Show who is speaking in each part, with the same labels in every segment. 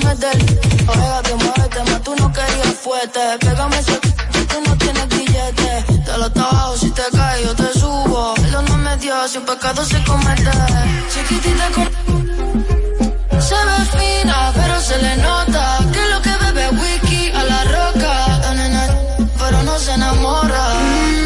Speaker 1: se mete el. Pégate, muévete, más tú no querías fuerte. Pégame ese tú no tienes billete. Te lo trabajo, si te caes yo te subo. Él no me dio, si un pecado se comete. Chiquitita con... Se ve fina, pero se le nota que lo que bebe whisky a la roca. pero no se enamora.
Speaker 2: Ultra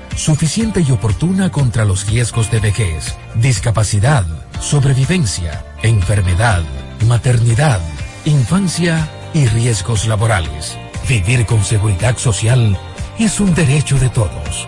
Speaker 3: suficiente y oportuna contra los riesgos de vejez, discapacidad, sobrevivencia, enfermedad, maternidad, infancia y riesgos laborales. Vivir con seguridad social es un derecho de todos.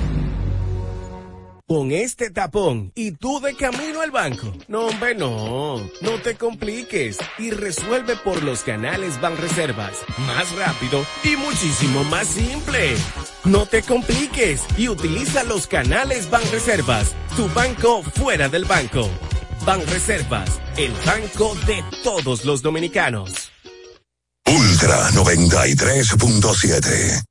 Speaker 4: con este tapón y tú de camino al banco. No, hombre, no. No te compliques y resuelve por los canales Banreservas. Más rápido y muchísimo más simple. No te compliques y utiliza los canales Banreservas. Tu banco fuera del banco. Banreservas, el banco de todos los dominicanos.
Speaker 5: Ultra 93.7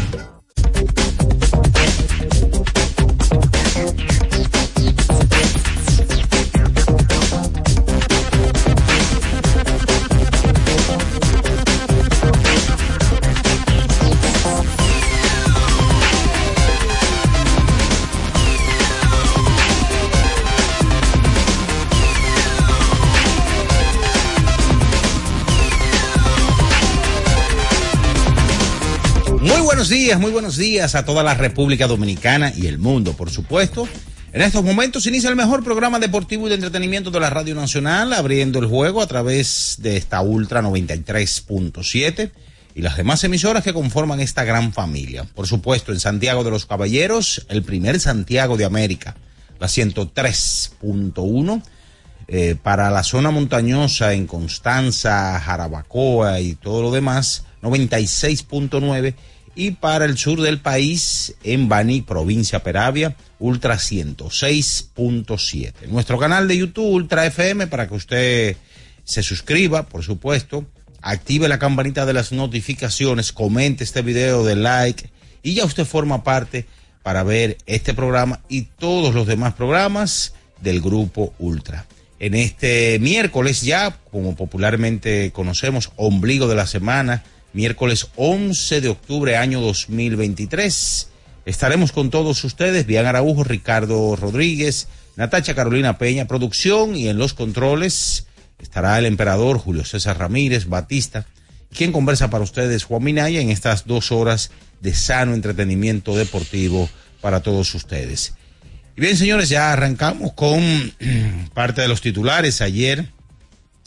Speaker 6: Muy buenos días a toda la República Dominicana y el mundo, por supuesto.
Speaker 7: En estos momentos inicia el mejor programa deportivo y de entretenimiento de la Radio Nacional, abriendo el juego a través de esta Ultra 93.7 y las demás emisoras que conforman esta gran familia. Por supuesto, en Santiago de los Caballeros, el primer Santiago de América, la 103.1. Eh, para la zona montañosa en Constanza, Jarabacoa y todo lo demás, 96.9 y para el sur del país, en Baní, provincia Peravia, Ultra 106.7. Nuestro canal de YouTube, Ultra FM, para que usted se suscriba, por supuesto, active la campanita de las notificaciones, comente este video de like y ya usted forma parte para ver este programa y todos los demás programas del grupo Ultra. En este miércoles ya, como popularmente conocemos, ombligo de la semana, miércoles 11 de octubre año 2023. Estaremos con todos ustedes, Bian Araujo, Ricardo Rodríguez, Natacha Carolina Peña, producción y en los controles estará el emperador Julio César Ramírez Batista, quien conversa para ustedes Juan Minaya en estas dos horas de sano entretenimiento deportivo para todos ustedes. Y bien, señores, ya arrancamos con parte de los titulares. Ayer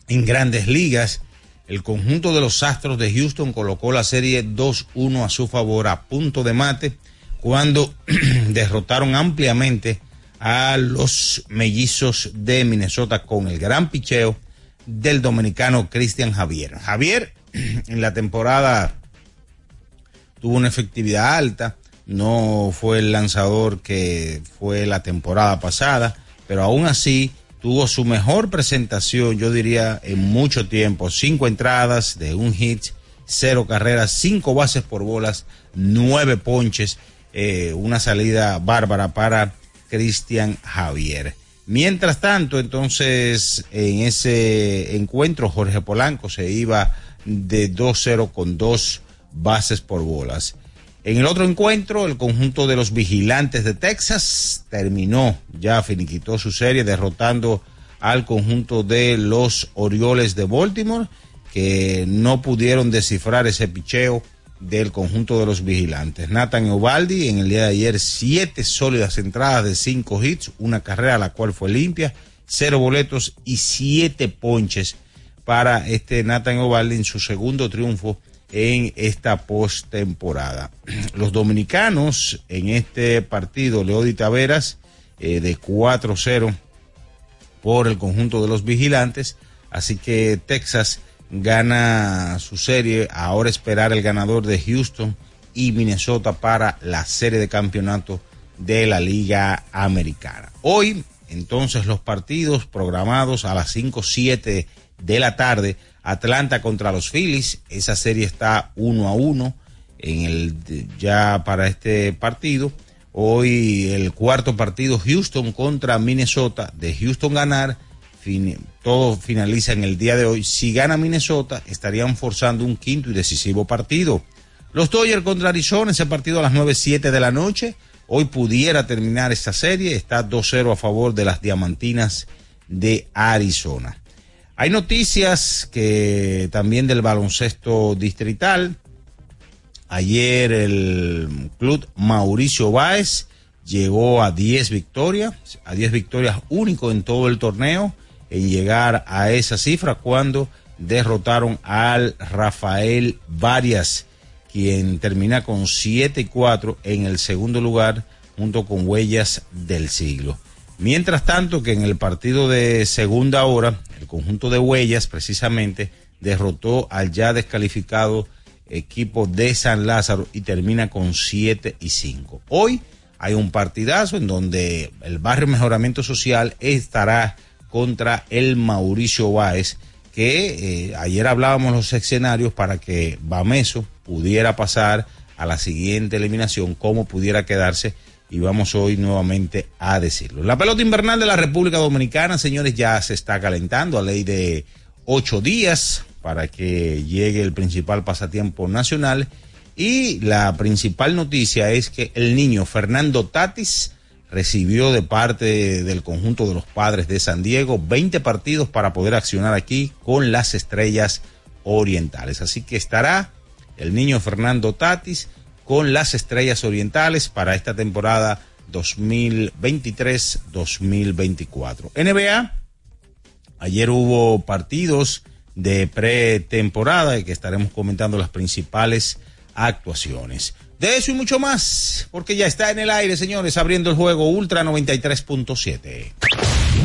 Speaker 7: en grandes ligas el conjunto de los Astros de Houston colocó la serie 2-1 a su favor a punto de mate cuando derrotaron ampliamente a los mellizos de Minnesota con el gran picheo del dominicano Cristian Javier. Javier en la temporada tuvo una efectividad alta, no fue el lanzador que fue la temporada pasada, pero aún así tuvo su mejor presentación, yo diría, en mucho tiempo. Cinco entradas de un hit, cero carreras, cinco bases por bolas, nueve ponches, eh, una salida bárbara para Cristian Javier. Mientras tanto, entonces, en ese encuentro, Jorge Polanco se iba de 2-0 con dos bases por bolas. En el otro encuentro, el conjunto de los vigilantes de Texas terminó, ya finiquitó su serie derrotando al conjunto de los Orioles de Baltimore, que no pudieron descifrar ese picheo del conjunto de los vigilantes. Nathan Ovaldi en el día de ayer siete sólidas entradas de cinco hits, una carrera la cual fue limpia, cero boletos y siete ponches para este Nathan Ovaldi en su segundo triunfo en esta postemporada. Los dominicanos en este partido, Leody Taveras, eh, de 4-0 por el conjunto de los vigilantes, así que Texas gana su serie, ahora esperar el ganador de Houston y Minnesota para la serie de campeonato de la Liga Americana. Hoy, entonces, los partidos programados a las 5-7 de la tarde Atlanta contra los Phillies, esa serie está uno a uno en el ya para este partido. Hoy el cuarto partido Houston contra Minnesota, de Houston ganar, todo finaliza en el día de hoy. Si gana Minnesota, estarían forzando un quinto y decisivo partido. Los Dodgers contra Arizona, ese partido a las 9.07 de la noche. Hoy pudiera terminar esta serie, está 2-0 a favor de las Diamantinas de Arizona. Hay noticias que también del baloncesto distrital. Ayer el club Mauricio Báez llegó a 10 victorias, a 10 victorias único en todo el torneo, en llegar a esa cifra cuando derrotaron al Rafael Varias, quien termina con 7 y 4 en el segundo lugar junto con Huellas del Siglo. Mientras tanto que en el partido de segunda hora, el conjunto de huellas precisamente derrotó al ya descalificado equipo de San Lázaro y termina con 7 y 5. Hoy hay un partidazo en donde el barrio Mejoramiento Social estará contra el Mauricio Báez, que eh, ayer hablábamos los escenarios para que Bameso pudiera pasar a la siguiente eliminación, cómo pudiera quedarse y vamos hoy nuevamente a decirlo. La pelota invernal de la República Dominicana, señores, ya se está calentando a ley de ocho días para que llegue el principal pasatiempo nacional. Y la principal noticia es que el niño Fernando Tatis recibió de parte del conjunto de los padres de San Diego 20 partidos para poder accionar aquí con las estrellas orientales. Así que estará el niño Fernando Tatis con las Estrellas Orientales para esta temporada 2023-2024. NBA, ayer hubo partidos de pretemporada y que estaremos comentando las principales actuaciones. De eso y mucho más, porque ya está en el aire, señores, abriendo el juego Ultra 93.7.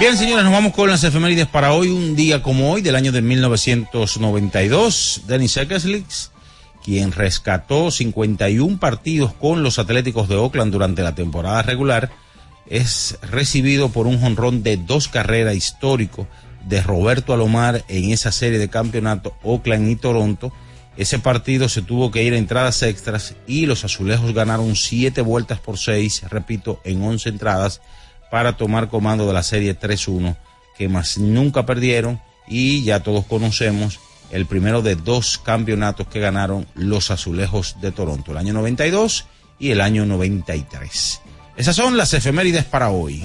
Speaker 7: Bien, señores, nos vamos con las efemérides para hoy, un día como hoy, del año de 1992. Dennis Eckersley, quien rescató 51 partidos con los Atléticos de Oakland durante la temporada regular, es recibido por un jonrón de dos carreras histórico de Roberto Alomar en esa serie de campeonato Oakland y Toronto. Ese partido se tuvo que ir a entradas extras y los azulejos ganaron siete vueltas por seis, repito, en once entradas para tomar comando de la serie 3-1, que más nunca perdieron y ya todos conocemos el primero de dos campeonatos que ganaron los azulejos de Toronto, el año 92 y el año 93. Esas son las efemérides para hoy.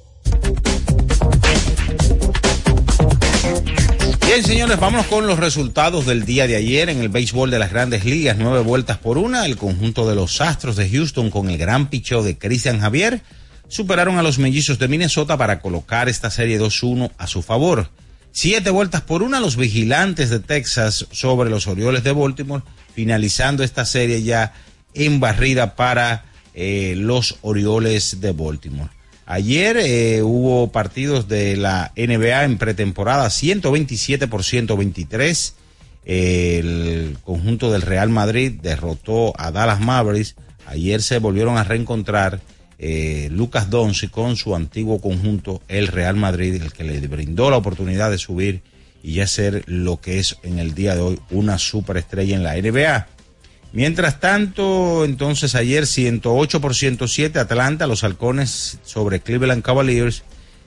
Speaker 7: Bien, señores, vámonos con los resultados del día de ayer en el béisbol de las grandes ligas. Nueve vueltas por una. El conjunto de los Astros de Houston con el gran picheo de Christian Javier superaron a los mellizos de Minnesota para colocar esta serie 2-1 a su favor. Siete vueltas por una los vigilantes de Texas sobre los Orioles de Baltimore, finalizando esta serie ya en barrida para eh, los Orioles de Baltimore. Ayer eh, hubo partidos de la NBA en pretemporada, 127 por 123. el conjunto del Real Madrid derrotó a Dallas Mavericks. Ayer se volvieron a reencontrar eh, Lucas Donzi con su antiguo conjunto, el Real Madrid, el que le brindó la oportunidad de subir y ya ser lo que es en el día de hoy una superestrella en la NBA. Mientras tanto, entonces ayer 108 por 107 Atlanta, los halcones sobre Cleveland Cavaliers,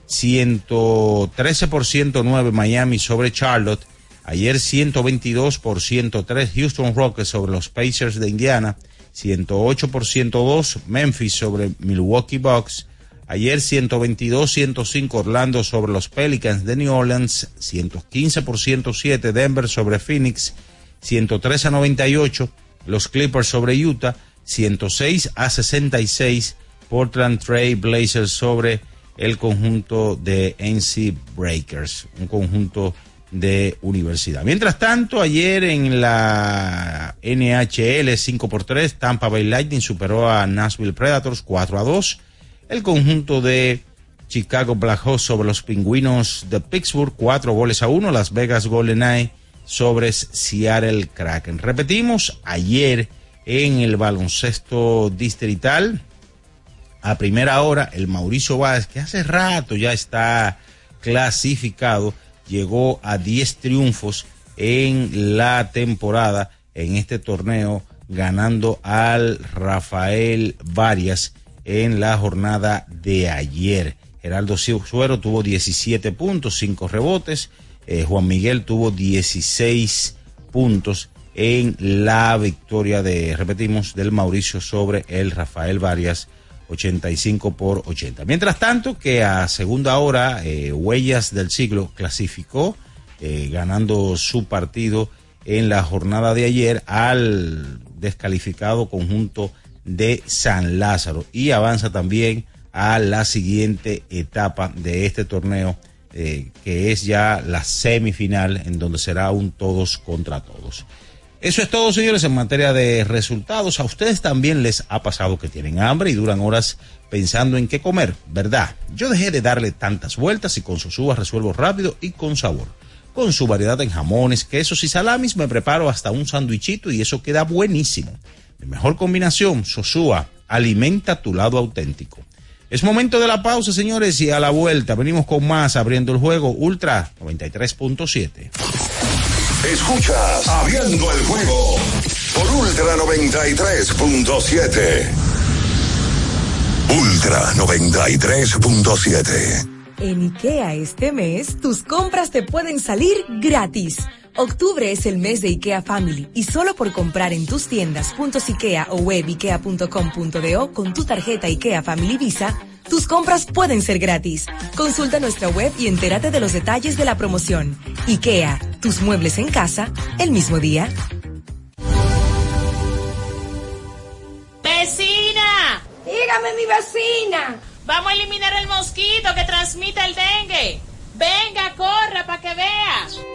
Speaker 7: 113 por 109 Miami sobre Charlotte, ayer 122 por 103 Houston Rockets sobre los Pacers de Indiana, 108 por 102 Memphis sobre Milwaukee Bucks, ayer 122 105 Orlando sobre los Pelicans de New Orleans, 115 por 107 Denver sobre Phoenix, 103 a 98 los Clippers sobre Utah, 106 a 66 Portland Trail Blazers sobre el conjunto de NC Breakers, un conjunto de universidad. Mientras tanto, ayer en la NHL 5 por 3 Tampa Bay Lightning superó a Nashville Predators 4 a 2. El conjunto de Chicago Blackhawks sobre los Pingüinos de Pittsburgh 4 goles a 1. Las Vegas Golden Knights sobre Seattle Kraken. Repetimos, ayer en el baloncesto distrital, a primera hora, el Mauricio Báez, que hace rato ya está clasificado, llegó a 10 triunfos en la temporada en este torneo, ganando al Rafael Varias en la jornada de ayer. Geraldo Suero tuvo 17 puntos, 5 rebotes. Eh, Juan Miguel tuvo 16 puntos en la victoria de, repetimos, del Mauricio sobre el Rafael Varias, 85 por 80. Mientras tanto, que a segunda hora, eh, Huellas del Siglo clasificó, eh, ganando su partido en la jornada de ayer al descalificado conjunto de San Lázaro y avanza también a la siguiente etapa de este torneo eh, que es ya la semifinal en donde será un todos contra todos. Eso es todo, señores, en materia de resultados. A ustedes también les ha pasado que tienen hambre y duran horas pensando en qué comer, ¿verdad? Yo dejé de darle tantas vueltas y con sus uvas resuelvo rápido y con sabor. con su variedad en jamones, quesos y salamis, me preparo hasta un sandwichito y eso queda buenísimo. Mi mejor combinación, Sosúa, alimenta tu lado auténtico. Es momento de la pausa, señores, y a la vuelta venimos con más abriendo el juego Ultra 93.7.
Speaker 5: Escuchas Abriendo el juego por Ultra 93.7. Ultra 93.7.
Speaker 8: En IKEA este mes, tus compras te pueden salir gratis. Octubre es el mes de IKEA Family y solo por comprar en tus tiendas .ikea o web ikea.com.do con tu tarjeta IKEA Family Visa, tus compras pueden ser gratis. Consulta nuestra web y entérate de los detalles de la promoción. IKEA, tus muebles en casa, el mismo día.
Speaker 6: ¡Vecina!
Speaker 9: Dígame, mi vecina.
Speaker 6: Vamos a eliminar el mosquito que transmite el dengue. Venga, corra para que vea.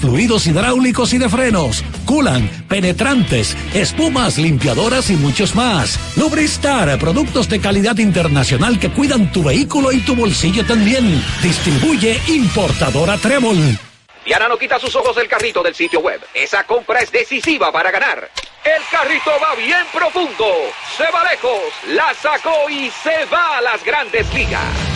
Speaker 10: fluidos hidráulicos y de frenos, culan, penetrantes, espumas, limpiadoras y muchos más. Lubristar, productos de calidad internacional que cuidan tu vehículo y tu bolsillo también. Distribuye importadora Trébol.
Speaker 11: Diana no quita sus ojos del carrito del sitio web. Esa compra es decisiva para ganar. El carrito va bien profundo. Se va lejos. La sacó y se va a las grandes ligas.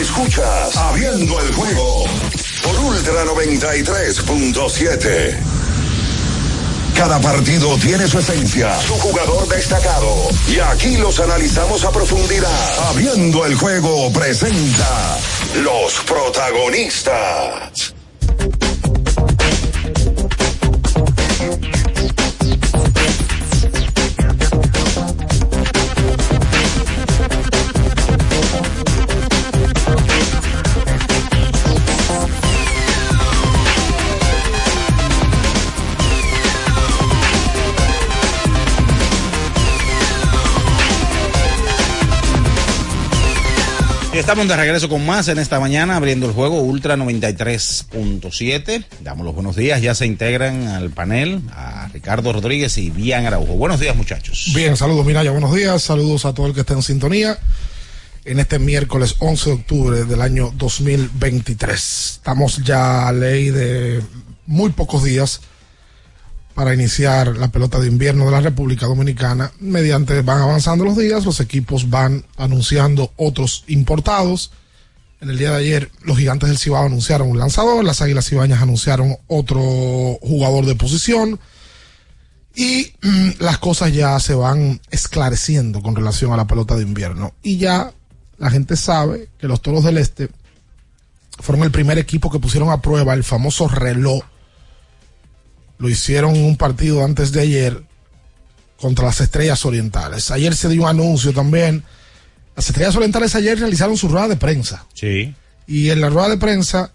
Speaker 5: Escuchas Abriendo el juego por Ultra 93.7. Cada partido tiene su esencia, su jugador destacado. Y aquí los analizamos a profundidad. Abriendo el juego presenta los protagonistas.
Speaker 7: Estamos de regreso con más en esta mañana, abriendo el juego Ultra 93.7. Damos los buenos días, ya se integran al panel a Ricardo Rodríguez y Bian Araujo. Buenos días, muchachos.
Speaker 12: Bien, saludos Miraya, buenos días, saludos a todo el que esté en sintonía en este miércoles 11 de octubre del año 2023. Estamos ya a ley de muy pocos días para iniciar la pelota de invierno de la República Dominicana. Mediante van avanzando los días, los equipos van anunciando otros importados. En el día de ayer, los gigantes del Cibao anunciaron un lanzador, las Águilas Cibañas anunciaron otro jugador de posición. Y mm, las cosas ya se van esclareciendo con relación a la pelota de invierno. Y ya la gente sabe que los Toros del Este fueron el primer equipo que pusieron a prueba el famoso reloj lo hicieron un partido antes de ayer contra las Estrellas Orientales. Ayer se dio un anuncio también. Las Estrellas Orientales ayer realizaron su rueda de prensa.
Speaker 7: Sí.
Speaker 12: Y en la rueda de prensa,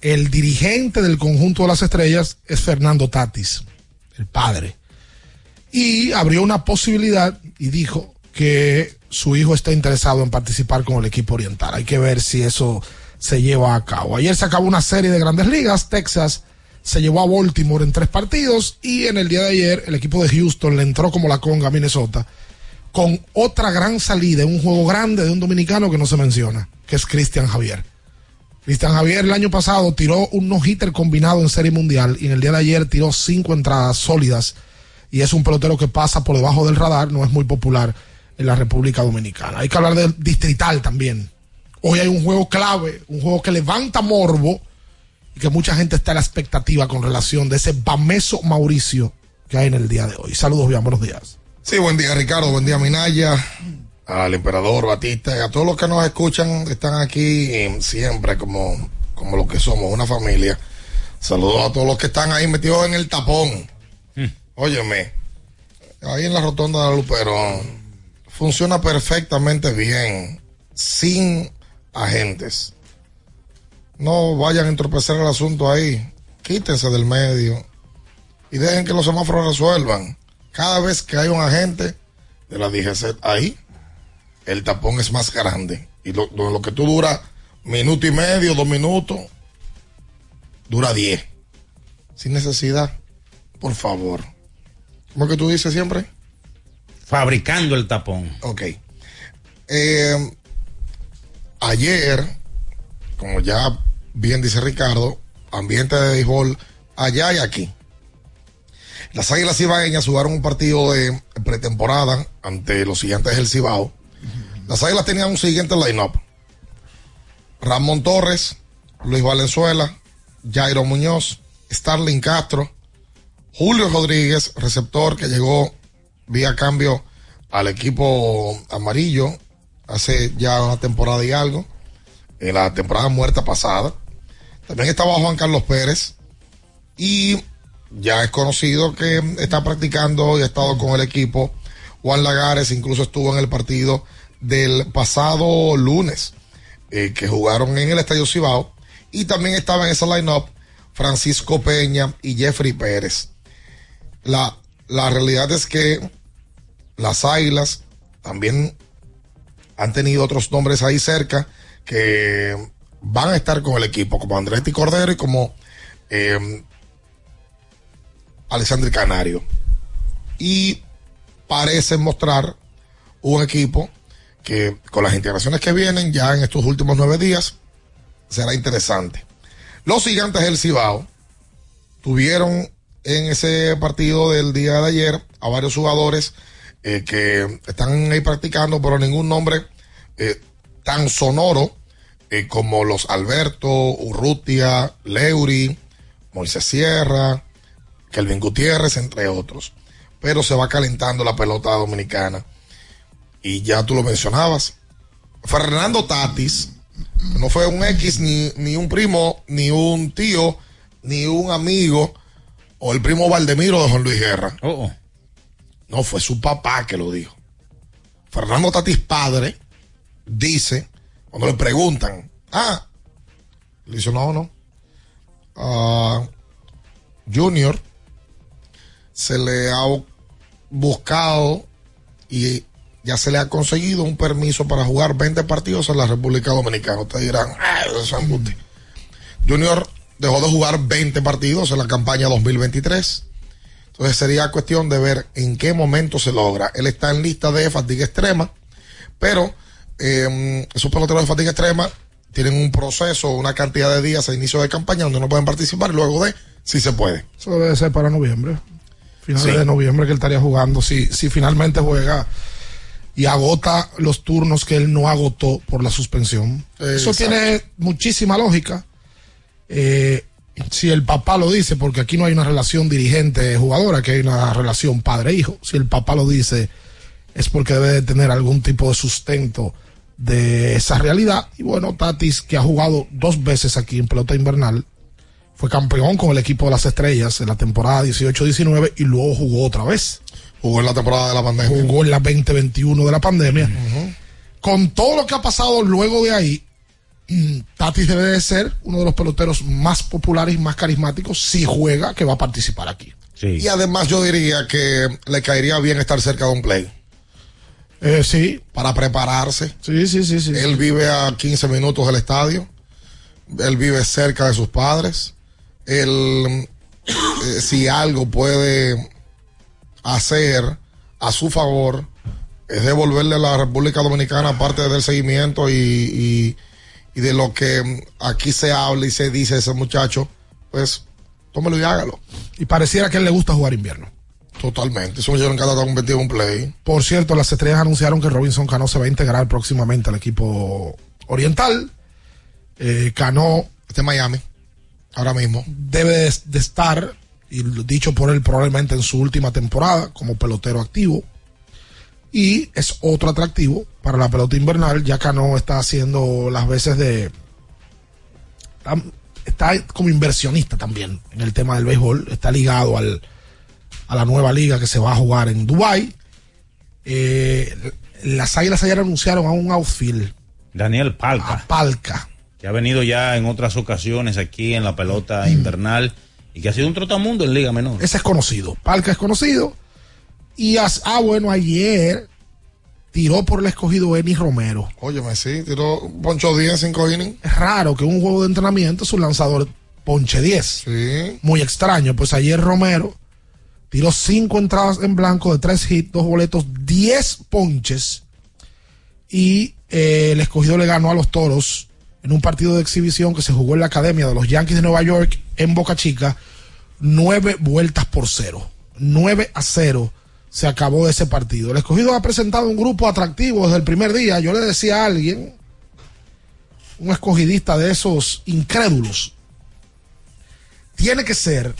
Speaker 12: el dirigente del conjunto de las Estrellas es Fernando Tatis, el padre. Y abrió una posibilidad y dijo que su hijo está interesado en participar con el equipo oriental. Hay que ver si eso se lleva a cabo. Ayer se acabó una serie de grandes ligas. Texas se llevó a Baltimore en tres partidos y en el día de ayer el equipo de Houston le entró como la conga a Minnesota con otra gran salida, un juego grande de un dominicano que no se menciona, que es Cristian Javier. Cristian Javier el año pasado tiró un no-hitter combinado en Serie Mundial y en el día de ayer tiró cinco entradas sólidas y es un pelotero que pasa por debajo del radar, no es muy popular en la República Dominicana. Hay que hablar del distrital también. Hoy hay un juego clave, un juego que levanta morbo y que mucha gente está a la expectativa con relación de ese Bameso Mauricio que hay en el día de hoy. Saludos, bien, buenos días.
Speaker 13: Sí, buen día Ricardo, buen día Minaya, al emperador Batista y a todos los que nos escuchan, están aquí siempre como, como lo que somos, una familia. Saludos a todos los que están ahí metidos en el tapón. Hmm. Óyeme, ahí en la rotonda de Luperón funciona perfectamente bien, sin agentes. No vayan a entorpecer el asunto ahí. Quítense del medio y dejen que los semáforos resuelvan. Cada vez que hay un agente de la DGC ahí, el tapón es más grande. Y lo, lo que tú dura minuto y medio, dos minutos, dura diez. Sin necesidad. Por favor. ¿Cómo que tú dices siempre?
Speaker 7: Fabricando el tapón.
Speaker 13: Ok. Eh, ayer como ya bien dice Ricardo, ambiente de béisbol allá y aquí. Las Águilas Cibaeñas jugaron un partido de pretemporada ante los gigantes del Cibao. Las Águilas tenían un siguiente line-up. Ramón Torres, Luis Valenzuela, Jairo Muñoz, Starling Castro, Julio Rodríguez, receptor que llegó vía cambio al equipo amarillo hace ya una temporada y algo en la temporada muerta pasada. También estaba Juan Carlos Pérez y ya es conocido que está practicando y ha estado con el equipo. Juan Lagares incluso estuvo en el partido del pasado lunes eh, que jugaron en el Estadio Cibao y también estaba en esa line-up Francisco Peña y Jeffrey Pérez. La, la realidad es que las Águilas también han tenido otros nombres ahí cerca que van a estar con el equipo, como Andretti Cordero y como eh, Canario. Y parecen mostrar un equipo que con las integraciones que vienen ya en estos últimos nueve días será interesante. Los gigantes del Cibao tuvieron en ese partido del día de ayer a varios jugadores eh, que están ahí practicando, pero ningún nombre eh, tan sonoro eh, como los Alberto, Urrutia, Leury, Moisés Sierra, Kelvin Gutiérrez, entre otros. Pero se va calentando la pelota dominicana. Y ya tú lo mencionabas. Fernando Tatis, no fue un X, ni, ni un primo, ni un tío, ni un amigo, o el primo Valdemiro de Juan Luis Guerra.
Speaker 7: Oh, oh.
Speaker 13: No, fue su papá que lo dijo. Fernando Tatis padre dice, cuando le preguntan, ah, le dice, no, no. Ah, Junior se le ha buscado y ya se le ha conseguido un permiso para jugar 20 partidos en la República Dominicana. Ustedes dirán, ah, eso es embuste". Junior dejó de jugar 20 partidos en la campaña 2023. Entonces sería cuestión de ver en qué momento se logra. Él está en lista de fatiga extrema, pero eh, esos peloteros de fatiga extrema tienen un proceso, una cantidad de días a inicio de campaña donde no pueden participar y luego de, si se puede.
Speaker 12: Eso debe ser para noviembre. Finales
Speaker 13: Sí.
Speaker 12: de noviembre que él estaría jugando. Si, si finalmente juega y agota los turnos que él no agotó por la suspensión. Eso
Speaker 13: Exacto.
Speaker 12: tiene muchísima lógica. Eh, si el papá lo dice, porque aquí no hay una relación dirigente-jugadora, aquí hay una relación padre-hijo. Si el papá lo dice, es porque debe de tener algún tipo de sustento de esa realidad. Y bueno, Tatis, que ha jugado dos veces aquí en pelota invernal, fue campeón con el equipo de las estrellas en la temporada 18-19 y luego jugó otra vez.
Speaker 13: Jugó en la temporada de la pandemia.
Speaker 12: Jugó en la 2021 de la pandemia. Con todo lo que ha pasado luego de ahí, mm, Tatis debe de ser uno de los peloteros más populares y más carismáticos si juega que va a participar aquí.
Speaker 13: Y además yo diría que le caería bien estar cerca de un play.
Speaker 12: Eh, sí.
Speaker 13: Para prepararse.
Speaker 12: Sí, sí, sí, sí.
Speaker 13: Él vive a 15 minutos del estadio. Él vive cerca de sus padres. Él, eh, si algo puede hacer a su favor, es devolverle a la República Dominicana parte del seguimiento y, y- y de lo que aquí se habla y se dice ese muchacho, pues tómelo y hágalo.
Speaker 12: Y pareciera que a él le gusta jugar invierno.
Speaker 13: Totalmente. Ese muchacho nunca está convertido en un play.
Speaker 12: Por cierto, las estrellas anunciaron que Robinson Cano se va a integrar próximamente al equipo oriental. Eh, Cano.
Speaker 13: Este es Miami. Ahora mismo.
Speaker 12: Debe de, de estar, y dicho por él probablemente en su última temporada, como pelotero activo. Y es otro atractivo para la pelota invernal, ya Cano está haciendo las veces de. Está, está como inversionista también en el tema del béisbol. Está ligado al, a la nueva liga que se va a jugar en Dubai. Eh, las Águilas ayer anunciaron a un outfield,
Speaker 7: Daniel Palca.
Speaker 12: a Palca.
Speaker 7: que ha venido ya en otras ocasiones aquí en la pelota invernal y que ha sido un trotamundo en Liga Menor.
Speaker 12: Ese es conocido. Palca es conocido. Y, as- ah, bueno, ayer tiró por el escogido Eni Romero.
Speaker 13: Óyeme, sí, tiró un poncho 10 en 5 innings.
Speaker 12: Es raro que un juego de entrenamiento su lanzador ponche 10.
Speaker 13: Sí.
Speaker 12: Muy extraño. Pues ayer Romero tiró cinco entradas en blanco de tres hits, dos boletos, 10 ponches. Y eh, el escogido le ganó a los toros en un partido de exhibición que se jugó en la academia de los Yankees de Nueva York en Boca Chica, nueve vueltas por cero. 9 a 0 se acabó ese partido. El escogido ha presentado un grupo atractivo desde el primer día. Yo le decía a alguien, un escogidista de esos incrédulos, tiene que ser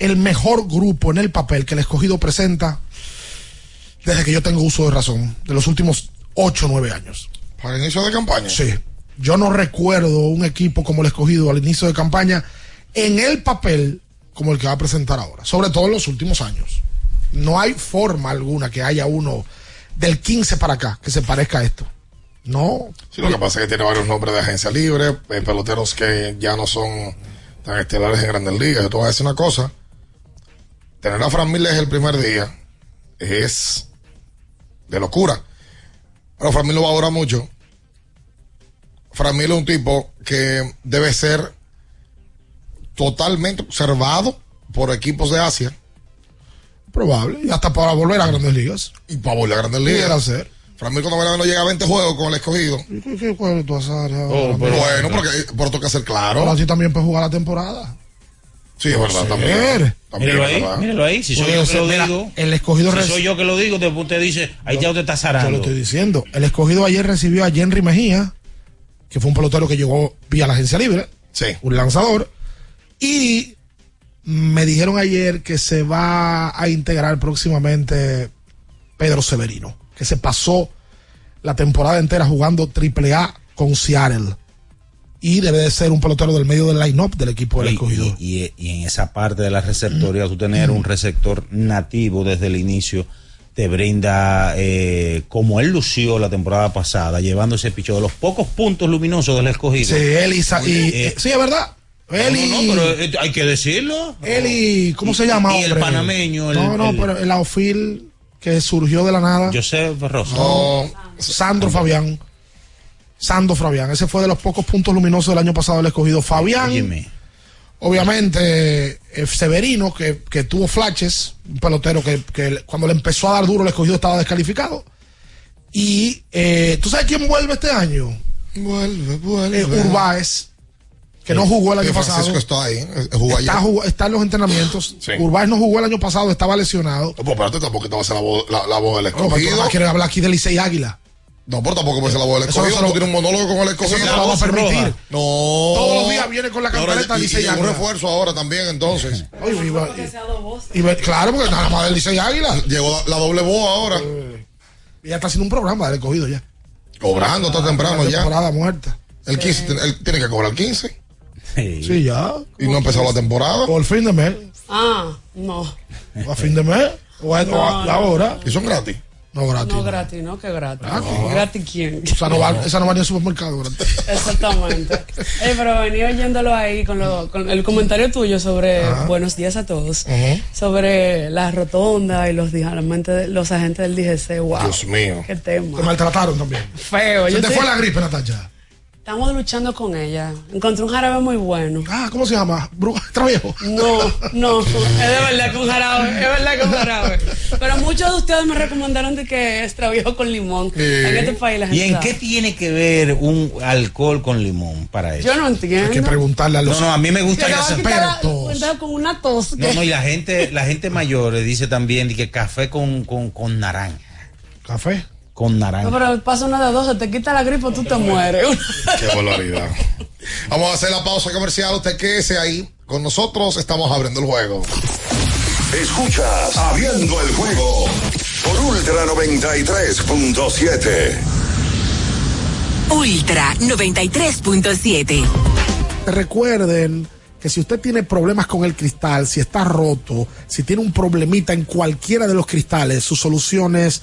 Speaker 12: el mejor grupo en el papel que el escogido presenta desde que yo tengo uso de razón, de los últimos 8 o 9 años.
Speaker 13: Para el inicio de campaña.
Speaker 12: Sí. Yo no recuerdo un equipo como el escogido al inicio de campaña en el papel como el que va a presentar ahora, sobre todo en los últimos años. No hay forma alguna que haya uno del 15 para acá que se parezca a esto. No.
Speaker 13: Sí, lo que pasa es que tiene varios nombres de agencia libre, eh, peloteros que ya no son tan estelares en grandes ligas. Yo te voy a decir una cosa. Tener a Fran Miller el primer día es de locura. Pero Fran Miller va a durar mucho. Fran Miller es un tipo que debe ser totalmente observado por equipos de Asia.
Speaker 12: Probable. Y hasta para volver a grandes ligas.
Speaker 13: Y para volver a grandes ligas.
Speaker 12: Ser.
Speaker 13: Fran Miller cuando no llega a 20 juegos con el escogido.
Speaker 12: ¿Qué, qué juego tú?
Speaker 13: Oh, bueno, porque por toca ser claro.
Speaker 12: Ahora sí también puede jugar la temporada.
Speaker 13: Sí, es verdad,
Speaker 12: ser.
Speaker 13: también.
Speaker 7: Míralo ahí. Si soy
Speaker 12: Puede
Speaker 7: yo que lo
Speaker 12: mira,
Speaker 7: digo.
Speaker 12: el escogido
Speaker 7: Si soy yo que lo digo, después usted dice, ahí ya usted está
Speaker 12: Yo
Speaker 7: zarando.
Speaker 12: lo estoy diciendo. El escogido ayer recibió a Henry Mejía, que fue un pelotero que llegó vía la agencia libre.
Speaker 13: Sí.
Speaker 12: Un lanzador. Y me dijeron ayer que se va a integrar próximamente Pedro Severino, que se pasó la temporada entera jugando triple A con Seattle. Y debe de ser un pelotero del medio del line-up del equipo del escogido.
Speaker 7: y- y- y en esa parte de la receptoría, tú tener un receptor nativo desde el inicio te brinda, eh, como él lució la temporada pasada, llevando ese picho de los pocos puntos luminosos del escogido.
Speaker 12: Sí, él y, y-
Speaker 7: Eh,
Speaker 12: sí, es verdad. Él y,
Speaker 7: no, no, pero eh, hay que decirlo.
Speaker 12: él y, ¿cómo se llama?
Speaker 7: y el
Speaker 12: hombre?
Speaker 7: panameño, el-
Speaker 12: no, no,
Speaker 7: el-
Speaker 12: pero el outfield que surgió de la nada.
Speaker 7: Joseph Rosa.
Speaker 12: No, Sandro Fabián. Sandro Fabián. Ese fue de los pocos puntos luminosos del año pasado del escogido. Fabián. Obviamente, eh, Severino, que, que tuvo flashes, un pelotero que, que cuando le empezó a dar duro el escogido estaba descalificado. Y eh, ¿tú sabes quién vuelve este año?
Speaker 13: Vuelve, vuelve.
Speaker 12: Eh, Urbáez, que no jugó el año
Speaker 13: Eh, Francisco
Speaker 12: pasado.
Speaker 13: está ahí, eh, jugó ayer.
Speaker 12: Está, jugó- está en los entrenamientos.
Speaker 13: Sí.
Speaker 12: Urbáez no jugó el año pasado, estaba lesionado.
Speaker 13: No, pues espérate, tampoco te va a hacer la voz, la, la voz del
Speaker 12: No, pero tú
Speaker 13: escogido.
Speaker 12: no quieres hablar aquí de Licey Águila.
Speaker 13: No, pero tampoco puede ser la voz del
Speaker 12: Eso no
Speaker 13: escogido. Tú tienes un monólogo con el escogido.
Speaker 12: eso no lo vamos a permitir.
Speaker 13: No.
Speaker 12: Todos los días viene con la cantaleta
Speaker 13: y-
Speaker 12: Licey
Speaker 13: y un
Speaker 12: Águila.
Speaker 13: refuerzo ahora también, entonces.
Speaker 12: Oye, iba- iba- claro, porque nada más del Licey Águila.
Speaker 13: Llegó la, la doble voz ahora.
Speaker 12: Y ya está haciendo un programa del escogido ya.
Speaker 13: Cobrando, está temprano
Speaker 12: La
Speaker 13: ya.
Speaker 12: temporada muerta.
Speaker 13: El 15, tiene- él tiene que cobrar el 15.
Speaker 12: Sí, ya.
Speaker 13: Y no ha empezado la temporada.
Speaker 12: Por fin de mes.
Speaker 14: Ah, no.
Speaker 12: O a fin de mes. O, a- o a-
Speaker 14: No,
Speaker 12: ahora.
Speaker 13: Y son gratis.
Speaker 12: No, gratis.
Speaker 14: No gratis, ¿no? Que gratis.
Speaker 12: Gratis.
Speaker 14: ¿Gratis quién?
Speaker 12: Esa no va, esa no va ni al supermercado. gratis.
Speaker 14: Exactamente. Eh, pero venía oyéndolo ahí con, lo- con el comentario tuyo sobre buenos días a todos, sobre la rotonda y los, los agentes del DGC. Wow.
Speaker 13: Dios mío.
Speaker 14: Qué tema.
Speaker 12: Te maltrataron también.
Speaker 14: Feo.
Speaker 12: Se
Speaker 14: Yo
Speaker 12: te
Speaker 14: estoy-
Speaker 12: fue la gripe, Natacha.
Speaker 14: Estamos luchando con ella. Encontré un jarabe muy bueno.
Speaker 12: Ah, ¿cómo se llama? Traviejo.
Speaker 14: No, no, es de verdad con jarabe, es verdad con jarabe. Pero muchos de ustedes me recomendaron de que extraviejo con limón. En este país la gente
Speaker 7: ¿Y en
Speaker 14: sabe.
Speaker 7: qué tiene que ver un alcohol con limón para eso?
Speaker 14: Yo no entiendo.
Speaker 12: Hay que preguntarle a los
Speaker 7: No, no, a mí me gusta
Speaker 14: Que
Speaker 7: se
Speaker 14: cuenta con una tos.
Speaker 7: No, no, y la gente, la gente mayor le dice también de que café con, con, con naranja.
Speaker 12: ¿Café?
Speaker 7: Con naranja.
Speaker 14: No, pero pasa una de dos, se te quita la gripe o tú te mueres.
Speaker 13: Qué barbaridad. Vamos a hacer la pausa comercial. Usted quédese ahí. Con nosotros estamos abriendo el juego.
Speaker 5: Escuchas Abriendo el juego por Ultra 93.7.
Speaker 2: Ultra 93.7.
Speaker 12: Recuerden que si usted tiene problemas con el cristal, si está roto, si tiene un problemita en cualquiera de los cristales, su solución es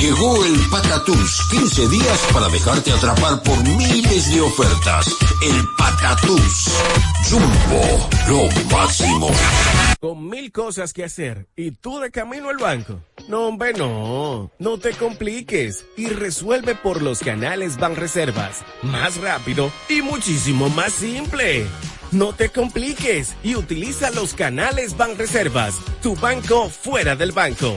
Speaker 15: Llegó el Patatús, 15 días para dejarte atrapar por miles de ofertas. El Patatús. Jumbo, lo máximo.
Speaker 4: Con mil cosas que hacer y tú de camino al banco. No, hombre, no. No te compliques y resuelve por los canales Banreservas. Más rápido y muchísimo más simple. No te compliques y utiliza los canales Banreservas. Tu banco fuera del banco.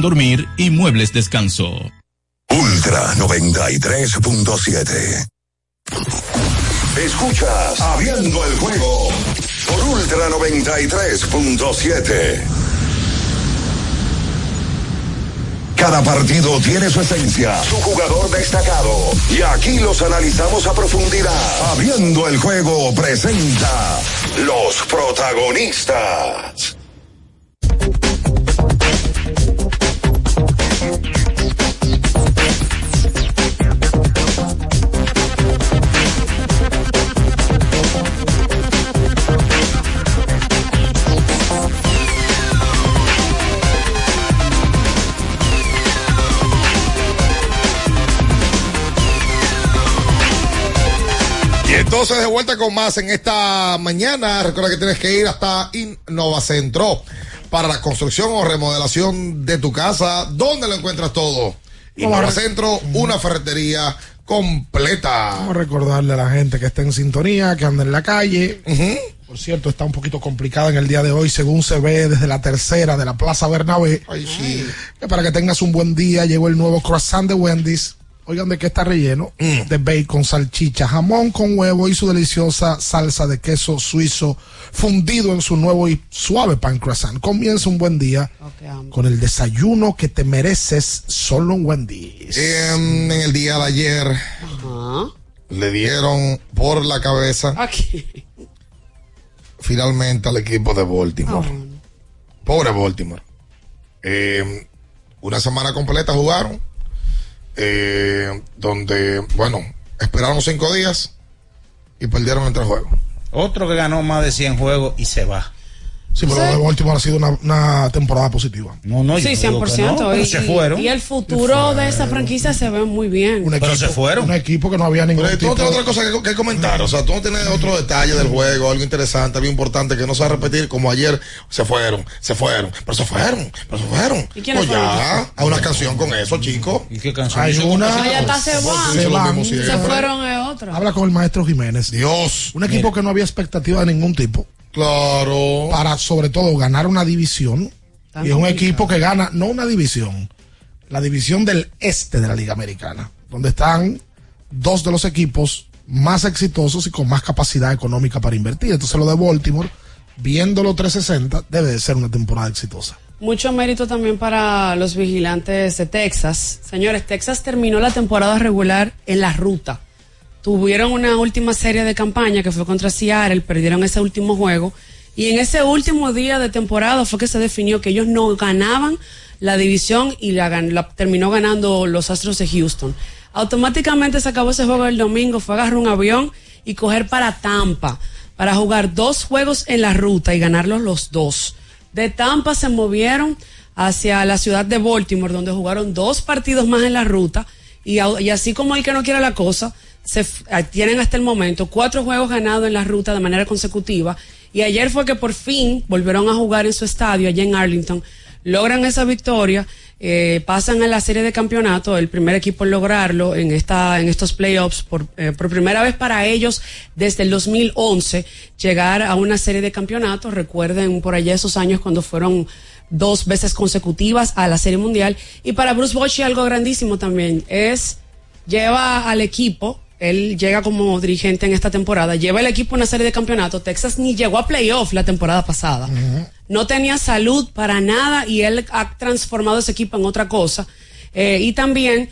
Speaker 16: dormir y muebles descanso.
Speaker 5: Ultra 93.7. Escuchas Abriendo el juego por Ultra 93.7. Cada partido tiene su esencia, su jugador destacado. Y aquí los analizamos a profundidad. Abriendo el juego presenta los protagonistas.
Speaker 13: Entonces de vuelta con más en esta mañana. Recuerda que tienes que ir hasta Innova Centro para la construcción o remodelación de tu casa. ¿Dónde lo encuentras todo? Innova Centro, una ferretería completa.
Speaker 12: Vamos a recordarle a la gente que está en sintonía, que anda en la calle. Por cierto, está un poquito complicada en el día de hoy, según se ve desde la tercera de la Plaza Bernabé. Que para que tengas un buen día, llegó el nuevo croissant de Wendy's. Oigan de qué está relleno. De bacon, salchicha, jamón con huevo y su deliciosa salsa de queso suizo fundido en su nuevo y suave pan croissant. Comienza un buen día con el desayuno que te mereces solo en Wendy's.
Speaker 13: En, en el día de ayer le dieron por la cabeza finalmente al equipo de Baltimore. Pobre Baltimore. Eh, una semana completa jugaron. Eh, donde, bueno, esperaron cinco días y perdieron en tres juegos.
Speaker 7: Otro que ganó más de 100 juegos y se va.
Speaker 12: Sí, pero lo de Baltimore ha sido una, una temporada positiva.
Speaker 7: No, no,
Speaker 14: Sí,
Speaker 7: yo digo que
Speaker 14: 100%.
Speaker 7: no, pero
Speaker 14: y,
Speaker 7: se fueron.
Speaker 14: y el futuro de esa franquicia se ve muy bien.
Speaker 12: Un equipo, Un equipo que no había ningún
Speaker 13: Pero tú no
Speaker 12: tipo
Speaker 13: tienes otra cosa que, que comentar, o sea, tú no tienes otro detalle del juego, algo interesante, algo importante que no se va a repetir como ayer se fueron, se fueron, pero se fueron, pero se fueron.
Speaker 14: ¿Y quiénes
Speaker 13: Pues ya,
Speaker 14: fueron?
Speaker 13: a una canción con eso, chico.
Speaker 7: ¿Y qué canción?
Speaker 12: Hay una.
Speaker 14: Ah, ya está, se van.
Speaker 12: Se van.
Speaker 14: Se fueron a otra.
Speaker 12: Habla con el maestro Jiménez.
Speaker 13: Dios.
Speaker 12: Un equipo que no había expectativa de ningún tipo.
Speaker 13: Claro.
Speaker 12: Para, sobre todo, ganar una división. y es un equipo que gana, no una división, la división del este de la Liga Americana, donde están dos de los equipos más exitosos y con más capacidad económica para invertir. Entonces, lo de Baltimore, viéndolo 360, debe de ser una temporada exitosa.
Speaker 14: Mucho mérito también para los vigilantes de Texas. Señores, Texas terminó la temporada regular en la ruta. Tuvieron una última serie de campaña que fue contra Seattle, perdieron ese último juego. Y en ese último día de temporada fue que se definió que ellos no ganaban la división y la, terminó ganando los Astros de Houston. Automáticamente se acabó ese juego el domingo, fue agarrar un avión y coger para Tampa para jugar dos juegos en la ruta y ganarlos los dos. De Tampa se movieron hacia la ciudad de Baltimore, donde jugaron dos partidos más en la ruta. Y, así como el que no quiere la cosa, se ah, tienen hasta el momento cuatro juegos ganados en la ruta de manera consecutiva. Y ayer fue que por fin volvieron a jugar en su estadio, allá en Arlington, logran esa victoria, eh, pasan a la serie de campeonato, el primer equipo en lograrlo en esta en estos playoffs por, eh, por primera vez para ellos desde el 2011 llegar a una serie de campeonatos. Recuerden por allá esos años cuando fueron dos veces consecutivas a la serie mundial y para Bruce Bochy algo grandísimo también es lleva al equipo él llega como dirigente en esta temporada, lleva el equipo a una serie de campeonatos. Texas ni llegó a playoff la temporada pasada. No tenía salud para nada y él ha transformado ese equipo en otra cosa. Eh, y también,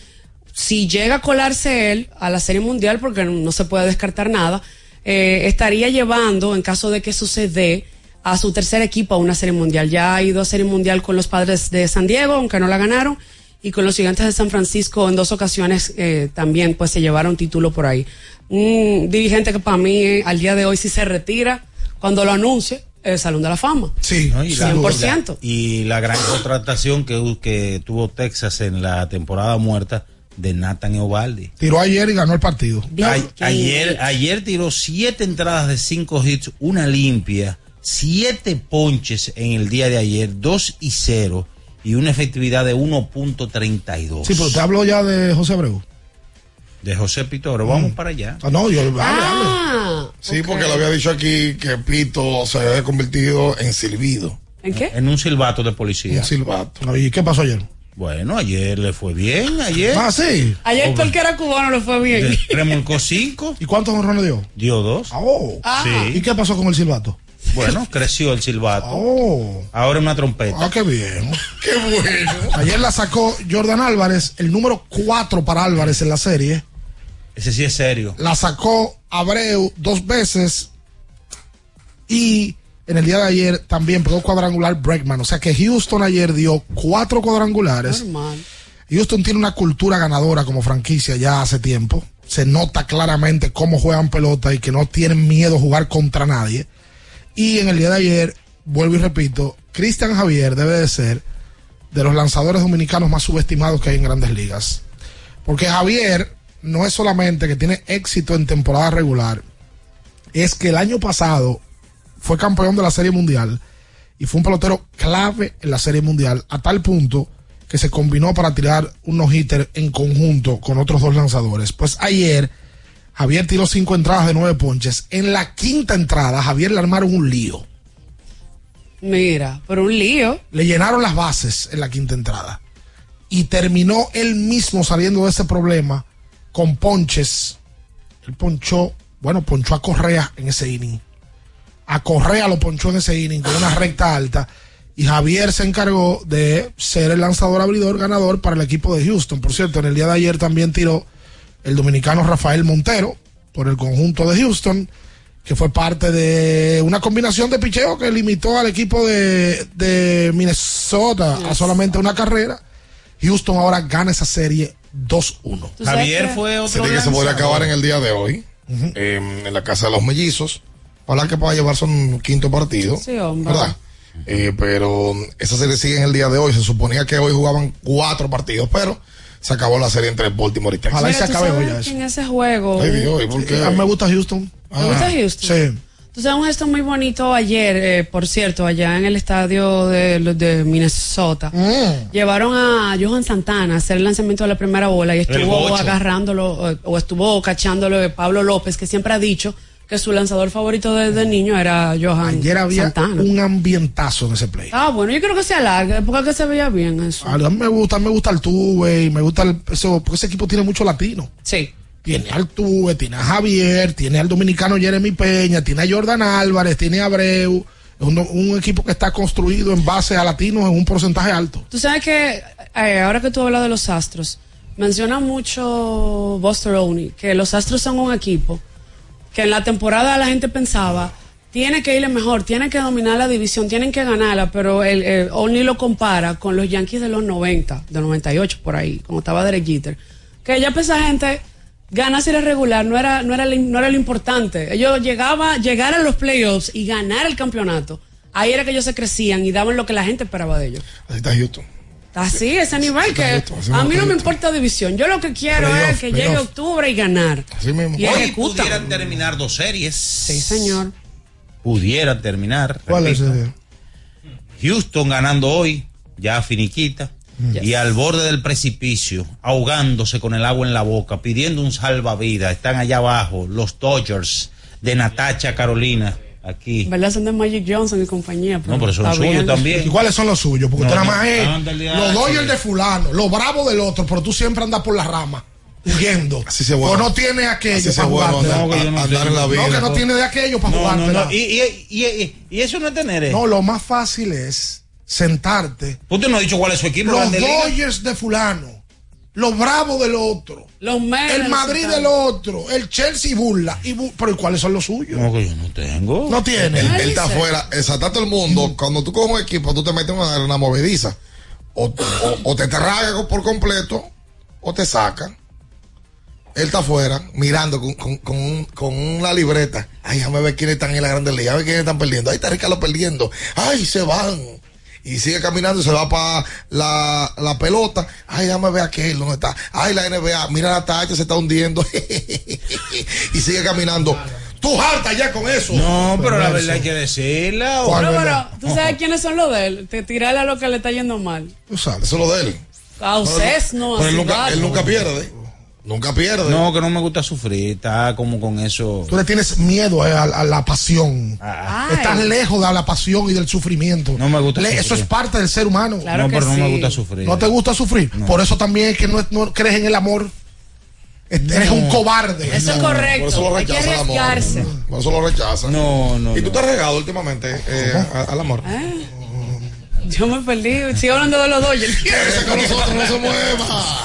Speaker 14: si llega a colarse él a la serie mundial, porque no se puede descartar nada, eh, estaría llevando, en caso de que suceda, a su tercer equipo a una serie mundial. Ya ha ido a serie mundial con los padres de San Diego, aunque no la ganaron y con los gigantes de San Francisco en dos ocasiones eh, también pues se llevaron título por ahí. Un dirigente que para mí eh, al día de hoy si se retira, cuando lo anuncie, el Salón de la Fama.
Speaker 12: Sí,
Speaker 7: ¿no? Y la-
Speaker 14: 100%.
Speaker 7: Y la gran contratación que, que tuvo Texas en la temporada muerta de Nathan Eovaldi.
Speaker 12: Tiró ayer y ganó el partido.
Speaker 7: Ay- ayer, ayer tiró siete entradas de cinco hits, una limpia, siete ponches en el día de ayer, dos y cero, y una efectividad de 1.32.
Speaker 12: Sí, pero te hablo ya de José Abreu.
Speaker 7: De José Pitoro, vamos para allá.
Speaker 12: Ah, no, yo hable.
Speaker 14: Ah,
Speaker 13: Sí, porque le había dicho aquí que Pito se había convertido en silbido.
Speaker 14: ¿En qué?
Speaker 7: En un silbato de policía.
Speaker 13: Un silbato.
Speaker 12: ¿Y qué pasó ayer?
Speaker 7: Bueno, ayer le fue bien, ayer.
Speaker 12: Ah, sí.
Speaker 14: Ayer todo el que era cubano le fue bien.
Speaker 7: Remolcó cinco,
Speaker 12: ¿Y cuántos honrones dio?
Speaker 7: dio dos.
Speaker 12: Oh.
Speaker 14: Ah.
Speaker 12: ¿Y
Speaker 7: Sí.
Speaker 12: qué pasó con el silbato?
Speaker 7: Bueno, creció el silbato.
Speaker 12: Oh.
Speaker 7: Ahora una trompeta.
Speaker 12: Ah, qué bien.
Speaker 13: Qué bueno.
Speaker 12: Ayer la sacó Jordan Álvarez, el número 4 para Álvarez en la serie.
Speaker 7: Ese sí es serio.
Speaker 12: La sacó Abreu dos veces. Y en el día de ayer también pegó cuadrangular Breckman. O sea que Houston ayer dio cuatro cuadrangulares.
Speaker 14: Normal.
Speaker 12: Houston tiene una cultura ganadora como franquicia ya hace tiempo. Se nota claramente cómo juegan pelota y que no tienen miedo a jugar contra nadie. Y en el día de ayer, vuelvo y repito, Cristian Javier debe de ser de los lanzadores dominicanos más subestimados que hay en grandes ligas. Porque Javier no es solamente que tiene éxito en temporada regular, es que el año pasado fue campeón de la Serie Mundial y fue un pelotero clave en la Serie Mundial a tal punto que se combinó para tirar un no-hitter en conjunto con otros dos lanzadores. Pues ayer Javier tiró cinco entradas de nueve ponches. En la quinta entrada Javier le armaron un lío.
Speaker 14: Mira, por un lío.
Speaker 12: Le llenaron las bases en la quinta entrada. Y terminó él mismo saliendo de ese problema con ponches. Él ponchó, bueno, ponchó a Correa en ese inning. A Correa lo ponchó en ese inning con una recta alta. Y Javier se encargó de ser el lanzador abridor ganador para el equipo de Houston. Por cierto, en el día de ayer también tiró el dominicano Rafael Montero por el conjunto de Houston, que fue parte de una combinación de picheo que limitó al equipo de, de Minnesota a solamente una carrera. Houston ahora gana esa serie 2-1.
Speaker 14: ¿Tú sabes
Speaker 7: Javier fue otro
Speaker 13: Sería que se
Speaker 7: lanzador.
Speaker 13: acabar en el día de hoy, eh, en la casa de los mellizos. Ojalá que pueda llevarse un quinto partido.
Speaker 14: Sí, hombre.
Speaker 13: ¿Verdad? Eh, pero esa serie sigue en el día de hoy. Se suponía que hoy jugaban cuatro partidos, pero se acabó la serie entre Baltimore y Texas.
Speaker 12: Ojalá y se
Speaker 14: ¿tú
Speaker 12: acabe hoy eso.
Speaker 14: en ese juego.
Speaker 13: Ay, Dios, ¿y por qué?
Speaker 12: A mí me gusta Houston.
Speaker 14: ¿Te gusta Houston?
Speaker 12: Sí.
Speaker 14: Tú sabes un gesto muy bonito ayer, eh, por cierto, allá en el estadio de, los de Minnesota.
Speaker 12: Mm.
Speaker 14: Llevaron a Johan Santana a hacer el lanzamiento de la primera bola y estuvo agarrándolo eh, o estuvo cachándolo de Pablo López, que siempre ha dicho que su lanzador favorito desde niño era Johan
Speaker 12: Ayer había
Speaker 14: Santana.
Speaker 12: un ambientazo en ese play.
Speaker 14: Ah, bueno, yo creo que se alarga, porque que se veía bien eso.
Speaker 12: A mí me gusta, me gusta Altuve y me gusta el, eso, porque ese equipo tiene mucho latino.
Speaker 14: Sí.
Speaker 12: Tiene a Altuve, tiene a Javier, tiene al dominicano Jeremy Peña, tiene a Jordan Álvarez, tiene a Abreu. Es un, un equipo que está construido en base a latinos en un porcentaje alto.
Speaker 14: Tú sabes que eh, ahora que tú hablas de los Astros, menciona mucho Buster Olney, que los Astros son un equipo que en la temporada la gente pensaba tiene que irle mejor, tiene que dominar la división, tienen que ganarla, pero el, el Olney lo compara con los Yankees de los 90, de 98 por ahí, como estaba Derek Jeter, que ya pues esa gente ganar serie regular no era no era no era lo importante. Ellos llegaba llegar a los playoffs y ganar el campeonato. Ahí era que ellos se crecían y daban lo que la gente esperaba de ellos.
Speaker 13: Así está Houston.
Speaker 14: Así, ese nivel que a mí no me importa división. Yo lo que quiero
Speaker 13: Playoff,
Speaker 14: es que llegue octubre y ganar.
Speaker 13: Así mismo.
Speaker 14: Y
Speaker 7: Hoy
Speaker 14: ejecuta.
Speaker 7: pudieran terminar dos series.
Speaker 14: Sí, señor.
Speaker 7: Pudieran terminar.
Speaker 12: ¿Cuál es
Speaker 7: repito.
Speaker 12: ese?
Speaker 7: Houston ganando hoy ya finiquita, y al borde del precipicio, ahogándose con el agua en la boca, pidiendo un salvavidas. Están allá abajo los Dodgers de Natacha Carolina. Aquí.
Speaker 14: ¿Verdad? Son de Magic Johnson y compañía.
Speaker 7: No, pero son los suyos también.
Speaker 12: ¿Y cuáles son los suyos? Porque
Speaker 7: No,
Speaker 12: tú nada más es
Speaker 7: ándale,
Speaker 12: los. Dodgers de fulano, los bravos del otro, pero tú siempre andas por la rama, huyendo.
Speaker 13: Así se bueno.
Speaker 12: O no tienes aquello
Speaker 13: Así se
Speaker 12: para
Speaker 13: andar-
Speaker 7: No, que no
Speaker 13: andar
Speaker 7: tengo.
Speaker 13: en la
Speaker 12: No,
Speaker 13: vida.
Speaker 12: que no tiene de aquello para
Speaker 7: No, no,
Speaker 12: jugártela.
Speaker 7: no. Y, y, y, y- y eso no es tener. eh.
Speaker 12: No, lo más fácil es sentarte.
Speaker 7: Usted no ha dicho cuál es su equipo.
Speaker 12: Los. Dodgers de fulano, los bravos del otro,
Speaker 14: Los Mets
Speaker 12: el Madrid del otro, el Chelsea burla. Y bu- pero ¿y cuáles son los suyos?
Speaker 7: No, que yo no tengo.
Speaker 12: No tiene.
Speaker 13: Él, él está afuera, exacto todo el mundo. Cuando tú coges un equipo, tú te metes en una, una movediza. O, o- o te traga por completo, o te sacan. Él está afuera, mirando con, con, con, un- con una libreta. Ay, déjame ver quiénes están en la Grande Liga, a ver quiénes están perdiendo. Ahí está Ricardo perdiendo. Ay, se van. Y sigue caminando y se va para la, la pelota. Ay, déjame ver aquel, ¿dónde está? Ay, la NBA, mira la tacha, se está hundiendo. y sigue caminando. Tú harta ya con eso.
Speaker 7: No, pero la verdad hay que decirla. o-
Speaker 12: ¿Cuál
Speaker 14: No, pero tú sabes quiénes son los de él. Te tirarle a lo que le está yendo mal.
Speaker 12: Tú sabes.
Speaker 13: Eso es lo de él.
Speaker 14: A ustedes no.
Speaker 13: Pero él nunca pierde. Nunca pierde.
Speaker 7: No, que no me gusta sufrir. Está como con eso.
Speaker 12: Tú le tienes miedo eh, a, a la pasión.
Speaker 7: Ah,
Speaker 14: Ay.
Speaker 12: Estás lejos de la pasión y del sufrimiento.
Speaker 7: No me gusta
Speaker 12: Le-
Speaker 7: sufrir.
Speaker 12: Eso es parte del ser humano.
Speaker 14: Claro
Speaker 7: no,
Speaker 14: que
Speaker 7: pero no me gusta sufrir.
Speaker 12: ¿No te gusta sufrir? Por eso también es que no, no crees en el amor. Eres un cobarde.
Speaker 14: Eso es
Speaker 13: Por eso
Speaker 14: correcto.
Speaker 13: lo
Speaker 14: Hay que
Speaker 13: el amor.
Speaker 14: arriesgarse.
Speaker 13: Por eso lo rechaza.
Speaker 7: No, no.
Speaker 13: ¿Y tú
Speaker 7: no.
Speaker 13: te has regado últimamente eh, al amor?
Speaker 14: Yo me perdí. Sigo hablando de los Dodgers.
Speaker 13: Quédese con nosotros, no se mueva.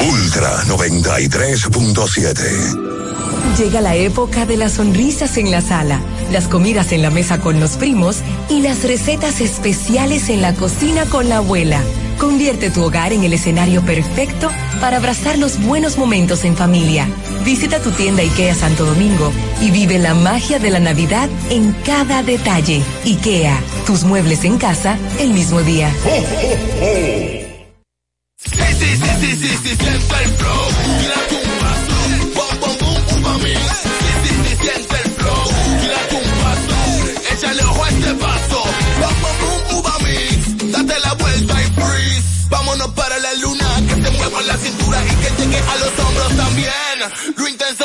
Speaker 5: Ultra 93.7.
Speaker 2: Llega la época de las sonrisas en la sala, las comidas en la mesa con los primos y las recetas especiales en la cocina con la abuela. Convierte tu hogar en el escenario perfecto para abrazar los buenos momentos en familia. Visita tu tienda IKEA Santo Domingo y vive la magia de la Navidad en cada detalle. IKEA, tus muebles en casa el mismo día.
Speaker 17: Sí, sí, sí, siento el flow. Tírate un paso. Bom, bom, bom, uva mix. Sí, sí, sí, siento el flow. Tírate un paso. Échale ojo a este paso. Bom, bom, bom, uva mix. Date la vuelta y freeze. Vámonos para la luna. Que te mueva la cintura y que llegue a los hombros también. Lo intenso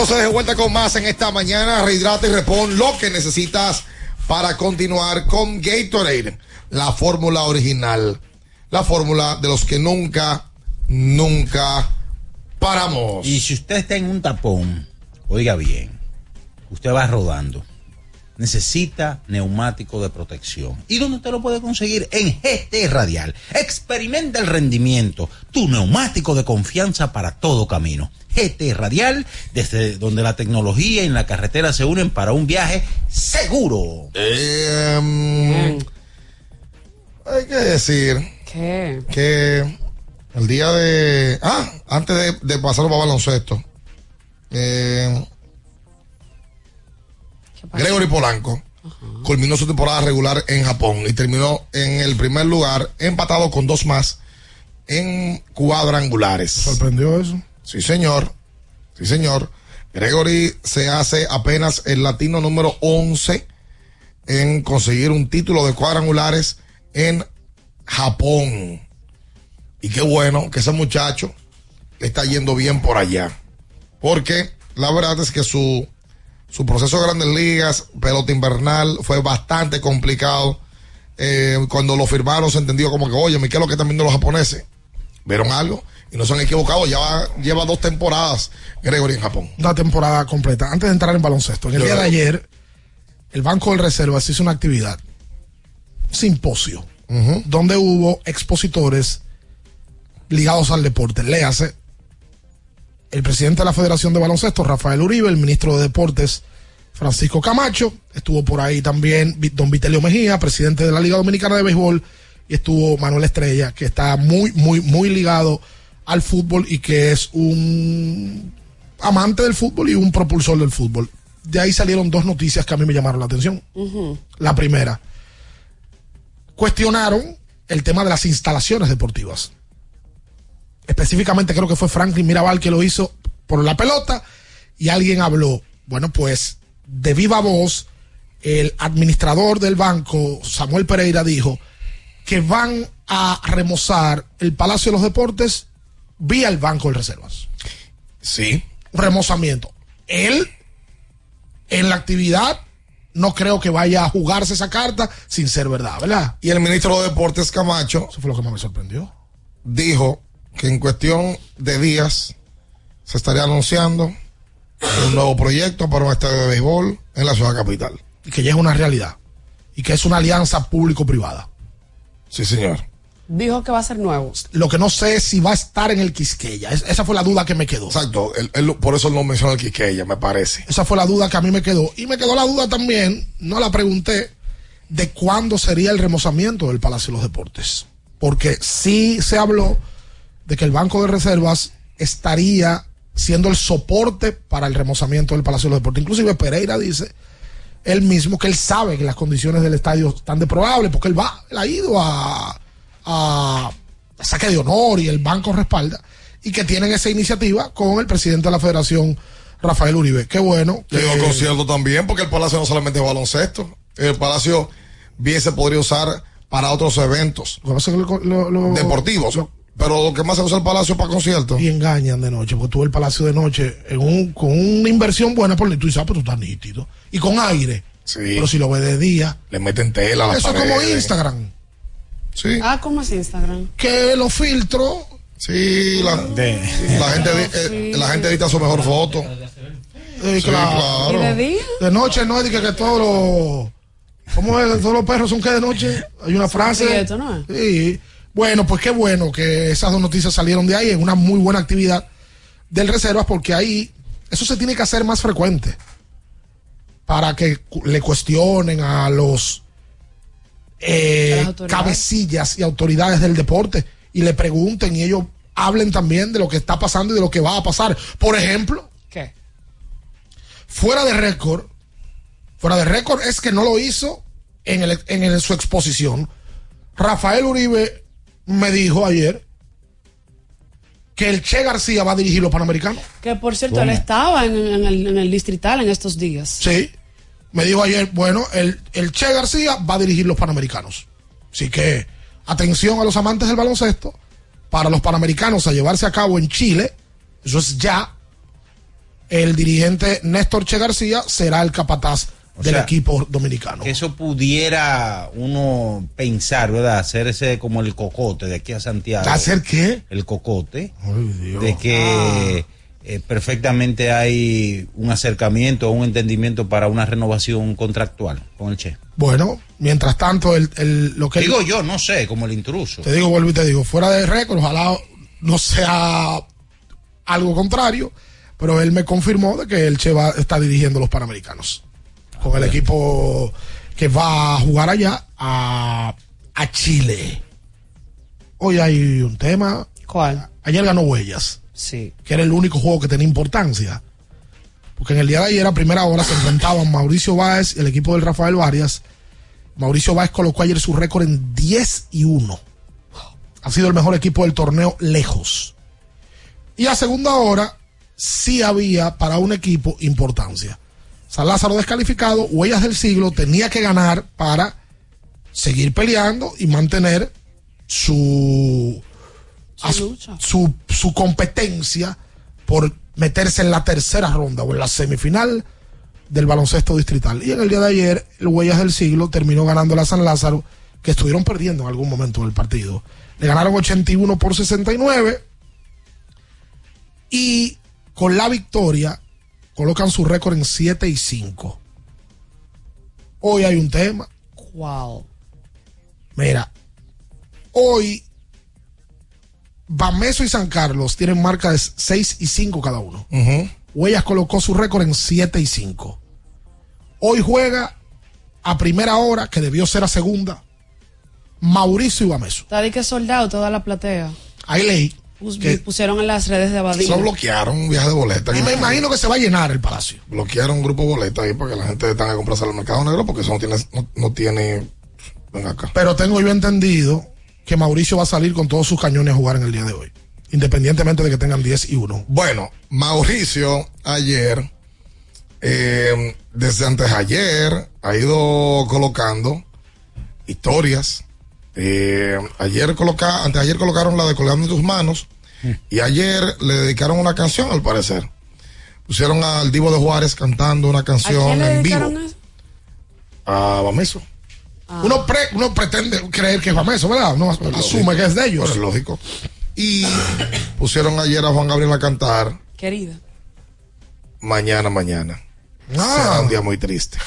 Speaker 13: Entonces de vuelta con más en esta mañana, rehidrata y repon lo que necesitas para continuar con Gatorade, la fórmula original, la fórmula de los que nunca, nunca paramos.
Speaker 7: Y si usted está en un tapón, oiga bien, usted va rodando, necesita neumático de protección. ¿Y dónde usted lo puede conseguir? En GT Radial. Experimenta el rendimiento, tu neumático de confianza para todo camino. GT Radial, desde donde la tecnología y la carretera se unen para un viaje seguro.
Speaker 13: Eh, hay que decir
Speaker 14: ¿Qué?
Speaker 13: que el día de. Ah, antes de, de pasar para baloncesto. eh, Gregory Polanco culminó su temporada regular en Japón y terminó en el primer lugar, empatado con dos más en cuadrangulares.
Speaker 12: ¿Sorprendió eso?
Speaker 13: Sí, señor. Sí, señor. Gregory se hace apenas el latino número 11 en conseguir un título de cuadrangulares en Japón. Y qué bueno que ese muchacho le está yendo bien por allá. Porque la verdad es que su, su proceso de grandes ligas, pelota invernal, fue bastante complicado. Eh, cuando lo firmaron se entendió como que, oye, ¿qué es lo que están viendo los japoneses? ¿Vieron algo? Y no se han equivocado. Ya va- lleva dos temporadas Gregory en Japón.
Speaker 12: Una temporada completa. Antes de entrar en baloncesto, en el
Speaker 13: Yo-
Speaker 12: día de ayer, el Banco del Reservas hizo una actividad, un simposio, donde hubo expositores ligados al deporte. Léase, el presidente de la Federación de Baloncesto, Rafael Uribe, el ministro de Deportes, Francisco Camacho, estuvo por ahí también don Vitelio Mejía, presidente de la Liga Dominicana de Béisbol, y estuvo Manuel Estrella, que está muy, muy, muy ligado al fútbol y que es un amante del fútbol y un propulsor del fútbol. De ahí salieron dos noticias que a mí me llamaron la atención. La primera, cuestionaron el tema de las instalaciones deportivas. Específicamente creo que fue Franklin Mirabal que lo hizo por la pelota y alguien habló. Bueno, pues de viva voz, el administrador del banco, Samuel Pereira, dijo que van a remozar el Palacio de los Deportes vía el Banco de Reservas.
Speaker 13: Sí.
Speaker 12: Remozamiento. Él, en la actividad, no creo que vaya a jugarse esa carta sin ser verdad, ¿verdad?
Speaker 13: Y el ministro de Deportes Camacho.
Speaker 12: Eso fue lo que más me sorprendió.
Speaker 13: Dijo que en cuestión de días se estaría anunciando un nuevo proyecto para un estadio de béisbol en la ciudad capital.
Speaker 12: Y que ya es una realidad. Y que es una alianza público-privada.
Speaker 13: Sí, señor.
Speaker 14: Dijo que va a ser nuevo.
Speaker 12: Lo que no sé es si va a estar en el Quisqueya. Es- esa fue la duda que me quedó.
Speaker 13: Exacto. Él- él- por eso él no menciona el Quiqueya, me parece.
Speaker 12: Esa fue la duda que a mí me quedó. Y me quedó la duda también, no la pregunté, de cuándo sería el remozamiento del Palacio de los Deportes. Porque sí se habló de que el Banco de Reservas estaría siendo el soporte para el remozamiento del Palacio de los Deportes. Inclusive Pereira dice él mismo que él sabe que las condiciones del estadio están deplorables porque él va, él ha ido a, a saque de honor y el banco respalda y que tienen esa iniciativa con el presidente de la federación, Rafael Uribe. Qué bueno.
Speaker 13: Le digo concierto también, porque el Palacio no solamente es baloncesto. El Palacio bien se podría usar para otros eventos deportivos. Pero lo que más se usa el Palacio para conciertos.
Speaker 12: Y engañan de noche, porque tú ves el Palacio de noche en un, con una inversión buena por tú dices, ah, pero tú estás nítido. Y con aire.
Speaker 13: Sí.
Speaker 12: Pero si lo ves de día.
Speaker 13: Le meten tela a la
Speaker 12: Eso es como Instagram.
Speaker 13: Sí.
Speaker 14: Ah, ¿cómo es Instagram?
Speaker 12: Que los filtros.
Speaker 13: Sí, la, la gente, eh, la gente edita su mejor foto.
Speaker 12: eh,
Speaker 13: Sí,
Speaker 12: claro.
Speaker 14: ¿Y de día?
Speaker 12: De noche no es de que, que todos los. ¿Cómo es? Todos los perros son que de noche. Hay una frase.
Speaker 14: prietos, ¿no es?
Speaker 12: Sí. Bueno, pues qué bueno que esas dos noticias salieron de ahí en una muy buena actividad del Reservas, porque ahí eso se tiene que hacer más frecuente para que le cuestionen a los eh, cabecillas y autoridades del deporte y le pregunten y ellos hablen también de lo que está pasando y de lo que va a pasar. Por ejemplo,
Speaker 14: ¿Qué?
Speaker 12: fuera de récord, fuera de récord es que no lo hizo en, el, en el- su exposición. Rafael Uribe me dijo ayer que el Che García va a dirigir los Panamericanos.
Speaker 14: Que por cierto,
Speaker 12: ¿Cómo?
Speaker 14: él estaba en, en el, en el distrital en estos días.
Speaker 12: Sí, me dijo ayer, bueno, el, el Che García va a dirigir los Panamericanos. Así que atención a los amantes del baloncesto, para los Panamericanos a llevarse a cabo en Chile, eso es ya, el dirigente Néstor Che García será el capataz
Speaker 7: O
Speaker 12: del
Speaker 7: sea,
Speaker 12: equipo dominicano.
Speaker 7: Que eso pudiera uno pensar, ¿verdad? Hacerse como el cocote de aquí a Santiago.
Speaker 12: ¿Hacer qué?
Speaker 7: El cocote.
Speaker 12: Dios.
Speaker 7: De que eh, perfectamente hay un acercamiento, un entendimiento para una renovación contractual con el Che.
Speaker 12: Bueno, mientras tanto, el, el- lo que...
Speaker 7: Digo yo, no sé, como el intruso.
Speaker 12: Te digo, vuelvo y te digo, fuera de récord, ojalá no sea algo contrario, pero él me confirmó de que el Che va, está dirigiendo los Panamericanos con el equipo que va a jugar allá a, a Chile. Hoy hay un tema.
Speaker 14: ¿Cuál?
Speaker 12: Ayer ganó Huellas.
Speaker 14: Sí.
Speaker 12: Que era el único juego que tenía importancia. Porque en el día de ayer, a primera hora, se enfrentaban Mauricio Báez y el equipo del Rafael Varias. Mauricio Báez colocó ayer su récord en 10 y 1. Ha sido el mejor equipo del torneo lejos. Y a segunda hora, sí había para un equipo importancia. San Lázaro descalificado, Huellas del Siglo tenía que ganar para seguir peleando y mantener su, su, su competencia por meterse en la tercera ronda o en la semifinal del baloncesto distrital. Y en el día de ayer, el Huellas del Siglo terminó ganando a San Lázaro, que estuvieron perdiendo en algún momento del partido. Le ganaron 81 por 69 y con la victoria colocan su récord en 7 y 5. Hoy hay un tema.
Speaker 14: Wow.
Speaker 12: Mira, hoy Bameso y San Carlos tienen marca de 6 y 5 cada uno. Huellas colocó su récord en 7 y 5. Hoy juega a primera hora, que debió ser a segunda, Mauricio y Bameso.
Speaker 14: Está de que soldado toda la platea.
Speaker 12: Hay ley.
Speaker 14: Pus-
Speaker 12: que
Speaker 14: pusieron en las redes de Abadía.
Speaker 13: Lo bloquearon un viaje de boletas.
Speaker 12: Y me imagino que se va a llenar el palacio.
Speaker 13: Bloquearon un grupo de boletas ahí para que la gente tenga que comprarse al mercado negro porque eso no tiene. No, no tiene ven acá.
Speaker 12: Pero tengo yo entendido que Mauricio va a salir con todos sus cañones a jugar en el día de hoy. Independientemente de que tengan 10 y 1.
Speaker 13: Bueno, Mauricio ayer, eh, desde antes ayer, ha ido colocando historias. Eh, ayer coloca, antes ayer colocaron la de Colgando en tus manos y ayer le dedicaron una canción al parecer. Pusieron al Divo de Juárez cantando una
Speaker 14: ¿A
Speaker 13: canción
Speaker 14: quién le
Speaker 13: en vivo.
Speaker 14: eso?
Speaker 13: A Bameso.
Speaker 12: Uno, pre- uno pretende creer que es Bameso, ¿verdad? Uno asume que es de ellos.
Speaker 13: Pues lógico. Y pusieron ayer a Juan Gabriel a cantar
Speaker 14: Querida.
Speaker 13: Mañana, mañana.
Speaker 12: Ah.
Speaker 13: Será un día muy triste.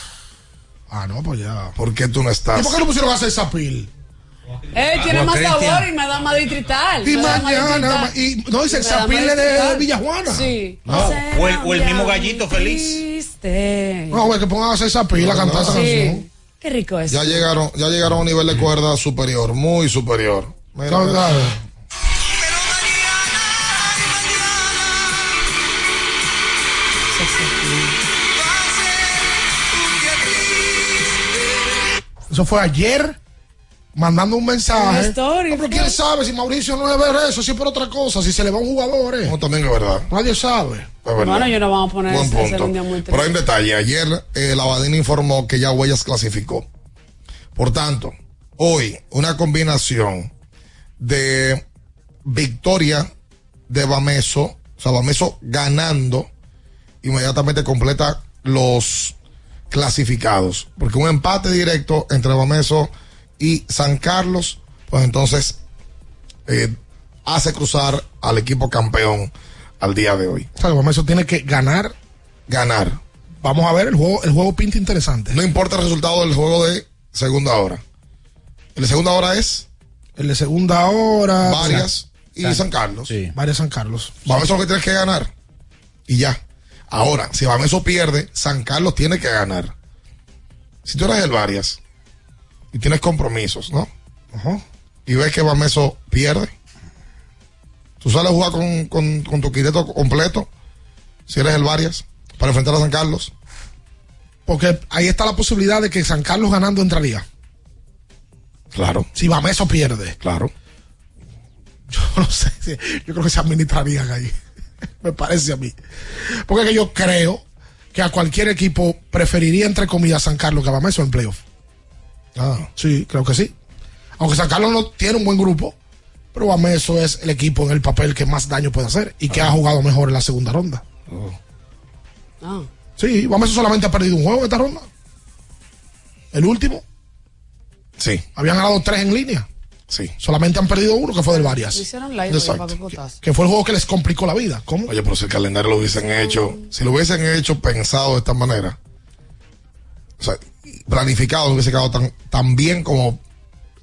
Speaker 12: Ah, no, pues ya.
Speaker 13: ¿Por qué tú no estás?
Speaker 12: ¿Y por qué no pusieron a César Pil?
Speaker 14: Eh, tiene
Speaker 12: Agua
Speaker 14: más
Speaker 12: Cristian.
Speaker 14: sabor y me da más distrital.
Speaker 12: Y mañana, y no dice
Speaker 14: Me
Speaker 12: el Zapil de. Villajuana.
Speaker 14: Sí.
Speaker 7: No, o el, o el mismo gallito feliz.
Speaker 14: Triste.
Speaker 12: No, güey, que pongan a César Pil a cantar esa
Speaker 14: Sí.
Speaker 12: canción.
Speaker 14: Qué rico es.
Speaker 13: Ya llegaron, ya llegaron a un nivel de cuerda superior, muy superior. Mira, mira.
Speaker 12: claro. Eso fue ayer, mandando un mensaje.
Speaker 14: Story,
Speaker 12: No, pero quién sabe si Mauricio no es ver eso, si es por otra cosa, si se le va un jugador. eh.
Speaker 13: No, también es verdad.
Speaker 12: Nadie sabe.
Speaker 13: Verdad.
Speaker 14: Bueno, yo no vamos a poner
Speaker 13: Buen
Speaker 14: ese,
Speaker 13: punto.
Speaker 14: muy
Speaker 13: Pero hay un detalle. Ayer eh, informó que ya Huellas clasificó. Por tanto, hoy una combinación de victoria de Bameso, o sea, Bameso ganando, inmediatamente completa los clasificados. Porque un empate directo entre Bameso y San Carlos pues entonces eh, hace cruzar al equipo campeón al día de hoy.
Speaker 12: O sea, tiene que ganar.
Speaker 13: Ganar.
Speaker 12: Vamos a ver, el juego, el juego pinta interesante.
Speaker 13: No importa el resultado del juego de segunda hora. El de segunda hora es
Speaker 12: El de segunda hora.
Speaker 13: Varias y
Speaker 12: San-
Speaker 13: San Carlos.
Speaker 12: Sí. Varias San Carlos.
Speaker 13: Bameso lo que tienes que ganar. Y ya. Ahora, si Bameso pierde, San Carlos tiene que ganar. Si tú eres el Varias y tienes compromisos, ¿no? Y ves que Bameso pierde, tú sales a jugar con, con, con tu quireto completo, si eres el Varias, para enfrentar a San Carlos.
Speaker 12: Porque ahí está la posibilidad de que San Carlos ganando entraría.
Speaker 13: Claro.
Speaker 12: Si Bameso pierde.
Speaker 13: Claro.
Speaker 12: Yo no sé. Yo creo que se administrarían ahí. Me parece a mí. Porque que yo creo que a cualquier equipo preferiría, entre comillas, San Carlos que a Bameso en playoff.
Speaker 13: Ah.
Speaker 12: Sí, creo que sí. Aunque San Carlos no tiene un buen grupo, pero Bameso es el equipo en el papel que más daño puede hacer y que ha jugado mejor en la segunda ronda.
Speaker 14: Ah.
Speaker 12: Sí, Bameso solamente ha perdido un juego en esta ronda. El último.
Speaker 13: Sí.
Speaker 12: Habían ganado tres en línea.
Speaker 13: Sí.
Speaker 12: Solamente han perdido uno, que fue del Varias.
Speaker 14: Hicieron live que.
Speaker 12: Que fue el juego que les complicó la vida. ¿Cómo?
Speaker 13: Oye, pero si el calendario lo hubiesen hecho, si lo hubiesen hecho pensado de esta manera, o sea, planificado, no hubiese quedado tan, tan bien como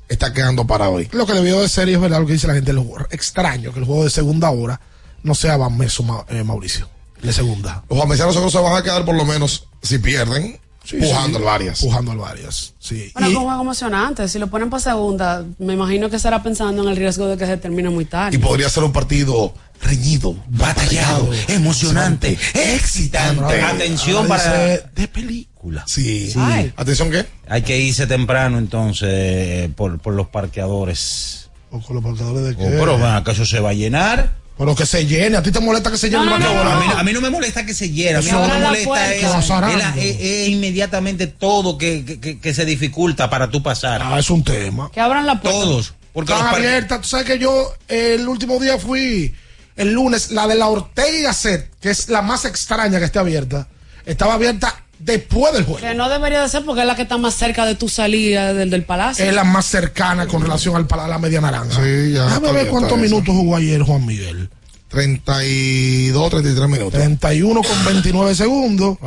Speaker 13: está quedando para hoy.
Speaker 12: Lo que debió de ser, y es verdad lo que dice la gente, lo extraño que el juego de segunda hora no sea Bameso Ma- eh, Mauricio. De segunda.
Speaker 13: Los seguro se van a quedar por lo menos, si pierden,
Speaker 12: Sí,
Speaker 13: pujando
Speaker 12: sí.
Speaker 13: al varias.
Speaker 12: Pujando al varias. Sí.
Speaker 14: Bueno,
Speaker 12: Y-
Speaker 14: es un juego emocionante. Si lo ponen para segunda, me imagino que será pensando en el riesgo de que se termine muy tarde.
Speaker 13: Y podría ser un partido reñido, batallado, emocionante, excitante.
Speaker 7: Atención para.
Speaker 12: dice, de película.
Speaker 13: Sí. ¿Atención qué?
Speaker 7: Hay que irse temprano entonces eh, por, por los parqueadores.
Speaker 12: O con los marcadores de
Speaker 7: Oh,
Speaker 12: qué.
Speaker 7: pero van, ¿acaso se va a llenar?
Speaker 12: Pero que se llene. ¿A ti te molesta que se llene
Speaker 14: No,
Speaker 12: el
Speaker 14: no?
Speaker 7: A, mí, a mí no me molesta que se llene, a mí que me molesta es, es la- es- es inmediatamente todo que, que- se dificulta para tú pasar.
Speaker 12: Ah, es un tema.
Speaker 14: Que abran la puerta.
Speaker 7: Todos. Porque
Speaker 12: Están
Speaker 7: par-
Speaker 12: abiertas. Tú sabes que yo eh, el último día fui, el lunes, la de la Ortega Gasset, que es la más extraña que esté abierta, estaba abierta después del juego.
Speaker 14: Que no debería de ser porque es la que está más cerca de tu salida del, del palacio.
Speaker 12: Es la más cercana con relación al pala- a la media naranja.
Speaker 13: Sí, ya
Speaker 12: Déjame ver cuántos minutos jugó ayer Juan Miguel.
Speaker 13: 32, 33 minutos.
Speaker 12: 31 con 29 segundos.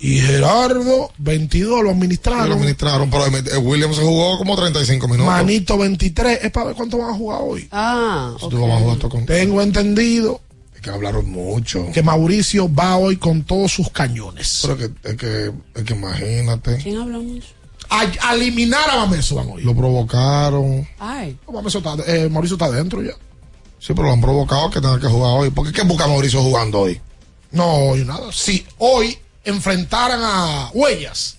Speaker 12: Y Gerardo, 22, lo
Speaker 13: Y
Speaker 12: administraron.
Speaker 13: lo administraron, pero Williams se jugó como 35 minutos.
Speaker 12: Manito, 23. Es para ver cuánto van a jugar hoy.
Speaker 14: Ah,
Speaker 13: tú vas a jugar esto con-
Speaker 12: Tengo entendido
Speaker 13: que hablaron mucho.
Speaker 12: que Mauricio va hoy con todos sus cañones.
Speaker 13: Pero que, es que, es que imagínate.
Speaker 14: ¿quién habló mucho?
Speaker 12: A, a eliminar a Bameso van hoy.
Speaker 13: Lo provocaron.
Speaker 14: Ay,
Speaker 12: Bameso está, eh, Mauricio está adentro ya.
Speaker 13: Sí, pero lo han provocado que tenga que jugar hoy. ¿Por qué qué busca Mauricio jugando hoy?
Speaker 12: No, hoy nada. Si hoy enfrentaran a Huellas,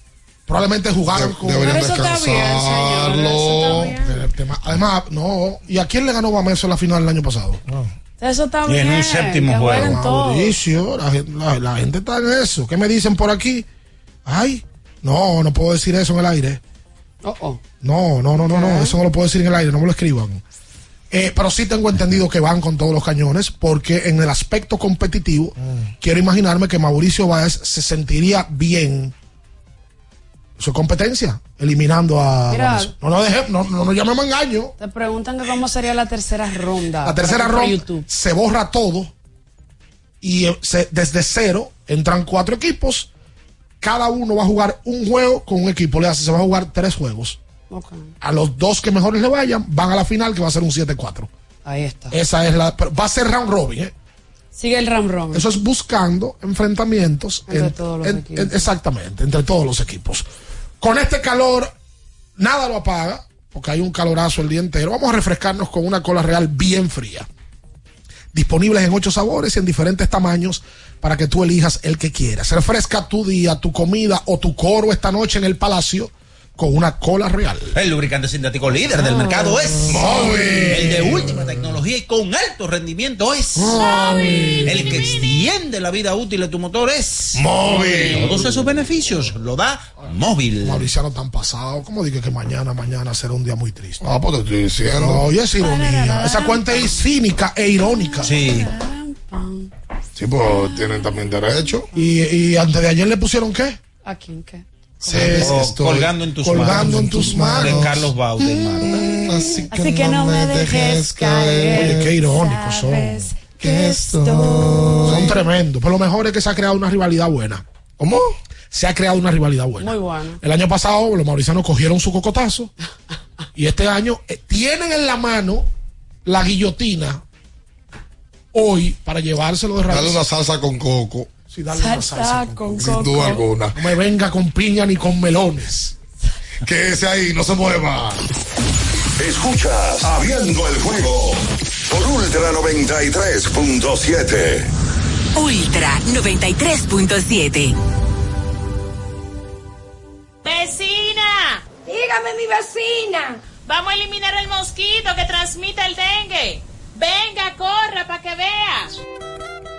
Speaker 12: probablemente jugaran
Speaker 13: De-
Speaker 12: con.
Speaker 13: deberían
Speaker 14: Pero eso está bien, señor,
Speaker 13: descansarlo.
Speaker 14: eso está bien.
Speaker 12: El tema- Además, no. ¿Y a quién le ganó Bameso en la final del año pasado?
Speaker 14: eso está
Speaker 7: Y en un séptimo juego.
Speaker 12: Mauricio, la, gen- la- la gente está en eso. ¿Qué me dicen por aquí? Ay, no, no puedo decir eso en el aire.
Speaker 14: Oh, oh.
Speaker 12: No, no, no, no, no, eso no lo puedo decir en el aire, no me lo escriban. Eh, pero sí tengo entendido que van con todos los cañones, porque en el aspecto competitivo, quiero imaginarme que Mauricio Báez se sentiría bien. Su competencia, eliminando a.
Speaker 14: Mira.
Speaker 12: No, no, deje, no, no, no llamemos engaño.
Speaker 14: Te preguntan que cómo sería la tercera ronda.
Speaker 12: La tercera ronda
Speaker 14: YouTube.
Speaker 12: se borra todo y eh, se- desde cero entran cuatro equipos. Cada uno va a jugar un juego con un equipo. Le hace, se va a jugar tres juegos. A los dos que mejores le vayan, van a la final, que va a ser un 7-4.
Speaker 14: Ahí está.
Speaker 12: Esa es la. va a ser round robin, ¿eh?
Speaker 14: Sigue el Ram Ram.
Speaker 12: Eso es buscando enfrentamientos.
Speaker 14: Entre todos los equipos.
Speaker 12: exactamente, entre todos los equipos. Con este calor, nada lo apaga, porque hay un calorazo el día entero. Vamos a refrescarnos con una cola real bien fría. Disponibles en ocho sabores y en diferentes tamaños para que tú elijas el que quieras. Refresca tu día, tu comida o tu coro esta noche en el palacio con una cola real.
Speaker 7: El lubricante sintético líder del mercado es
Speaker 12: Móvil.
Speaker 7: El de última tecnología y con alto rendimiento es Móvil. El que extiende la vida útil de tu motor es
Speaker 13: Móvil.
Speaker 7: Todos esos beneficios lo da Móvil.
Speaker 12: Mauriciano tan pasado, como dije que mañana, mañana será un día muy triste.
Speaker 13: Ah, pues te estoy diciendo.
Speaker 12: No, y es ironía. Esa cuenta es cínica e irónica.
Speaker 7: Sí.
Speaker 13: Sí, pues tienen también derecho.
Speaker 12: Y, y antes de ayer le pusieron qué?
Speaker 14: ¿A quién qué?
Speaker 12: Estoy
Speaker 7: colgando en tus
Speaker 12: colgando
Speaker 7: manos.
Speaker 12: en tus manos.
Speaker 7: De Carlos Baude, Marta.
Speaker 12: Así que,
Speaker 14: Así que no me dejes caer.
Speaker 12: Oye, qué irónicos son. Que esto- Son tremendos. Pero lo mejor es que se ha creado una rivalidad buena.
Speaker 13: ¿Cómo?
Speaker 12: Se ha creado una rivalidad buena.
Speaker 14: Muy bueno.
Speaker 12: El año pasado los mauricianos cogieron su cocotazo y este año eh, tienen en la mano la guillotina hoy para llevárselo de
Speaker 13: Dale
Speaker 12: raíz.
Speaker 13: una salsa con coco.
Speaker 12: Sí, dale una
Speaker 14: Salsa
Speaker 12: salsa
Speaker 14: con
Speaker 13: Sin duda alguna.
Speaker 12: No me venga con piña ni con melones.
Speaker 13: Quédese ahí, no se mueva.
Speaker 5: Escuchas Abriendo el juego por Ultra 93.7.
Speaker 2: Ultra 93.7.
Speaker 18: ¡Vecina!
Speaker 19: Dígame, mi vecina.
Speaker 18: Vamos a eliminar el mosquito que transmite el dengue. Venga, corra para que vea.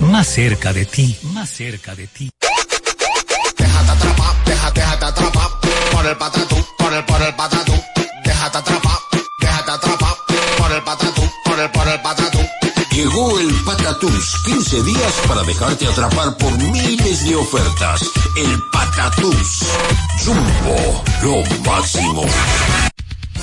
Speaker 20: más cerca de ti, más cerca de ti.
Speaker 17: Déjate atrapar, déjate, déjate atrapar por el patatú, por el, por el patatú. Déjate atrapar, déjate atrapar por el patatú, por el, por el patatú.
Speaker 15: Llegó el Patatús, 15 días para dejarte atrapar por miles de ofertas. El Patatús. Jumbo, lo máximo.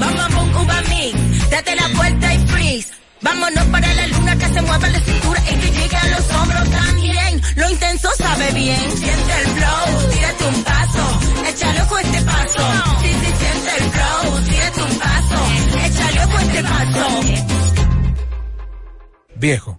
Speaker 19: bum, bum, uva mix. Date la vuelta y freeze. Vámonos para la luna que se mueva la cintura y que llegue a los hombros también. Lo intenso sabe bien. Siente el flow, tírate un paso, échale fuerte paso. Sí, sí, siente el flow, tírate un paso, échale fuerte paso.
Speaker 21: Viejo,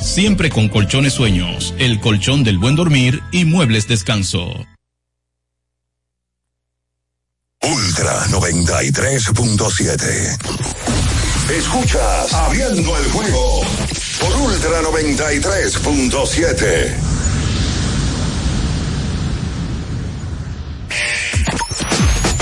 Speaker 16: siempre con colchones sueños, el colchón del buen dormir y muebles descanso.
Speaker 5: Ultra 93.7. Escuchas Abriendo el juego por Ultra 93.7.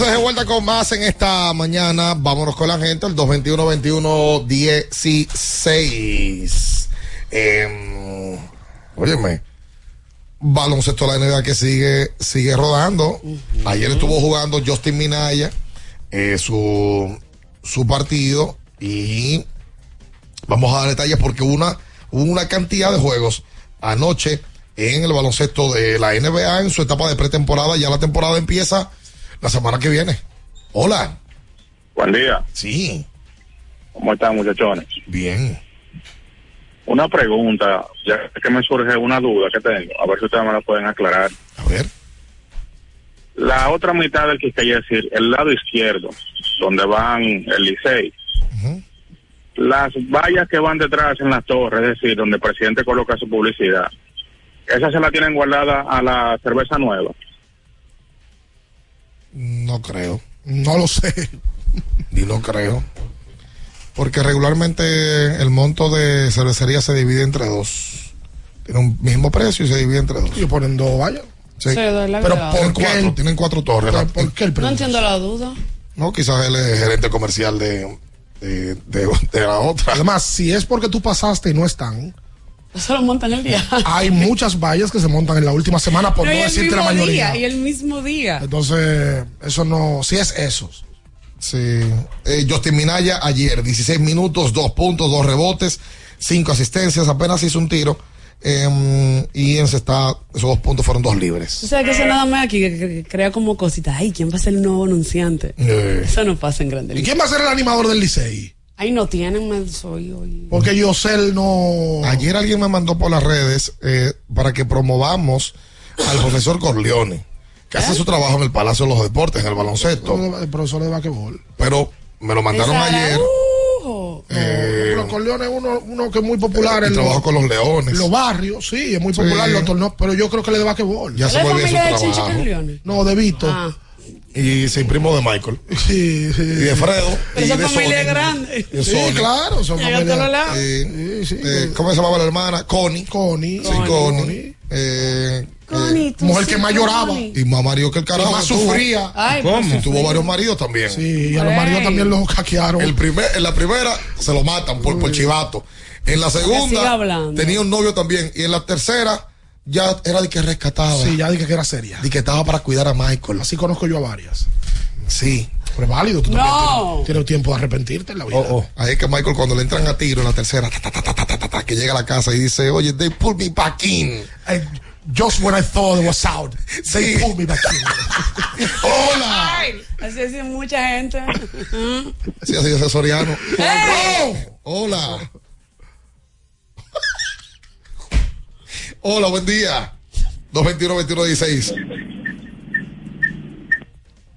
Speaker 13: Entonces de vuelta con más en esta mañana. Vámonos con la gente, el 221-21-16. Eh, óyeme, baloncesto de la NBA que sigue, sigue rodando. Ayer estuvo jugando Justin Minaya eh, su, su partido y vamos a dar detalles porque una, hubo una cantidad de juegos anoche en el baloncesto de la NBA en su etapa de pretemporada. Ya la temporada empieza la semana que viene. Hola.
Speaker 22: Buen día.
Speaker 13: Sí.
Speaker 22: ¿Cómo están, muchachones?
Speaker 13: Bien.
Speaker 22: Una pregunta, ya que me surge una duda que tengo, a ver si ustedes me la pueden aclarar.
Speaker 13: A ver.
Speaker 22: La otra mitad del que quería decir, el lado izquierdo, donde van el Licey. Las vallas que van detrás en las torres, es decir, donde el presidente coloca su publicidad, ¿esas se la tienen guardada a la cerveza nueva?
Speaker 13: No creo.
Speaker 12: No lo sé.
Speaker 13: Y no creo. Porque regularmente el monto de cervecería se divide entre dos. Tiene un mismo precio y se divide entre dos.
Speaker 12: Y ponen dos vallas.
Speaker 13: Sí. Pero por cuatro, tienen cuatro torres. La-
Speaker 12: ¿Por qué el
Speaker 14: No entiendo la duda.
Speaker 13: no, quizás él es gerente comercial de, de, de- de la otra.
Speaker 12: Además, si es porque tú pasaste y no están,
Speaker 14: Eso lo montan el día.
Speaker 12: hay muchas vallas que se montan en la última semana, por no,
Speaker 14: el
Speaker 12: decirte la mayoría.
Speaker 14: día, y el mismo día.
Speaker 12: Entonces, eso no, si es esos.
Speaker 13: Sí. Eh, Justin Minaya ayer, 16 minutos, 2 puntos, 2 rebotes, 5 asistencias, apenas hizo un tiro. eh, y en está, esos dos puntos fueron dos libres.
Speaker 14: O sea, que eso nada más aquí que, crea como cositas. Ay, ¿quién va a ser el nuevo anunciante?
Speaker 13: Eh,
Speaker 14: Eso no pasa en Grande
Speaker 12: ¿Y quién va a ser el animador del Licey?
Speaker 14: Ahí no tienen, me soy hoy.
Speaker 12: Porque Yosel no.
Speaker 13: Ayer alguien me mandó por las redes eh, para que promovamos al profesor Corleone, que hace su trabajo en el Palacio de los Deportes, en el baloncesto.
Speaker 12: El profesor de basquetbol.
Speaker 13: Pero me lo mandaron ayer.
Speaker 14: Uh,
Speaker 13: eh,
Speaker 12: Pero Corleone es uno, uno que es muy popular
Speaker 13: trabajó
Speaker 12: los,
Speaker 13: con los Leones.
Speaker 12: los barrios, sí, es muy
Speaker 13: Sí.
Speaker 12: popular en los torneos, pero yo creo que le de basquetbol.
Speaker 13: Ya
Speaker 14: ¿Es
Speaker 13: se bien su
Speaker 14: de
Speaker 13: trabajo.
Speaker 14: Corleone?
Speaker 12: No, de Vito.
Speaker 14: Ah,
Speaker 13: Y se imprimió de Michael.
Speaker 12: Sí, sí.
Speaker 13: Y de Fredo.
Speaker 14: pero
Speaker 13: y
Speaker 14: esa
Speaker 13: de
Speaker 14: familia
Speaker 13: Sony.
Speaker 14: grande.
Speaker 12: Sí, claro, son familia-.
Speaker 13: Eh,
Speaker 12: Sí, sí.
Speaker 13: eh, ¿Cómo se llamaba la hermana? Connie.
Speaker 12: Connie.
Speaker 13: Sí, Connie. Eh,
Speaker 14: Connie, tú
Speaker 12: mujer
Speaker 14: sí,
Speaker 12: que más lloraba.
Speaker 14: Connie.
Speaker 13: y más marido que el
Speaker 12: Y
Speaker 13: carajo.
Speaker 12: más sufría.
Speaker 14: Ay,
Speaker 7: ¿Cómo?
Speaker 14: pues,
Speaker 13: Y tuvo varios maridos también.
Speaker 12: Sí, y a los maridos también los hackearon.
Speaker 13: El primer, en la primera se lo matan por, por chivato. En la segunda tenía un novio también. Y en la tercera ya era de que rescataba.
Speaker 12: Sí, ya dije que era seria.
Speaker 13: De que estaba para cuidar a Michael.
Speaker 12: Así conozco yo a varias.
Speaker 13: Sí.
Speaker 12: Pero es válido, tú
Speaker 14: no.
Speaker 12: también tienes, tiempo de arrepentirte en la vida.
Speaker 7: Oh, oh.
Speaker 13: Ahí es que Michael, cuando le entran a tiro en la tercera, que llega a la casa y dice, oye, they pulled me back in.
Speaker 12: Just when I thought it was out, they
Speaker 13: sí.
Speaker 12: pulled me back in.
Speaker 13: ¡Hola!
Speaker 14: Así es mucha gente.
Speaker 13: sí, así es soriano. Hey. ¡Hola! Hola, buen día. 221-21-16.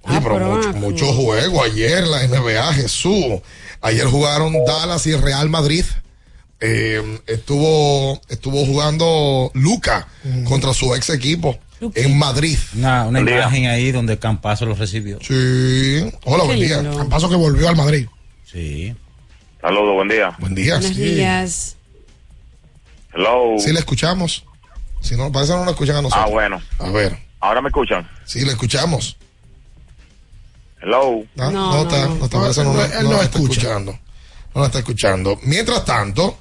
Speaker 13: Oye,
Speaker 14: Ah,
Speaker 13: pero
Speaker 14: pero
Speaker 13: mucho,
Speaker 14: va,
Speaker 13: mucho juego ayer en la NBA, Jesús. Ayer jugaron Dallas y el Real Madrid. Eh, estuvo, estuvo jugando Luca contra su ex equipo en Madrid.
Speaker 7: Una, una
Speaker 22: Buen día.
Speaker 7: imagen ahí donde Campazo lo recibió.
Speaker 13: Sí. Hola, buen día.
Speaker 12: paso que volvió al Madrid.
Speaker 7: Sí.
Speaker 22: Saludos, buen día.
Speaker 13: Buen día.
Speaker 14: Buenos
Speaker 13: Sí.
Speaker 14: días.
Speaker 22: Hello.
Speaker 13: Sí, le escuchamos. Si no, parece que no lo escuchan a nosotros.
Speaker 22: Ah, bueno.
Speaker 13: A ver.
Speaker 22: Ahora me escuchan.
Speaker 13: Sí, le escuchamos.
Speaker 22: Hello.
Speaker 13: Ah,
Speaker 14: No,
Speaker 13: no,
Speaker 14: no,
Speaker 13: está,
Speaker 14: no.
Speaker 13: no está,
Speaker 12: No,
Speaker 13: parece que no,
Speaker 12: él no
Speaker 13: no está
Speaker 12: escucha.
Speaker 13: escuchando. No la está escuchando. Mientras tanto,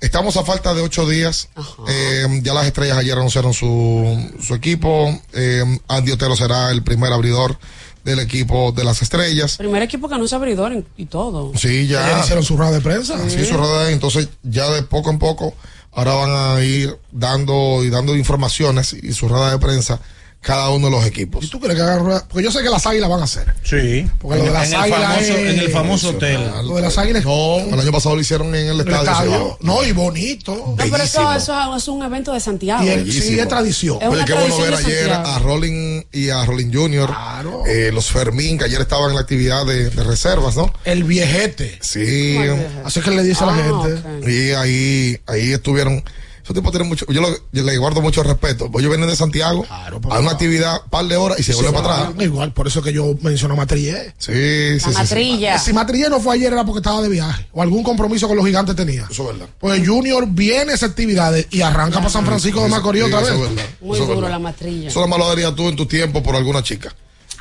Speaker 13: estamos a falta de ocho días. Eh, ya las estrellas ayer anunciaron su, su equipo. Eh, Andy Otero será el primer abridor del equipo de las estrellas.
Speaker 14: Primer equipo que no es abridor en- y todo.
Speaker 13: Sí, ya.
Speaker 12: Ayer hicieron su rueda de prensa.
Speaker 13: Sí, su rueda, entonces ya de poco en poco ahora van a ir dando y dando informaciones y su rueda de prensa cada uno de los
Speaker 12: ¿Y
Speaker 13: equipos.
Speaker 12: tú crees que hagan rueda? Porque yo sé que las águilas van a hacer.
Speaker 7: Sí.
Speaker 12: Porque lo de las
Speaker 7: en, el
Speaker 12: águilas
Speaker 7: famoso,
Speaker 12: es-
Speaker 7: en el famoso hotel.
Speaker 12: Lo de las águilas.
Speaker 13: No, el año pasado lo hicieron en el
Speaker 12: el
Speaker 13: estadio.
Speaker 12: No, y bonito.
Speaker 14: No, pero eso, eso es un evento de Santiago.
Speaker 12: Y el, sí, es tradición.
Speaker 14: Es
Speaker 13: Oye, qué bueno ver ayer a Rolling y a Rolling Junior,
Speaker 12: Claro.
Speaker 13: eh, los Fermín, que ayer estaban en la actividad de, de reservas, ¿no?
Speaker 12: El viejete.
Speaker 13: Sí.
Speaker 12: Así que le dice a la
Speaker 14: Ah,
Speaker 12: gente.
Speaker 13: y ahí, ahí estuvieron Esos tipos tienen mucho, yo, lo- yo le guardo mucho respeto. Pues Ellos vienen de Santiago a una actividad, par de horas y se vuelven para atrás.
Speaker 12: Igual, por eso que yo menciono a Matrillé.
Speaker 13: Sí, sí, sí, sí.
Speaker 12: Si Matrillé no fue ayer era porque estaba de viaje o algún compromiso con los gigantes tenía.
Speaker 13: Eso es verdad.
Speaker 12: Pues Junior viene a esas actividades y arranca para San Francisco de Macorís
Speaker 13: Sí,
Speaker 12: otra
Speaker 13: eso
Speaker 12: vez.
Speaker 13: es verdad.
Speaker 14: Muy
Speaker 13: Eso
Speaker 14: duro
Speaker 13: verdad.
Speaker 14: la matrilla.
Speaker 13: Eso lo malo harías tú en tu tiempo por alguna chica.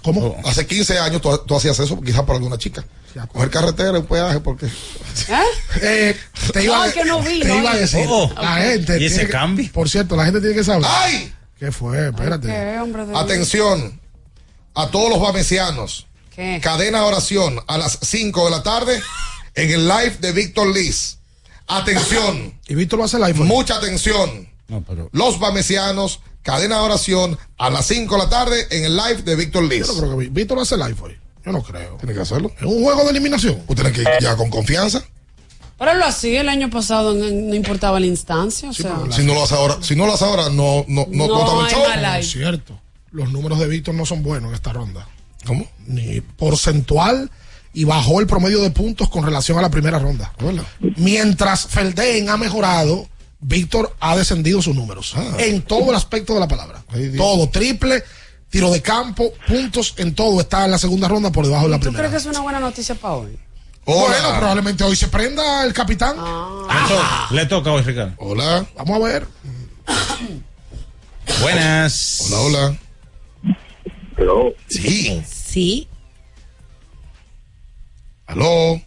Speaker 12: ¿Cómo?
Speaker 13: Hace 15 años tú, tú hacías eso quizás por alguna chica. Coger carretera, un peaje, porque...
Speaker 12: Eh, te iba,
Speaker 14: No,
Speaker 12: a-
Speaker 14: es que no vi,
Speaker 12: te
Speaker 14: no
Speaker 12: iba a decir.
Speaker 13: Oh,
Speaker 12: la gente.
Speaker 13: ¿y ese
Speaker 12: que-
Speaker 13: cambio?
Speaker 12: Por cierto, la gente tiene que saber.
Speaker 13: ¡Ay!
Speaker 12: ¿Qué fue? Espérate.
Speaker 14: ¿Qué, hombre de
Speaker 13: Atención a todos los bamesianos.
Speaker 14: ¿Qué?
Speaker 13: Cadena de oración a las 5 de la tarde en el live de Víctor Liz. Atención.
Speaker 12: Y Víctor va a hacer live.
Speaker 13: Mucha atención. Los bamesianos, cadena de oración a las 5 de la tarde en el live de Víctor Liz.
Speaker 12: Yo no creo que Víctor hacer live hoy. Yo no creo.
Speaker 13: Tiene que hacerlo.
Speaker 12: Es un juego de eliminación.
Speaker 13: Usted tiene que ir ya con confianza.
Speaker 14: Pero lo hacía el año pasado, no, no importaba la instancia. O sea,
Speaker 13: Si no lo hace ahora, si no lo hace ahora, no, no, no,
Speaker 14: No hay
Speaker 13: show.
Speaker 14: mal live.
Speaker 12: Es cierto. Los números de Víctor no son buenos en esta ronda.
Speaker 13: ¿Cómo?
Speaker 12: Ni porcentual y bajó el promedio de puntos con relación a la primera ronda. Mientras Felden ha mejorado, Víctor ha descendido sus números.
Speaker 13: Ah.
Speaker 12: En todo el aspecto de la palabra. todo, triple, tiro de campo, puntos en todo. Está en la segunda ronda por debajo de la
Speaker 14: ¿Tú
Speaker 12: primera.
Speaker 14: crees que es una buena noticia para hoy?
Speaker 12: Bueno, probablemente hoy se prenda el capitán.
Speaker 14: Ah.
Speaker 7: Le toca hoy, Ricardo.
Speaker 13: Hola.
Speaker 12: Vamos a ver.
Speaker 7: Buenas.
Speaker 13: Hola, hola. Sí.
Speaker 2: Sí.
Speaker 13: Aló.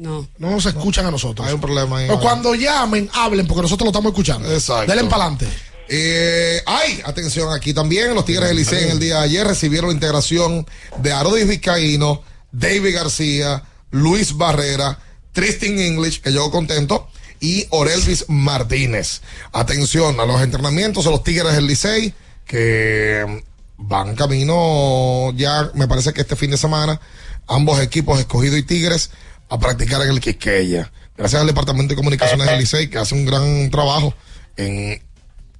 Speaker 14: No.
Speaker 12: No nos escuchan a nosotros.
Speaker 13: Hay un problema ahí.
Speaker 12: Pero cuando llamen, hablen, porque nosotros lo estamos escuchando.
Speaker 13: Exacto.
Speaker 12: Denle para adelante.
Speaker 13: Eh, ay, atención, aquí también los Tigres del Licey en el día de ayer recibieron la integración de Arodis Vizcaíno, David García, Luis Barrera, Tristan English, que llegó contento, y Orelvis Martínez. Atención a los entrenamientos de los Tigres del Licey, que van camino ya, me parece que este fin de semana, ambos equipos, Escogido y Tigres, a practicar en el Quisqueya. Gracias al Departamento de Comunicaciones del Licey, que hace un gran trabajo en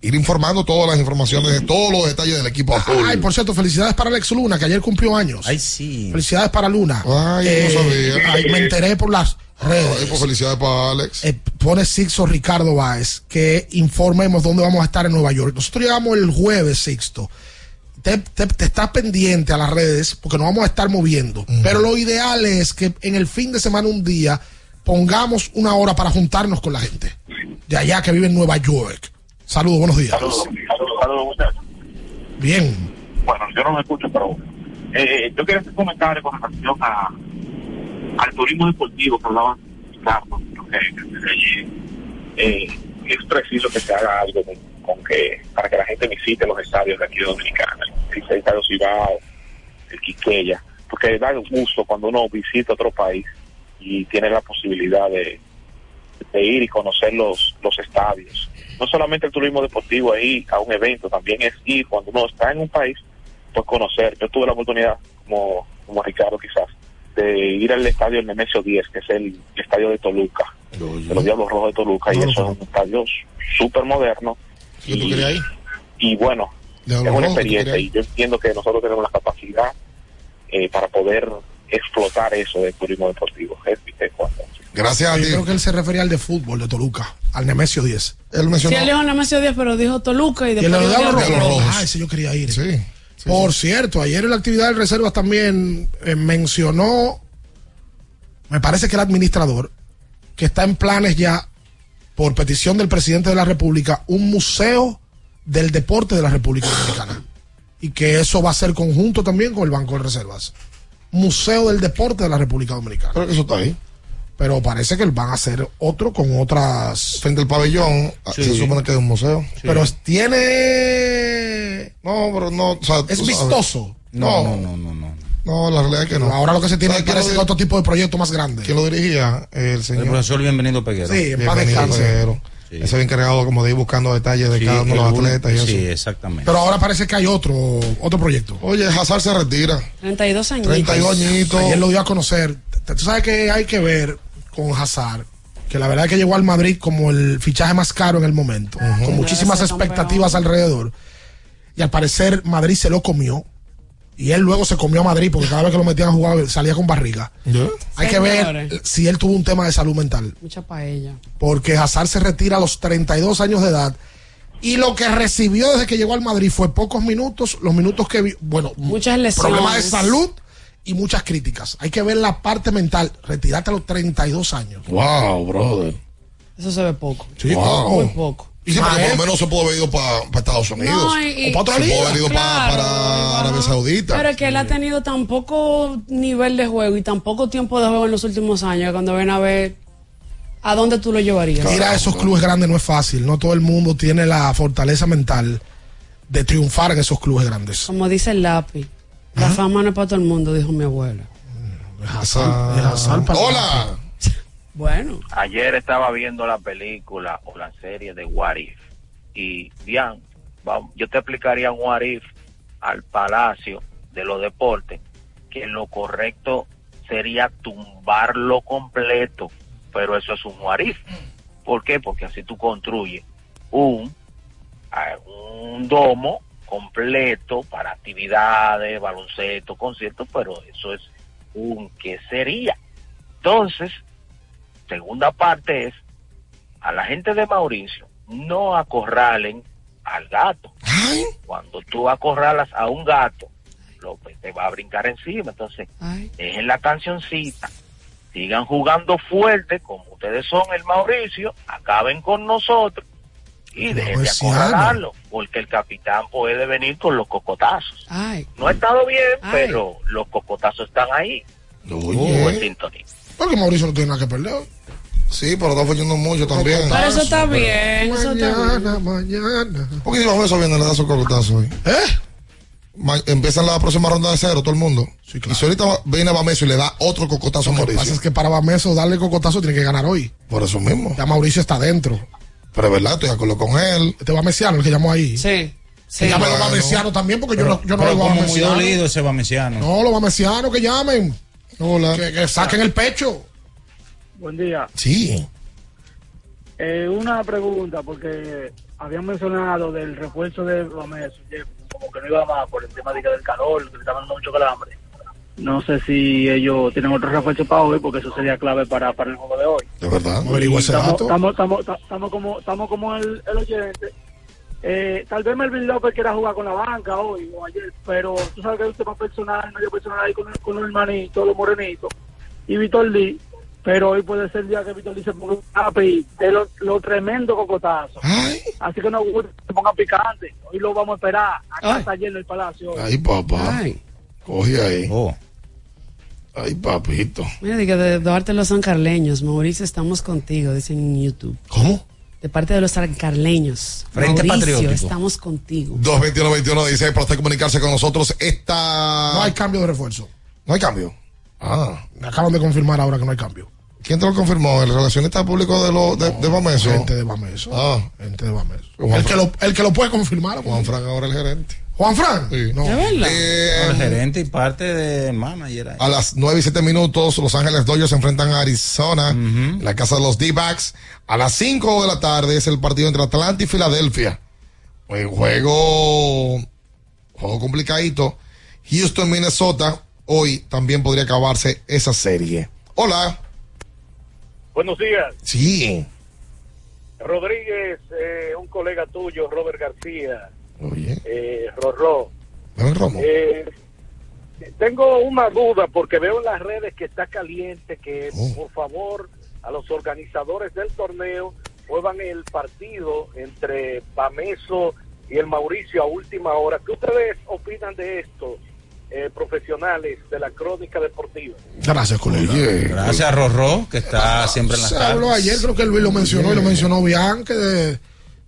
Speaker 13: ir informando todas las informaciones de todos los detalles del equipo azul.
Speaker 12: Ay, por cierto, felicidades para Alex Luna, que ayer cumplió años.
Speaker 7: Ay, sí.
Speaker 12: Felicidades para Luna. Eh,
Speaker 13: Ay, no sabía.
Speaker 12: ay, me enteré por las redes.
Speaker 13: Ay, pues felicidades para Alex.
Speaker 12: Eh, pone Sixto Ricardo Báez que informemos dónde vamos a estar en Nueva York. Nosotros llegamos el jueves, Sixto. Te, te- te estás pendiente a las redes porque nos vamos a estar moviendo. Pero lo ideal es que en el fin de semana un día pongamos una hora para juntarnos con la gente de allá que vive en Nueva York. Saludos, buenos días.
Speaker 23: Saludos, saludos, muchachos.
Speaker 12: Bien.
Speaker 23: Bueno, yo no me escucho, pero eh, yo quería hacer un comentario con relación a, al turismo deportivo que hablaba Carlos, creo que, que desde allí eh, es preciso que se haga algo con, con que para que la gente visite los estadios de aquí de Dominicana, el estadio Cibao, el Quiqueya, porque da gusto cuando uno visita otro país y tiene la posibilidad de, de ir y conocer los, los estadios. No solamente el turismo deportivo ahí a un evento, también es ir cuando uno está en un país, pues conocer. Yo tuve la oportunidad, como, como Ricardo quizás, de ir al estadio Nemesio 10, que es el estadio de Toluca, de los Diablos Rojos de Toluca, y eso es un estadio súper moderno.
Speaker 13: ¿Y tú querías ir?
Speaker 23: Y bueno, es una
Speaker 13: Rojos, ¿tú
Speaker 23: experiencia y yo entiendo que nosotros tenemos la capacidad eh, para poder explotar eso del turismo deportivo. Cuando-
Speaker 13: Gracias a
Speaker 12: Yo
Speaker 13: ti.
Speaker 12: creo que él se refería al de fútbol de Toluca, al Nemesio 10.
Speaker 13: Él
Speaker 14: Sí,
Speaker 13: mencionó.
Speaker 14: él dijo Nemesio 10, pero dijo Toluca y
Speaker 12: Y el
Speaker 14: después
Speaker 12: de los Rojos.
Speaker 14: Rojos.
Speaker 12: Ah, ese yo quería ir.
Speaker 13: Sí.
Speaker 12: Por cierto, ayer en la actividad de reservas también eh, mencionó, me parece que el administrador, que está en planes ya, por petición del presidente de la República, un museo del deporte de la República Dominicana. Y que eso va a ser conjunto también con el Banco de Reservas. Museo del deporte de la República Dominicana.
Speaker 13: Que eso está ahí.
Speaker 12: Pero parece que van a hacer otro con otras.
Speaker 13: Frente al pabellón, ah,
Speaker 12: Sí.
Speaker 13: se supone que es un museo.
Speaker 12: Pero tiene.
Speaker 13: No, pero no. o sea,
Speaker 12: Es vistoso.
Speaker 13: No,
Speaker 7: No, no, no, no.
Speaker 13: No, la realidad es que no.
Speaker 12: Ahora lo que se tiene
Speaker 13: ¿Sabes quién
Speaker 12: parece
Speaker 13: lo-
Speaker 12: otro tipo de proyecto más grande.
Speaker 13: ¿Quién lo dirigía? El señor.
Speaker 7: El profesor Bienvenido Peguero.
Speaker 12: Sí,
Speaker 13: Bienvenido. Peguero. Ese había encargado como de ir buscando detalles de
Speaker 7: Sí,
Speaker 13: cada uno de los
Speaker 7: el-
Speaker 13: atletas y
Speaker 7: sí,
Speaker 13: eso.
Speaker 7: exactamente.
Speaker 12: Pero ahora parece que hay otro, otro proyecto.
Speaker 13: Oye, Hazard se retira.
Speaker 14: 32 años.
Speaker 13: 32 añitos.
Speaker 12: Ayer lo dio a conocer. Tú sabes que hay que ver con Hazard, que la verdad es que llegó al Madrid como el fichaje más caro en el momento, con muchísimas expectativas alrededor. Y al parecer Madrid se lo comió Y él luego se comió a Madrid porque cada vez que lo metían a jugar salía con barriga. Hay que ver si él tuvo un tema de salud mental.
Speaker 14: Mucha paella.
Speaker 12: Porque Hazard se retira a los 32 años de edad. Y lo que recibió desde que llegó al Madrid fue pocos minutos, los minutos que vi, bueno,
Speaker 14: Muchas lesiones.
Speaker 12: problemas de salud y muchas críticas. Hay que ver la parte mental. Retirarte a los 32 años.
Speaker 13: Wow, brother.
Speaker 14: Eso se ve poco.
Speaker 12: Sí,
Speaker 13: Wow.
Speaker 14: Muy poco.
Speaker 13: Y sí, porque por lo menos se pudo haber ido para Estados Unidos.
Speaker 14: No, y- y-
Speaker 13: o para otra
Speaker 14: Se
Speaker 13: liga.
Speaker 14: pudo
Speaker 13: haber ido pa-
Speaker 14: Claro,
Speaker 13: para Arabia Saudita.
Speaker 14: Pero es que él ha tenido tan poco nivel de juego y tan poco tiempo de juego en los últimos años que cuando ven a ver a dónde tú lo llevarías.
Speaker 12: Ir a esos clubes grandes no es fácil. No todo el mundo tiene la fortaleza mental de triunfar en esos clubes grandes.
Speaker 14: Como dice el lápiz, la fama no es para todo el mundo, dijo mi abuela.
Speaker 13: Hola.
Speaker 14: Bueno.
Speaker 24: Ayer estaba viendo la película o la serie de What If. Y, Dian, yo te explicaría un What If al Palacio de los Deportes, que lo correcto sería tumbarlo completo. Pero eso es un What If. ¿Por qué? Porque así tú construyes un, un domo completo para actividades, baloncesto, conciertos, pero eso es un ¿qué sería? Entonces, segunda parte es a la gente de Mauricio no acorralen al gato. Cuando tú acorralas a un gato, lo, pues, te va a brincar encima. Entonces, dejen la cancioncita, sigan jugando fuerte como ustedes son el Mauricio, acaben con nosotros y dejen de acorralarlo, porque el capitán puede venir con los cocotazos.
Speaker 14: Ay.
Speaker 24: No ha estado bien, pero los cocotazos están ahí.
Speaker 12: Oye.
Speaker 24: Buen sintonía.
Speaker 12: Porque Mauricio no tiene nada que perder.
Speaker 13: Sí, pero está fallando mucho también.
Speaker 14: Pero eso está bien, eso está bien.
Speaker 12: Mañana, mañana.
Speaker 13: ¿Por qué si eso viene le da su cocotazo hoy?
Speaker 12: ¿Eh?
Speaker 13: Empiezan la próxima ronda de cero, todo el mundo. Y si ahorita viene Bameso y le da otro cocotazo a
Speaker 12: Lo que
Speaker 13: Mauricio.
Speaker 12: pasa es que para Bameso darle cocotazo tiene que ganar hoy.
Speaker 13: Por eso mismo.
Speaker 12: Ya Mauricio está dentro.
Speaker 13: Pero es verdad, estoy de acuerdo con él.
Speaker 12: Este Bamesiano, el que llamó ahí.
Speaker 14: Sí.
Speaker 12: Que llamen los
Speaker 13: Bueno.
Speaker 12: Bamesianos también, porque yo no, yo no
Speaker 7: pero
Speaker 12: oigo a
Speaker 7: muy dolido ese Bamesiano.
Speaker 12: No, los Bamesianos que llamen. Que, que saquen el pecho.
Speaker 25: Buen día.
Speaker 13: Sí.
Speaker 25: Eh, una pregunta, porque habían mencionado del refuerzo de Gómez, como que no iba más por el tema de que del calor, que le estaban dando mucho calambre. No sé si ellos tienen otro refuerzo para hoy, porque eso sería clave para, para el juego de hoy.
Speaker 13: De verdad.
Speaker 12: Averigua ese dato.
Speaker 25: estamos como, estamos como el, el oyente. Eh, tal vez Melvin López quiera jugar con la banca hoy o ayer, pero tú sabes que hay un tema personal, medio personal ahí con, el- con los hermanitos, los morenitos, y Víctor Lee. Pero hoy puede ser el día que Víctor Lee se ponga un tape de lo, lo tremendo cocotazo. Así que no se ponga picante. Hoy lo vamos a esperar. Acá está lleno el palacio. hoy.
Speaker 13: Ay, papá. Coge ahí.
Speaker 7: Oh.
Speaker 13: Ay, papito.
Speaker 14: Mira, digo, de Duarte los sancarleños. Mauricio, estamos contigo, dicen en YouTube.
Speaker 13: ¿Cómo?
Speaker 14: De parte de los sancarleños.
Speaker 13: Frente
Speaker 14: Mauricio,
Speaker 13: Patriótico.
Speaker 14: estamos contigo.
Speaker 13: 221 dice para usted comunicarse con nosotros. Esta.
Speaker 12: No hay cambio de refuerzo.
Speaker 13: No hay cambio. Ah.
Speaker 12: Me acaban de confirmar ahora que no hay cambio.
Speaker 13: ¿Quién te lo confirmó? ¿El relacionista público de, lo, de, de Bameso?
Speaker 12: Gente de Bameso.
Speaker 13: Ah.
Speaker 12: Gente de Bameso. El que, lo, el que lo puede confirmar.
Speaker 13: Juan Fran ahora el gerente.
Speaker 12: Juan Fran.
Speaker 13: No. Eh,
Speaker 7: El gerente y parte de manager. ahí.
Speaker 13: A las 9 y 7 minutos, Los Ángeles Dodgers se enfrentan a Arizona, en la casa de los D-Backs. A las 5 de la tarde es el partido entre Atlanta y Filadelfia. Un juego, juego complicadito. Houston, Minnesota. Hoy también podría acabarse esa serie. Hola.
Speaker 25: Buenos días.
Speaker 13: Sí.
Speaker 25: Rodríguez, eh, un colega tuyo, Robert García,
Speaker 13: Oye.
Speaker 25: eh, Rorró. Eh, tengo una duda porque veo en las redes que está caliente que
Speaker 13: Oh.
Speaker 25: por favor a los organizadores del torneo muevan el partido entre Bameso y el Mauricio a última hora. ¿Qué ustedes opinan de esto, eh, profesionales de la crónica deportiva?
Speaker 12: Gracias, colega.
Speaker 7: Gracias a Rorró, que está siempre en las
Speaker 12: Se habló ayer, creo que Luis lo mencionó y lo mencionó bien, que de-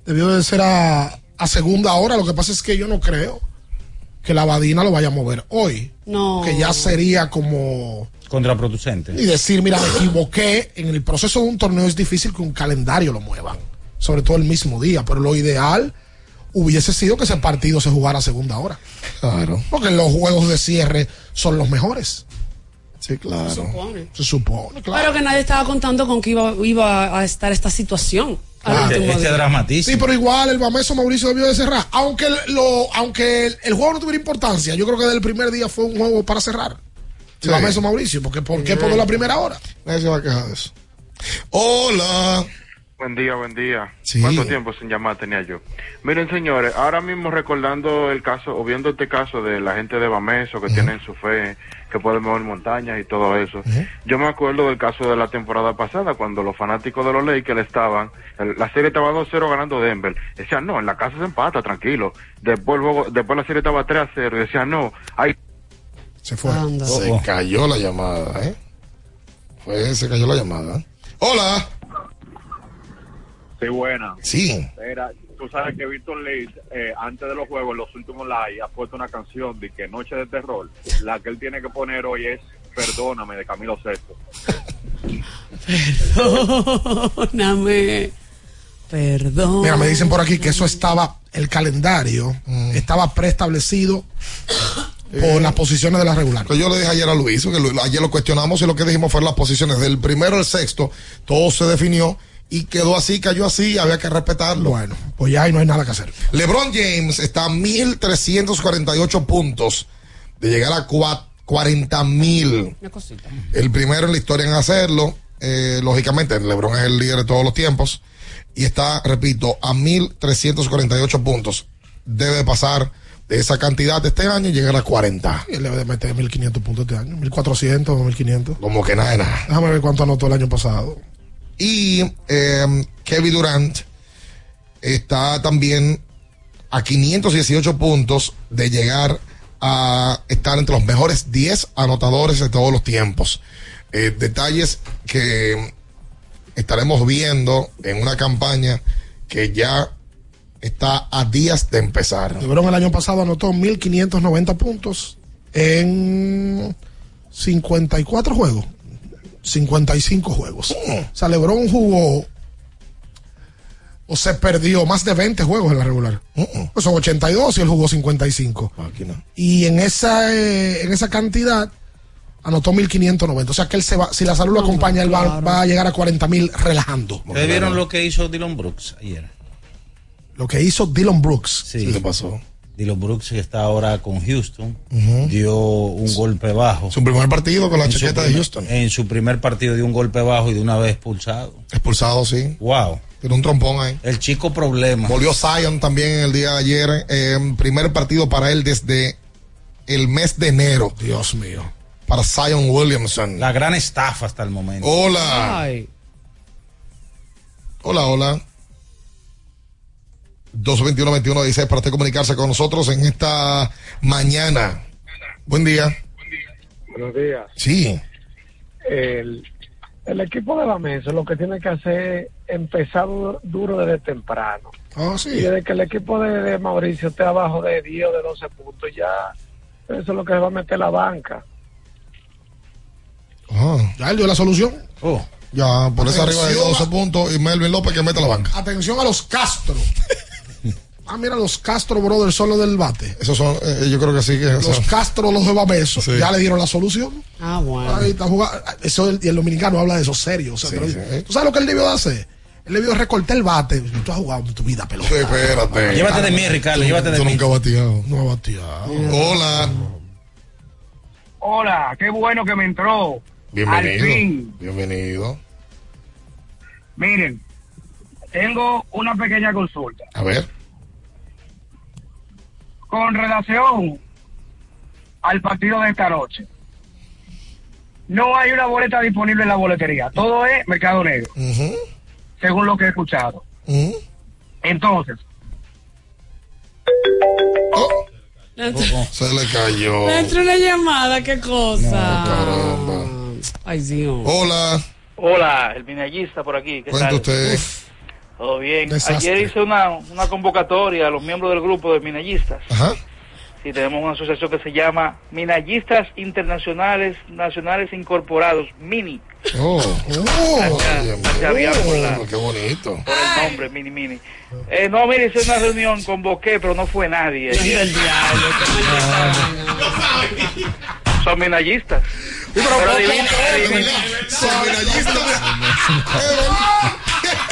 Speaker 12: debió de ser a, a segunda hora. Lo que pasa es que yo no creo que la Badina lo vaya a mover hoy.
Speaker 14: No.
Speaker 12: Que ya sería como
Speaker 7: Contraproducente.
Speaker 12: y decir, mira, me equivoqué. En el proceso de un torneo es difícil que un calendario lo muevan, sobre todo el mismo día, pero lo ideal hubiese sido que ese partido se jugara a segunda hora.
Speaker 13: Claro.
Speaker 12: Porque los juegos de cierre son los mejores.
Speaker 13: Sí, claro.
Speaker 14: Se supone.
Speaker 12: Se supone, claro.
Speaker 14: Pero que nadie estaba contando con que iba, iba a estar esta situación.
Speaker 12: Claro.
Speaker 14: último día.
Speaker 12: Sí, pero igual el Bameso Mauricio debió de cerrar. Aunque, el- lo, aunque el, el juego no tuviera importancia, yo creo que desde el primer día fue un juego para cerrar.
Speaker 13: Sí.
Speaker 12: El Bameso Mauricio, porque ¿por qué por la primera hora?
Speaker 13: Nadie se va a quejar de eso. Hola.
Speaker 26: Buen día, buen día.
Speaker 13: Sí.
Speaker 26: ¿Cuánto tiempo sin llamar tenía yo? Miren, señores, ahora mismo recordando el caso, o viendo este caso de la gente de Bameso que tienen su fe, que pueden mover montañas y todo eso, yo me acuerdo del caso de la temporada pasada, cuando los fanáticos de los Lakers estaban, el- la serie estaba 2-0 ganando Denver. Decían, no, en la casa se empata, tranquilo. Después, luego, después la serie estaba 3-0 y decían, no, hay...
Speaker 12: Se fue.
Speaker 13: Se cayó la llamada, ¿eh? Fue, se cayó la llamada. Hola.
Speaker 27: Sí, buena.
Speaker 13: Sí.
Speaker 27: Mira, tú sabes que Víctor Lee, eh, antes de los juegos, en los últimos live, ha puesto una canción de que Noche de Terror. La que él tiene que poner hoy es Perdóname, de Camilo Sesto.
Speaker 14: Perdóname. Perdón.
Speaker 12: Mira, me dicen por aquí que eso estaba, el calendario estaba preestablecido por las posiciones de la regular.
Speaker 13: Pues yo le dije ayer a Luis, que ayer lo cuestionamos y lo que dijimos fue las posiciones del primero al sexto, todo se definió y quedó así, cayó así, había que respetarlo.
Speaker 12: Bueno, pues ya ahí no hay nada que hacer.
Speaker 13: LeBron James está a 1348 puntos de llegar a cua- 40 mil.
Speaker 14: Una cosita.
Speaker 13: El primero en la historia en hacerlo. Eh, lógicamente, LeBron es el líder de todos los tiempos. Y está, repito, a 1348 puntos. Debe pasar de esa cantidad de este año y llegar a 40.
Speaker 12: Y él debe de meter 1500 puntos este año, 1400 o 1500.
Speaker 13: Como que nada de nada.
Speaker 12: Déjame ver cuánto anotó el año pasado.
Speaker 13: Y eh, Kevin Durant está también a 518 puntos de llegar a estar entre los mejores 10 anotadores de todos los tiempos. Eh, detalles que estaremos viendo en una campaña que ya está a días de empezar.
Speaker 12: El año pasado anotó 1590 puntos en 54 juegos. 55 juegos. O sea, LeBron jugó o se perdió más de 20 juegos en la regular. Pues son 82 y él jugó 55. Y en esa, eh, en esa cantidad anotó 1590. O sea que él se va, si la salud lo acompaña, él va, va a llegar a 40 mil relajando.
Speaker 7: ¿Ustedes vieron lo que hizo Dylan Brooks ayer?
Speaker 12: Lo que hizo Dylan Brooks.
Speaker 7: Sí.
Speaker 13: ¿Qué pasó?
Speaker 7: Dylan Brooks que está ahora con Houston dio un golpe bajo.
Speaker 13: Su primer partido con la chaqueta de Houston.
Speaker 7: En su primer partido dio un golpe bajo y de una vez expulsado.
Speaker 13: Expulsado, sí.
Speaker 7: Wow.
Speaker 13: Tiene un trompón ahí.
Speaker 7: El chico problema.
Speaker 13: Volvió Zion también el día de ayer. eh, primer partido para él desde el mes de enero.
Speaker 12: Dios mío.
Speaker 13: Para Zion Williamson.
Speaker 7: La gran estafa hasta el momento.
Speaker 13: Hola.
Speaker 14: Ay.
Speaker 13: Hola, hola. 221 dice para usted comunicarse con nosotros en esta mañana. Buen día.
Speaker 28: Buenos días.
Speaker 13: Sí.
Speaker 28: El, el equipo de la mesa lo que tiene que hacer es empezar du- duro desde temprano.
Speaker 12: Ah,
Speaker 28: Y
Speaker 12: sí.
Speaker 28: desde que el equipo de, de Mauricio esté abajo de 10 o de 12 puntos, ya eso es lo que va a meter la banca.
Speaker 12: Ya él dio la solución.
Speaker 7: Oh.
Speaker 13: Ya, por esa arriba de
Speaker 12: Atención
Speaker 13: 12 puntos y Melvin López que mete la banca.
Speaker 12: Atención a los Castro. ah, mira, los Castro Brothers son los del bate.
Speaker 13: Esos son, eh, yo creo que sí que
Speaker 12: Los Castro, los de Babeso,
Speaker 13: Sí.
Speaker 12: ya le dieron la solución.
Speaker 14: Ah, bueno.
Speaker 12: Ahí está jugando. Eso, y el dominicano habla de eso serio. o sea,
Speaker 13: Sí,
Speaker 12: pero-
Speaker 13: sí.
Speaker 12: ¿Tú sabes lo que él debió de hacer? Él debió recortar el bate. Tú has jugado en tu vida pelota.
Speaker 13: Sí, espérate.
Speaker 7: Llévate de mí, Ricardo, llévate de
Speaker 13: Tú
Speaker 7: mí.
Speaker 13: nunca has bateado.
Speaker 12: No ha bateado.
Speaker 13: Hola.
Speaker 29: Hola, qué bueno que me entró. Al
Speaker 13: Bienvenido.
Speaker 29: fin.
Speaker 13: Bienvenido.
Speaker 29: Miren, tengo una pequeña consulta.
Speaker 13: A ver.
Speaker 29: Con relación al partido de esta noche. No hay una boleta disponible en la boletería. Todo es mercado negro, según lo que he escuchado. Entonces,
Speaker 13: Se le cayó.
Speaker 14: entró una llamada, qué cosa.
Speaker 13: Caramba.
Speaker 14: Ay, Dios.
Speaker 13: Hola.
Speaker 30: Hola, el minallista por aquí. ¿Qué
Speaker 13: Cuenta
Speaker 30: tal?
Speaker 13: usted.
Speaker 30: Todo bien.
Speaker 13: Desastre.
Speaker 30: Ayer hice una, una convocatoria a los miembros del grupo de minallistas.
Speaker 13: Ajá.
Speaker 30: Sí, tenemos una asociación que se llama Minallistas Internacionales Nacionales Incorporados, MINI.
Speaker 13: Oh.
Speaker 30: Dios por, la-
Speaker 13: Oh, qué bonito.
Speaker 30: por el nombre, Mini Mini. Eh, no, mire, hice una reunión, convoqué, pero no fue nadie. ayer. Son minallistas. Pero adivine, adivine.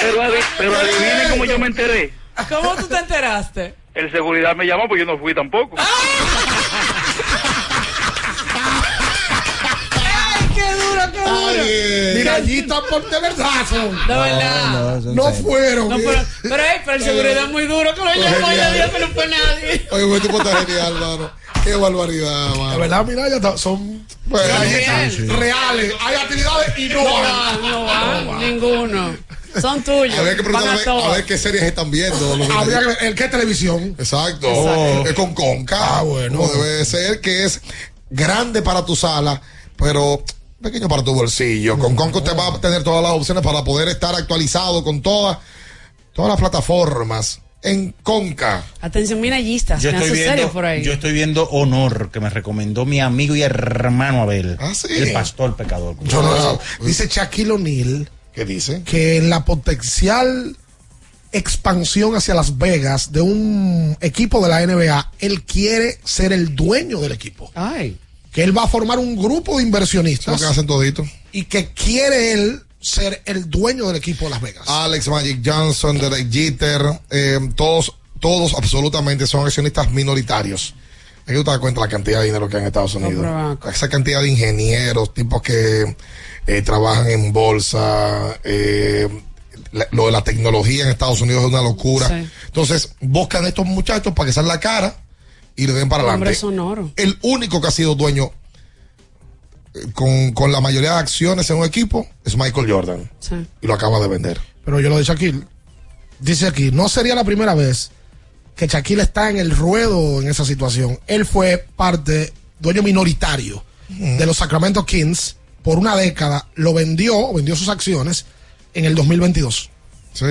Speaker 30: Pero, adi- pero adivine cómo yo me enteré.
Speaker 14: ¿Cómo tú te enteraste?
Speaker 30: El seguridad me llamó porque yo no fui tampoco.
Speaker 14: ¡Ay, qué duro, qué duro!
Speaker 12: Mira, allí están por de verdad.
Speaker 14: De verdad.
Speaker 12: No fueron.
Speaker 14: No, pero, pero, ey, pero el seguridad es muy duro que lo llamó y dijo que no fue nadie.
Speaker 13: Oye, ese tipo está genial, mano. Qué barbaridad, mano.
Speaker 12: De verdad, mira, ya está- son
Speaker 13: sí.
Speaker 12: reales. Hay actividades y no,
Speaker 14: No
Speaker 12: van.
Speaker 14: van, no van, ninguno. Son tuyos.
Speaker 13: A ver, que
Speaker 14: Van
Speaker 13: preguntar, a
Speaker 14: a
Speaker 13: ver,
Speaker 14: todas.
Speaker 13: a ver qué series están viendo. los
Speaker 12: Habría que ver, ¿el qué televisión?
Speaker 13: Exacto.
Speaker 12: Exacto.
Speaker 13: Es con Conca.
Speaker 12: Ah, bueno.
Speaker 13: Debe ser, que es grande para tu sala, pero pequeño para tu bolsillo. Con Conca usted va a tener todas las opciones para poder estar actualizado con todas, todas las plataformas en Conca.
Speaker 14: Atención, minallistas.
Speaker 7: Yo estoy, viendo,
Speaker 14: por ahí.
Speaker 7: yo estoy viendo Honor, que me recomendó mi amigo y hermano Abel.
Speaker 13: Ah, sí.
Speaker 7: El pastor pecador.
Speaker 12: Yo no- dice Shaquille O'Neal
Speaker 13: ¿Qué dice?
Speaker 12: que en la potencial expansión hacia Las Vegas de un equipo de la NBA, él quiere ser el dueño del equipo.
Speaker 14: Ay.
Speaker 12: Que él va a formar un grupo de
Speaker 13: Lo
Speaker 12: inversionistas
Speaker 13: que hacen todito.
Speaker 12: y que quiere él ser el dueño del equipo de Las Vegas.
Speaker 13: Alex Magic Johnson, Derek Jeter, eh, todos, todos absolutamente son accionistas minoritarios. Hay que te das cuenta la cantidad de dinero que hay en Estados Unidos. Esa cantidad de ingenieros, tipos que eh, trabajan en bolsa, eh, la- lo de la tecnología en Estados Unidos es una locura.
Speaker 14: Sí.
Speaker 13: Entonces, buscan a estos muchachos para que sean la cara y le den para
Speaker 14: Hombre
Speaker 13: adelante.
Speaker 14: sonoro.
Speaker 13: El único que ha sido dueño eh, con, con la mayoría de acciones en un equipo es Michael Jordan.
Speaker 14: Sí.
Speaker 13: Y lo acaba de vender.
Speaker 12: Pero yo lo de Shaquille, dice aquí, no sería la primera vez que Shaquille está en el ruedo en esa situación. Él fue parte, dueño minoritario de los Sacramento Kings por una década, lo vendió, vendió sus acciones en el 2022.
Speaker 13: Sí,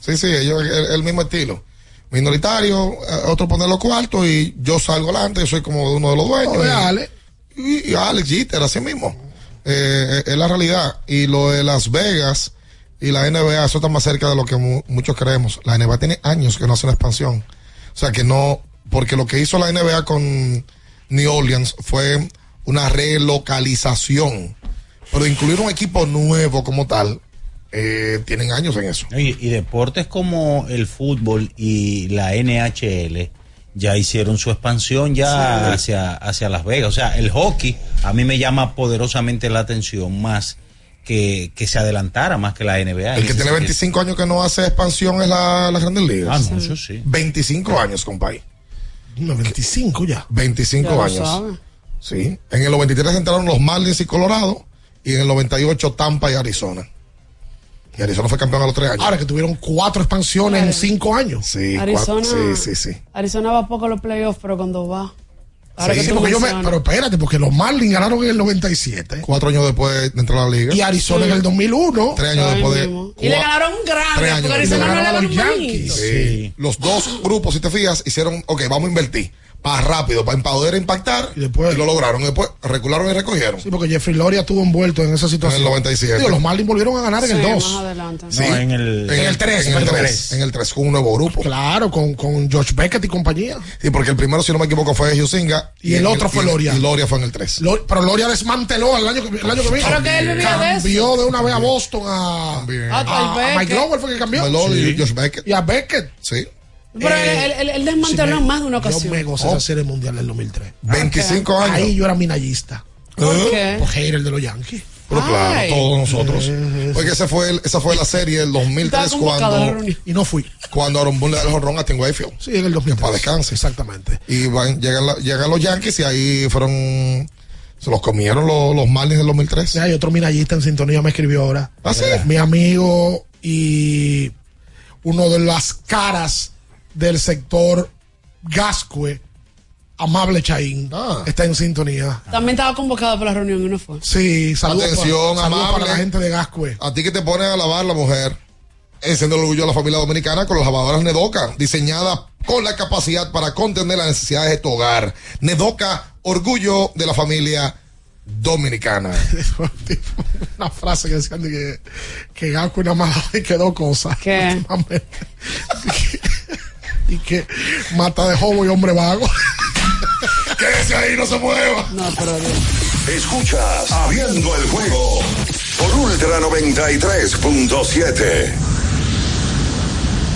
Speaker 13: sí, sí, ellos, el, el mismo estilo. Minoritario, eh, otro pone los cuartos y yo salgo adelante, yo soy como uno de los dueños. Y-
Speaker 12: Ale.
Speaker 13: Y, y Alex Jeter, así mismo. Eh, es la realidad. Y lo de Las Vegas y la NBA, eso está más cerca de lo que mu- muchos creemos. La NBA tiene años que no hace una expansión. O sea que no, porque lo que hizo la NBA con New Orleans fue una relocalización. Pero incluir un equipo nuevo como tal, eh, tienen años en eso.
Speaker 7: Y, y deportes como el fútbol y la NHL ya hicieron su expansión ya
Speaker 13: Sí.
Speaker 7: hacia, hacia Las Vegas. O sea, el hockey a mí me llama poderosamente la atención más que, que se adelantara más que la NBA.
Speaker 13: El que tiene 25 años que no hace expansión es la, la Grandes Ligas.
Speaker 7: Ah, no, eso sí.
Speaker 13: 25 años, compadre.
Speaker 12: No, 25 ya.
Speaker 13: 25
Speaker 14: Ya
Speaker 13: años. Sí. En el 93 entraron los Marlins y Colorado. Y en el 98 Tampa y Arizona. Y Arizona fue campeón a los tres años.
Speaker 12: Ahora que tuvieron cuatro expansiones en cinco años.
Speaker 13: Sí,
Speaker 14: Arizona.
Speaker 13: cuatro- sí, sí, sí.
Speaker 14: Arizona va poco a los playoffs, pero cuando va. Ahora
Speaker 12: Sí,
Speaker 14: que
Speaker 12: porque yo me- pero espérate, porque los Marlins ganaron en el 97
Speaker 13: Cuatro años después de entrar a la liga.
Speaker 12: y Arizona en el 2001.
Speaker 13: Tres años
Speaker 14: Ay,
Speaker 13: después de.
Speaker 14: Y le ganaron grande,
Speaker 13: años.
Speaker 14: porque Arizona no le
Speaker 12: a
Speaker 14: ganó
Speaker 12: los Yankees.
Speaker 13: Sí. Los dos grupos, si te fijas, hicieron, ok, vamos a invertir. Para rápido, para poder impactar. Y,
Speaker 12: después-
Speaker 13: lo lograron. Y después recularon y recogieron.
Speaker 12: Sí, porque Jeffrey Loria estuvo envuelto en esa situación.
Speaker 13: En el 97.
Speaker 12: Digo, los Marlins volvieron a ganar en el
Speaker 14: Sí,
Speaker 12: 2.
Speaker 14: más adelante.
Speaker 13: Sí.
Speaker 7: No, en el-
Speaker 12: En el 3,
Speaker 13: En el
Speaker 12: perdón.
Speaker 13: 3. En el 3, con un nuevo grupo.
Speaker 12: Claro, con, con George Beckett y compañía.
Speaker 13: Sí, porque el primero, si no me equivoco, fue Husinga.
Speaker 12: Y el
Speaker 13: en
Speaker 12: otro fue
Speaker 13: y-
Speaker 12: Loria.
Speaker 13: Y Loria fue en el 3.
Speaker 12: Lo- pero Loria desmanteló el año que, el año que vino.
Speaker 14: Pero que él vivía de eso.
Speaker 12: Cambió de una vez a Boston a, a,
Speaker 14: Ah, tal
Speaker 12: a
Speaker 14: vez
Speaker 12: Mike Lowell fue que cambió. Sí.
Speaker 13: y Josh Beckett.
Speaker 12: Y a Beckett.
Speaker 13: Sí.
Speaker 14: Pero
Speaker 12: Eh,
Speaker 14: él, él, él desmanteló en más de una
Speaker 12: Yo
Speaker 14: ocasión.
Speaker 12: me gocé esa serie mundial del 2003.
Speaker 13: 25 años.
Speaker 12: Ahí yo era minallista.
Speaker 14: ¿Por
Speaker 13: ¿Eh?
Speaker 14: qué?
Speaker 12: Por hater de los Yankees.
Speaker 13: Pero claro,
Speaker 14: Ay.
Speaker 13: todos nosotros. Porque ese fue el- esa fue la serie del 2003
Speaker 14: Estaba convocado a la
Speaker 13: cuando.
Speaker 12: Y no fui.
Speaker 13: cuando Aaron Boone le da el jonrón a Tim Wakefield.
Speaker 12: Sí, en el 2003.
Speaker 13: Para descanse.
Speaker 12: Exactamente.
Speaker 13: Y van, llegan, la- llegan los Yankees y ahí fueron. Se los comieron los, los Marlins del 2003.
Speaker 12: Sí, hay otro minallista en sintonía me escribió ahora.
Speaker 13: ¿Ah, sí?
Speaker 12: Mi amigo y uno de las caras del sector Gascue, Amable Chaín,
Speaker 13: Ah.
Speaker 12: está en sintonía.
Speaker 14: También estaba convocado para la reunión y no fue.
Speaker 12: Sí, saludos,
Speaker 13: Atención,
Speaker 12: para, saludos
Speaker 13: amable.
Speaker 12: para la gente de Gascue.
Speaker 13: A ti que te ponen a lavar la mujer. Enciende el orgullo de la familia dominicana con las lavadoras Nedoca, diseñada con la capacidad para contener las necesidades de tu hogar. Nedoca, orgullo de la familia dominicana.
Speaker 12: Una frase que decían de que, que Gascue nada más y quedó cosas.
Speaker 14: ¿Qué?
Speaker 12: Y que mata de joven y hombre vago.
Speaker 13: Quédese ahí, no se mueva.
Speaker 14: No, pero
Speaker 5: Escuchas Abriendo el juego por Ultra 93.7.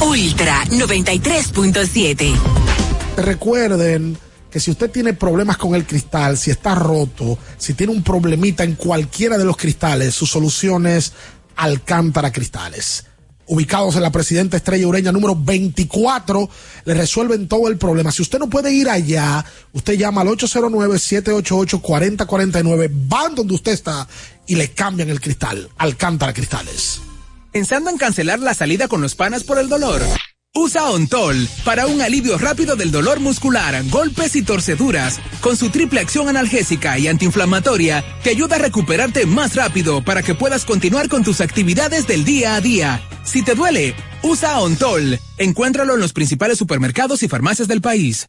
Speaker 2: Ultra 93.7.
Speaker 12: Recuerden que si usted tiene problemas con el cristal, si está roto, si tiene un problemita en cualquiera de los cristales, su solución es Alcántara Cristales. Ubicados en la Presidenta Estrella Ureña número 24, le resuelven todo el problema. Si usted no puede ir allá, usted llama al 809-788-4049, van donde usted está y le cambian el cristal. Alcántara Cristales.
Speaker 21: Pensando en cancelar la salida con los panas por el dolor. Usa Ontol para un alivio rápido del dolor muscular, golpes y torceduras. Con su triple acción analgésica y antiinflamatoria, te ayuda a recuperarte más rápido para que puedas continuar con tus actividades del día a día. Si te duele, usa Ontol. Encuéntralo en los principales supermercados y farmacias del país.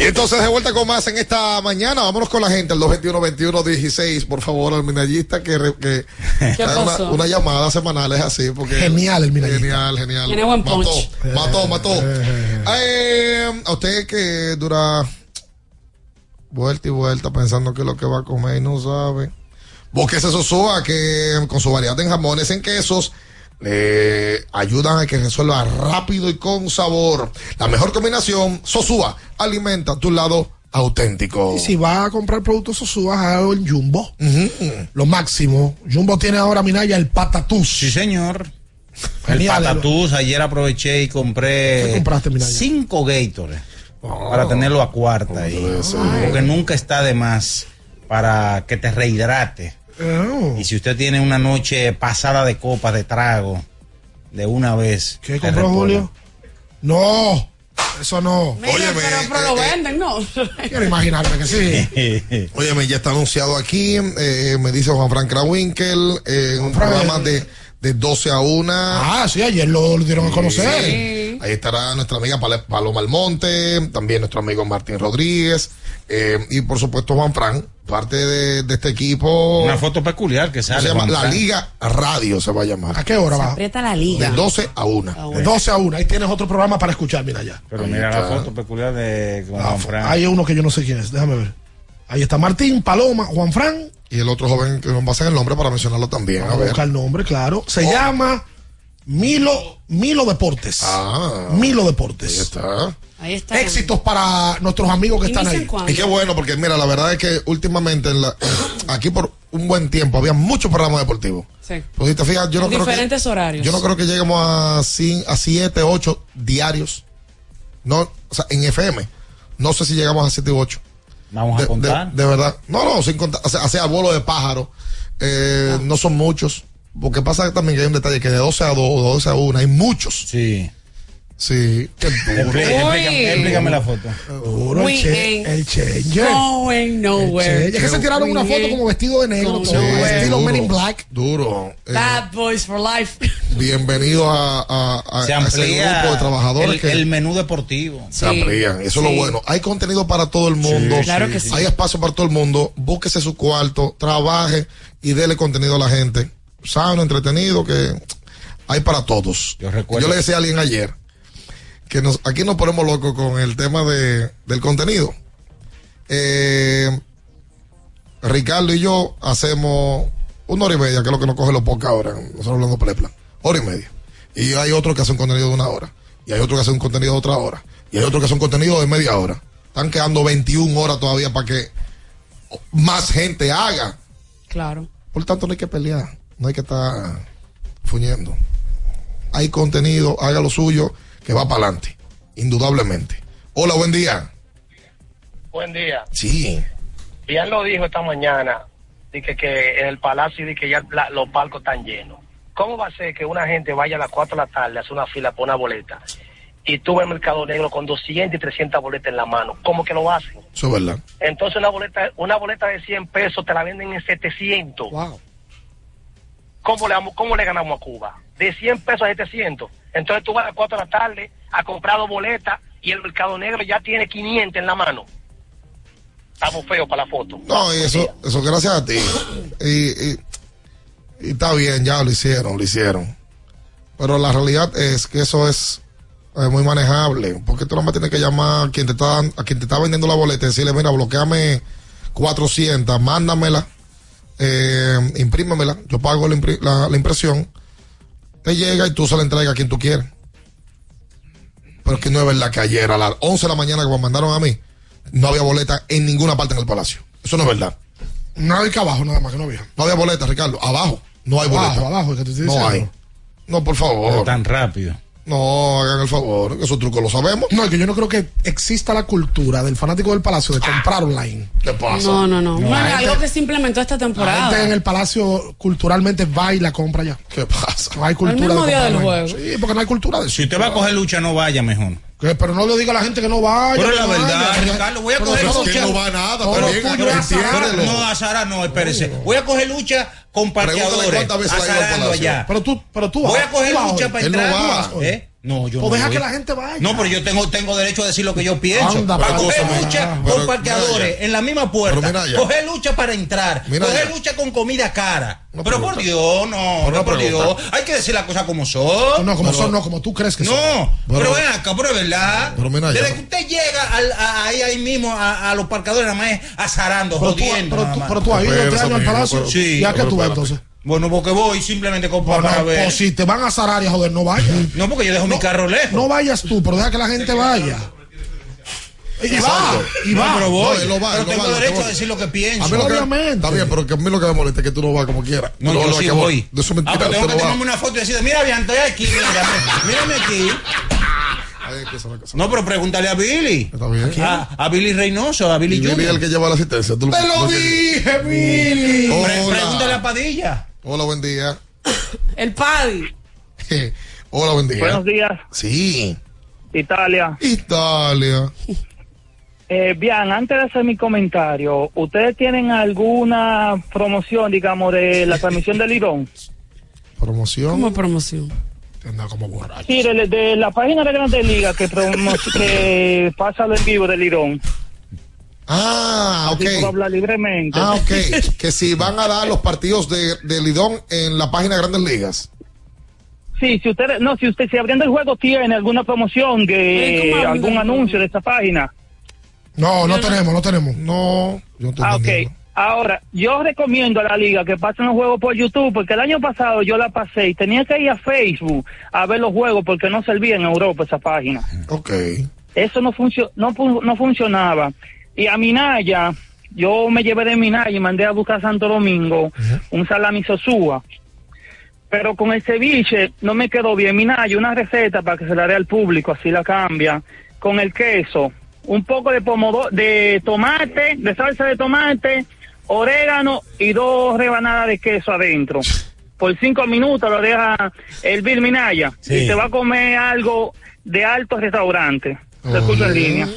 Speaker 13: Y entonces de vuelta con más en esta mañana, vámonos con la gente, el 221-21-16, por favor, al minallista que, que
Speaker 14: ¿Qué
Speaker 13: haga una, una llamada semanal es así, porque
Speaker 12: Genial el minallista.
Speaker 13: Genial, genial.
Speaker 14: Tiene buen
Speaker 13: mató,
Speaker 14: punch.
Speaker 13: mató, mató. Eh, a usted que dura vuelta y vuelta pensando que es lo que va a comer y no sabe. Búsquese Sosúa que con su variedad en jamones, en quesos, le ayudan a que resuelva rápido y con sabor. La mejor combinación, Sosúa, alimenta tu lado auténtico.
Speaker 12: Y si va a comprar productos Sosúa, hágalo en Jumbo. Lo máximo. Jumbo tiene ahora, Minaya, el patatús.
Speaker 7: Sí, señor. El patatús, ayer aproveché y compré
Speaker 12: ¿Qué compraste, Minaya?
Speaker 7: cinco Gatorade
Speaker 12: Oh.
Speaker 7: para tenerlo a cuarta ahí. Porque nunca está de más para que te rehidrate.
Speaker 12: Oh.
Speaker 7: Y si usted tiene una noche pasada de copas, de trago, de una vez.
Speaker 12: ¿Qué compró
Speaker 7: repone.
Speaker 12: Julio? No, eso no.
Speaker 14: Mira, pero, pero lo venden, ¿no?
Speaker 12: Quiero imaginarme que sí.
Speaker 13: Óyeme, ya está anunciado aquí, eh, me dice Juan Frank Krawinkel, eh, en un programa de, de 12 a 1.
Speaker 12: Ah, sí, ayer lo, lo dieron a conocer.
Speaker 13: Sí. Ahí estará nuestra amiga Paloma Almonte, también nuestro amigo Martín Rodríguez, eh, y por supuesto Juan Fran, parte de, de este equipo.
Speaker 7: Una foto peculiar que sale.
Speaker 13: se llama La. Liga Radio, se va a llamar.
Speaker 12: ¿A qué hora va?
Speaker 14: Aprieta la liga.
Speaker 13: De 12 a 1.
Speaker 12: De 12 a 1. Ahí tienes otro programa para escuchar, mira ya.
Speaker 7: Pero
Speaker 13: Ahí
Speaker 7: mira la foto peculiar de
Speaker 12: Ah,
Speaker 7: Juan Fran.
Speaker 12: Hay uno que yo no sé quién es, déjame ver. Ahí está Martín, Paloma, Juan Fran.
Speaker 13: Y el otro joven que nos va a hacer el nombre para mencionarlo también.
Speaker 12: Vamos
Speaker 13: A ver.
Speaker 12: buscar el nombre, claro. Se llama Milo, Milo Deportes.
Speaker 13: Ah,
Speaker 12: Milo
Speaker 13: ahí
Speaker 12: Deportes.
Speaker 13: está.
Speaker 14: Ahí está.
Speaker 12: Éxitos para nuestros amigos que están
Speaker 14: ¿Inician
Speaker 12: ahí.
Speaker 13: Y qué bueno, porque mira, la verdad es que últimamente en la- aquí por un buen tiempo había muchos programas deportivos.
Speaker 14: Sí.
Speaker 13: Pues si te fijas, yo no creo que
Speaker 14: diferentes horarios.
Speaker 13: yo no creo que lleguemos a, a 7, 8 diarios. No, o sea, en FM. No sé si llegamos a 7 u 8.
Speaker 7: Vamos
Speaker 13: De,
Speaker 7: a contar.
Speaker 13: de- de verdad. No, no, sin contar. O sea, vuelo de pájaro. Eh, no son muchos. Porque pasa también que hay un detalle que de 12 a 2 o de 12 a 1 hay muchos.
Speaker 7: Sí.
Speaker 13: Sí. Qué duro.
Speaker 7: Explí- explícame, explícame la foto.
Speaker 12: Duro, el, che- el Changer.
Speaker 14: Going nowhere.
Speaker 12: Es que se tiraron una foto como vestido de negro, todo, estilo Men in Black.
Speaker 13: Duro. Eh,
Speaker 14: Bad boys for life.
Speaker 13: bienvenido a, a- a-
Speaker 7: Se
Speaker 13: a ese grupo de trabajadores
Speaker 7: el,
Speaker 13: que
Speaker 7: el menú deportivo.
Speaker 13: se
Speaker 14: Sí,
Speaker 13: amplían. Eso es lo bueno. Hay contenido para todo el mundo.
Speaker 7: Sí,
Speaker 14: Claro que sí.
Speaker 13: Hay espacio para todo el mundo. Búsquese su cuarto, trabaje y dele contenido a la gente. Sano, entretenido, que hay para todos.
Speaker 7: Yo recuerdo-
Speaker 13: le decía a alguien ayer que nos, aquí nos ponemos locos con el tema de, del contenido. Eh, Ricardo y yo hacemos una hora y media, que es lo que nos coge los pocas horas. Nosotros hablando plepla. Hora y media. Y hay otro que hace un contenido de una hora. Y hay otro que hace un contenido de otra hora. Y hay otro que hace un contenido de media hora. Están quedando 21 horas todavía para que más gente haga.
Speaker 14: Claro.
Speaker 13: Por tanto, no hay que pelear. No hay que estar fuñendo. Hay contenido, haga lo suyo, que va para adelante. Indudablemente. Hola, buen día.
Speaker 29: Buen día.
Speaker 13: Sí.
Speaker 29: Bien lo dijo esta mañana, dije que en el palacio y que ya la- los palcos están llenos. ¿Cómo va a ser que una gente vaya a las 4 de la tarde a hacer una fila por una boleta y tú ves el mercado negro con 200 y 300 boletas en la mano? ¿Cómo que lo hacen?
Speaker 13: Eso es verdad.
Speaker 29: Entonces una boleta una boleta de 100 pesos te la venden en 700.
Speaker 12: Wow.
Speaker 29: ¿Cómo le, ¿Cómo le ganamos a Cuba? De 100 pesos a 700. Entonces tú vas a las 4 de la tarde a comprar dos boletas y el mercado negro ya tiene 500 en la mano. Estamos feos para la foto.
Speaker 13: No, y eso, eso gracias a ti. Y, y- y está bien, ya lo hicieron, lo hicieron. Pero la realidad es que eso es muy manejable. Porque tú no me tienes que llamar a quien te está, a quien te está vendiendo la boleta y decirle, mira, bloqueame 400, mándamela, eh, imprímemela, yo pago la, impri- la- la impresión, te llega y tú se la entregas a quien tú quieres. Pero es que no es verdad que ayer a las 11 de la mañana que me mandaron a mí, no había boleta en ninguna parte en el palacio. Eso no es verdad.
Speaker 12: No hay que abajo, nada más que no había.
Speaker 13: No había boleta, Ricardo. Abajo no hay boleta.
Speaker 12: Abajo, abajo, que te estoy
Speaker 13: no hay. No, por
Speaker 7: Pero
Speaker 13: favor.
Speaker 7: tan rápido.
Speaker 13: No, hagan el favor. Esos trucos lo sabemos.
Speaker 12: No, es que yo no creo que exista la cultura del fanático del palacio de comprar online.
Speaker 13: ¿Qué pasa?
Speaker 14: No, no, no.
Speaker 12: No,
Speaker 14: Bueno,
Speaker 12: la
Speaker 14: algo
Speaker 12: gente-
Speaker 14: que se implementó esta
Speaker 12: La
Speaker 14: temporada.
Speaker 12: gente en el palacio culturalmente va y la compra ya.
Speaker 13: ¿Qué pasa?
Speaker 12: No hay cultura
Speaker 14: El mismo
Speaker 12: de
Speaker 14: día del juego.
Speaker 12: Sí, porque no hay cultura de eso.
Speaker 7: Si usted va a coger lucha, no vaya mejor.
Speaker 12: ¿Qué? Pero no le diga a la gente que no vaya.
Speaker 7: Pero
Speaker 12: que
Speaker 7: la
Speaker 12: no
Speaker 7: verdad,
Speaker 12: vaya.
Speaker 7: Ricardo, voy a
Speaker 12: Pero
Speaker 7: coger lucha.
Speaker 13: que no va a nada,
Speaker 12: azar.
Speaker 7: No, a Sara no, espérese. Voy a coger lucha con parqueadores. allá.
Speaker 12: Pero tú, pero tú
Speaker 7: Voy
Speaker 12: vas,
Speaker 7: a coger lucha para
Speaker 13: Él no
Speaker 7: entrar.
Speaker 13: va.
Speaker 7: ¿Eh? No, yo
Speaker 12: Pues
Speaker 7: no
Speaker 12: deja
Speaker 7: voy.
Speaker 12: que la gente vaya.
Speaker 7: No, pero yo tengo, tengo derecho a decir lo que yo pienso.
Speaker 12: Anda,
Speaker 7: para coger lucha
Speaker 13: Pero,
Speaker 7: con parqueadores
Speaker 13: mira
Speaker 7: en la misma puerta. Coger lucha para entrar.
Speaker 13: Mira
Speaker 7: coger
Speaker 13: ya.
Speaker 7: lucha con comida cara.
Speaker 13: No
Speaker 7: pero por. Dios, no.
Speaker 13: Pero
Speaker 7: no
Speaker 13: no
Speaker 7: por
Speaker 13: pregunta.
Speaker 7: Dios. Hay que decir las cosas como son.
Speaker 12: No, como
Speaker 13: Pero-
Speaker 12: son, no, como tú crees que son.
Speaker 7: No, pero,
Speaker 13: Pero-
Speaker 7: ven acá, pero es verdad.
Speaker 13: Pero mira ya.
Speaker 7: Desde que usted llega al- a- ahí, ahí mismo a, a los parcadores, nada más es azarando,
Speaker 12: Pero tú,
Speaker 7: jodiendo.
Speaker 12: pero, tú, pero tú has ido este al palacio.
Speaker 7: Sí,
Speaker 12: ¿Ya que
Speaker 13: pero
Speaker 12: tú vas entonces?
Speaker 7: Bueno, porque voy simplemente con
Speaker 12: Bueno,
Speaker 7: para ver.
Speaker 12: o si te van a zarar y a joder, no vayas.
Speaker 7: No, porque yo dejo mi carro lejos.
Speaker 12: No vayas tú, pero deja que la gente vaya. Y va,
Speaker 13: Exacto.
Speaker 12: y
Speaker 7: No,
Speaker 12: va.
Speaker 7: pero voy.
Speaker 13: No, no va,
Speaker 7: pero
Speaker 13: no
Speaker 7: tengo
Speaker 13: va, que
Speaker 7: derecho a decir lo que
Speaker 13: A
Speaker 7: pienso.
Speaker 13: mí lo que,
Speaker 12: Obviamente.
Speaker 13: está bien, pero que a mí lo que me molesta es que tú no vas como quieras.
Speaker 7: No,
Speaker 13: Tú
Speaker 7: yo sí
Speaker 13: que
Speaker 7: voy.
Speaker 13: De eso es
Speaker 7: ah,
Speaker 13: mentira,
Speaker 7: pero tengo que
Speaker 13: no va.
Speaker 7: tomarme una foto y decir, mira, bien, estoy aquí, mírame, mírame aquí. No, pero pregúntale a Billy.
Speaker 13: Está bien.
Speaker 7: A, a Billy Reynoso, a Billy
Speaker 13: Y Billy es el
Speaker 7: Junior.
Speaker 13: que lleva la asistencia. Tú
Speaker 12: Te lo dije, Billy.
Speaker 7: Pre-
Speaker 13: Hola.
Speaker 7: pregúntale a Padilla.
Speaker 13: Hola, buen día.
Speaker 14: El Paddy.
Speaker 13: Hola, buen día.
Speaker 29: Buenos días,
Speaker 13: Sí.
Speaker 29: Italia.
Speaker 13: Italia.
Speaker 29: Eh, bien, antes de hacer mi comentario, ¿ustedes tienen alguna promoción, digamos, de la transmisión del Irón?
Speaker 13: Promoción.
Speaker 14: Como promoción.
Speaker 12: Anda como borracho.
Speaker 29: Sí, de, de la página de Grandes Ligas que, promo- que pasa lo en vivo del Irón.
Speaker 13: Ah, ok.
Speaker 30: Hablar libremente.
Speaker 13: Ah, ok. que si van a dar los partidos de, de Lidón en la página de Grandes Ligas.
Speaker 30: Sí, si usted, no, si usted, si abriendo el juego tiene alguna promoción de
Speaker 12: ¿cómo
Speaker 30: algún anuncio de esta página.
Speaker 12: No, no tenemos, no tenemos.
Speaker 13: No, yo
Speaker 30: Ah, ok. Ahora, yo recomiendo a la liga que pasen los juegos por YouTube, porque el año pasado yo la pasé y tenía que ir a Facebook a ver los juegos porque no servía en Europa esa página.
Speaker 13: Ok.
Speaker 30: Eso no, funcio no, no funcionaba. Y a Minaya, yo me llevé de Minaya y mandé a buscar a Santo Domingo un salami sosúa. Pero con el ceviche no me quedó bien. Minaya, una receta para que se la dé al público, así la cambia. Con el queso, un poco de pomodoro, de tomate, de salsa de tomate, orégano y dos rebanadas de queso adentro. Por cinco minutos lo deja hervir Minaya
Speaker 14: Sí.
Speaker 30: y se va a comer algo de alto restaurante. Lo escucho en línea.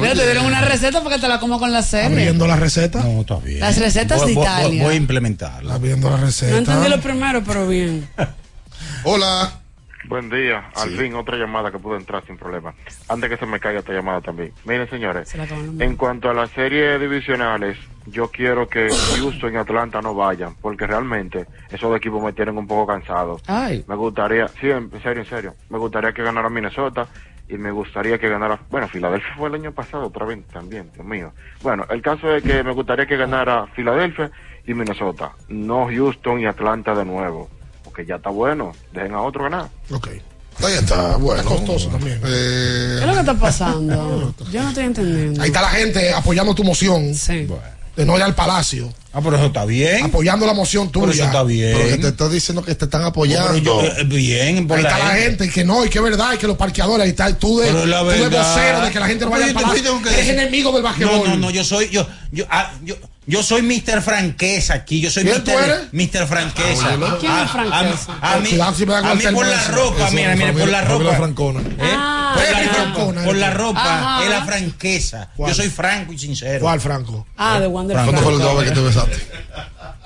Speaker 14: Mira, te dieron una receta porque te la como con la serie.
Speaker 12: Viendo la receta.
Speaker 7: No, está bien.
Speaker 14: Las recetas
Speaker 7: Voy-
Speaker 14: de
Speaker 7: voy-
Speaker 14: Italia.
Speaker 7: Voy a implementarla.
Speaker 12: Viendo la receta.
Speaker 14: No entendí lo primero, pero bien.
Speaker 13: Hola.
Speaker 26: Buen día. Al fin otra llamada que pudo entrar sin problema. Antes que se me caiga esta llamada también. Miren, señores,
Speaker 14: Se
Speaker 26: en cuanto a las series divisionales, yo quiero que Houston y Atlanta no vayan, porque realmente esos dos equipos me tienen un poco cansado.
Speaker 14: Ay.
Speaker 26: Me gustaría, sí, en en serio, en serio, me gustaría que ganara Minnesota y me gustaría que ganara, bueno, Filadelfia fue el año pasado otra vez también, Dios mío. Bueno, el caso es que me gustaría que ganara Filadelfia y Minnesota, no Houston y Atlanta de nuevo, porque ya está bueno, dejen a otro ganar.
Speaker 13: Ok. Ahí está, bueno.
Speaker 12: costoso también.
Speaker 13: Eh,
Speaker 14: ¿Qué es lo que está pasando? Yo no estoy entendiendo.
Speaker 12: Ahí está la gente apoyando tu moción.
Speaker 14: Sí.
Speaker 12: De no ir al palacio.
Speaker 7: Ah, pero eso está bien.
Speaker 12: Apoyando la moción tuya.
Speaker 7: Pero eso está bien.
Speaker 13: Pero que te estoy diciendo que te están apoyando.
Speaker 7: Pero yo- eh, bien, por
Speaker 12: Ahí
Speaker 7: la
Speaker 12: está la
Speaker 7: gente.
Speaker 12: gente, que no, y que es verdad, y que los parqueadores, ahí está tú de,
Speaker 7: Pero es la
Speaker 12: tú de vocero de que la gente no vaya al palacio. Eres enemigo del
Speaker 7: No,
Speaker 12: basquetbol.
Speaker 7: no, no, yo soy, yo, yo, ah, yo, yo soy Mr. Franqueza aquí, yo soy
Speaker 12: ¿Quién
Speaker 7: Mr.
Speaker 12: tú eres?
Speaker 7: Mr. Franqueza.
Speaker 12: Ah, bueno.
Speaker 14: ¿Quién es
Speaker 7: Ah,
Speaker 14: Franqueza?
Speaker 7: A, mí, a por la ropa, mira, mira, por la ropa.
Speaker 13: Francona.
Speaker 7: ¿Eh?
Speaker 14: Ah,
Speaker 7: por, la
Speaker 12: Frank
Speaker 7: ropa,
Speaker 12: Francona,
Speaker 7: por la
Speaker 12: eres.
Speaker 7: ropa
Speaker 14: Ajá.
Speaker 7: es la franqueza.
Speaker 12: ¿Cuál?
Speaker 7: Yo soy franco y sincero.
Speaker 12: ¿Cuál, Franco?
Speaker 14: Ah, de Wonder
Speaker 13: ¿Cuándo fue la última
Speaker 14: Franco.
Speaker 13: vez que te besaste?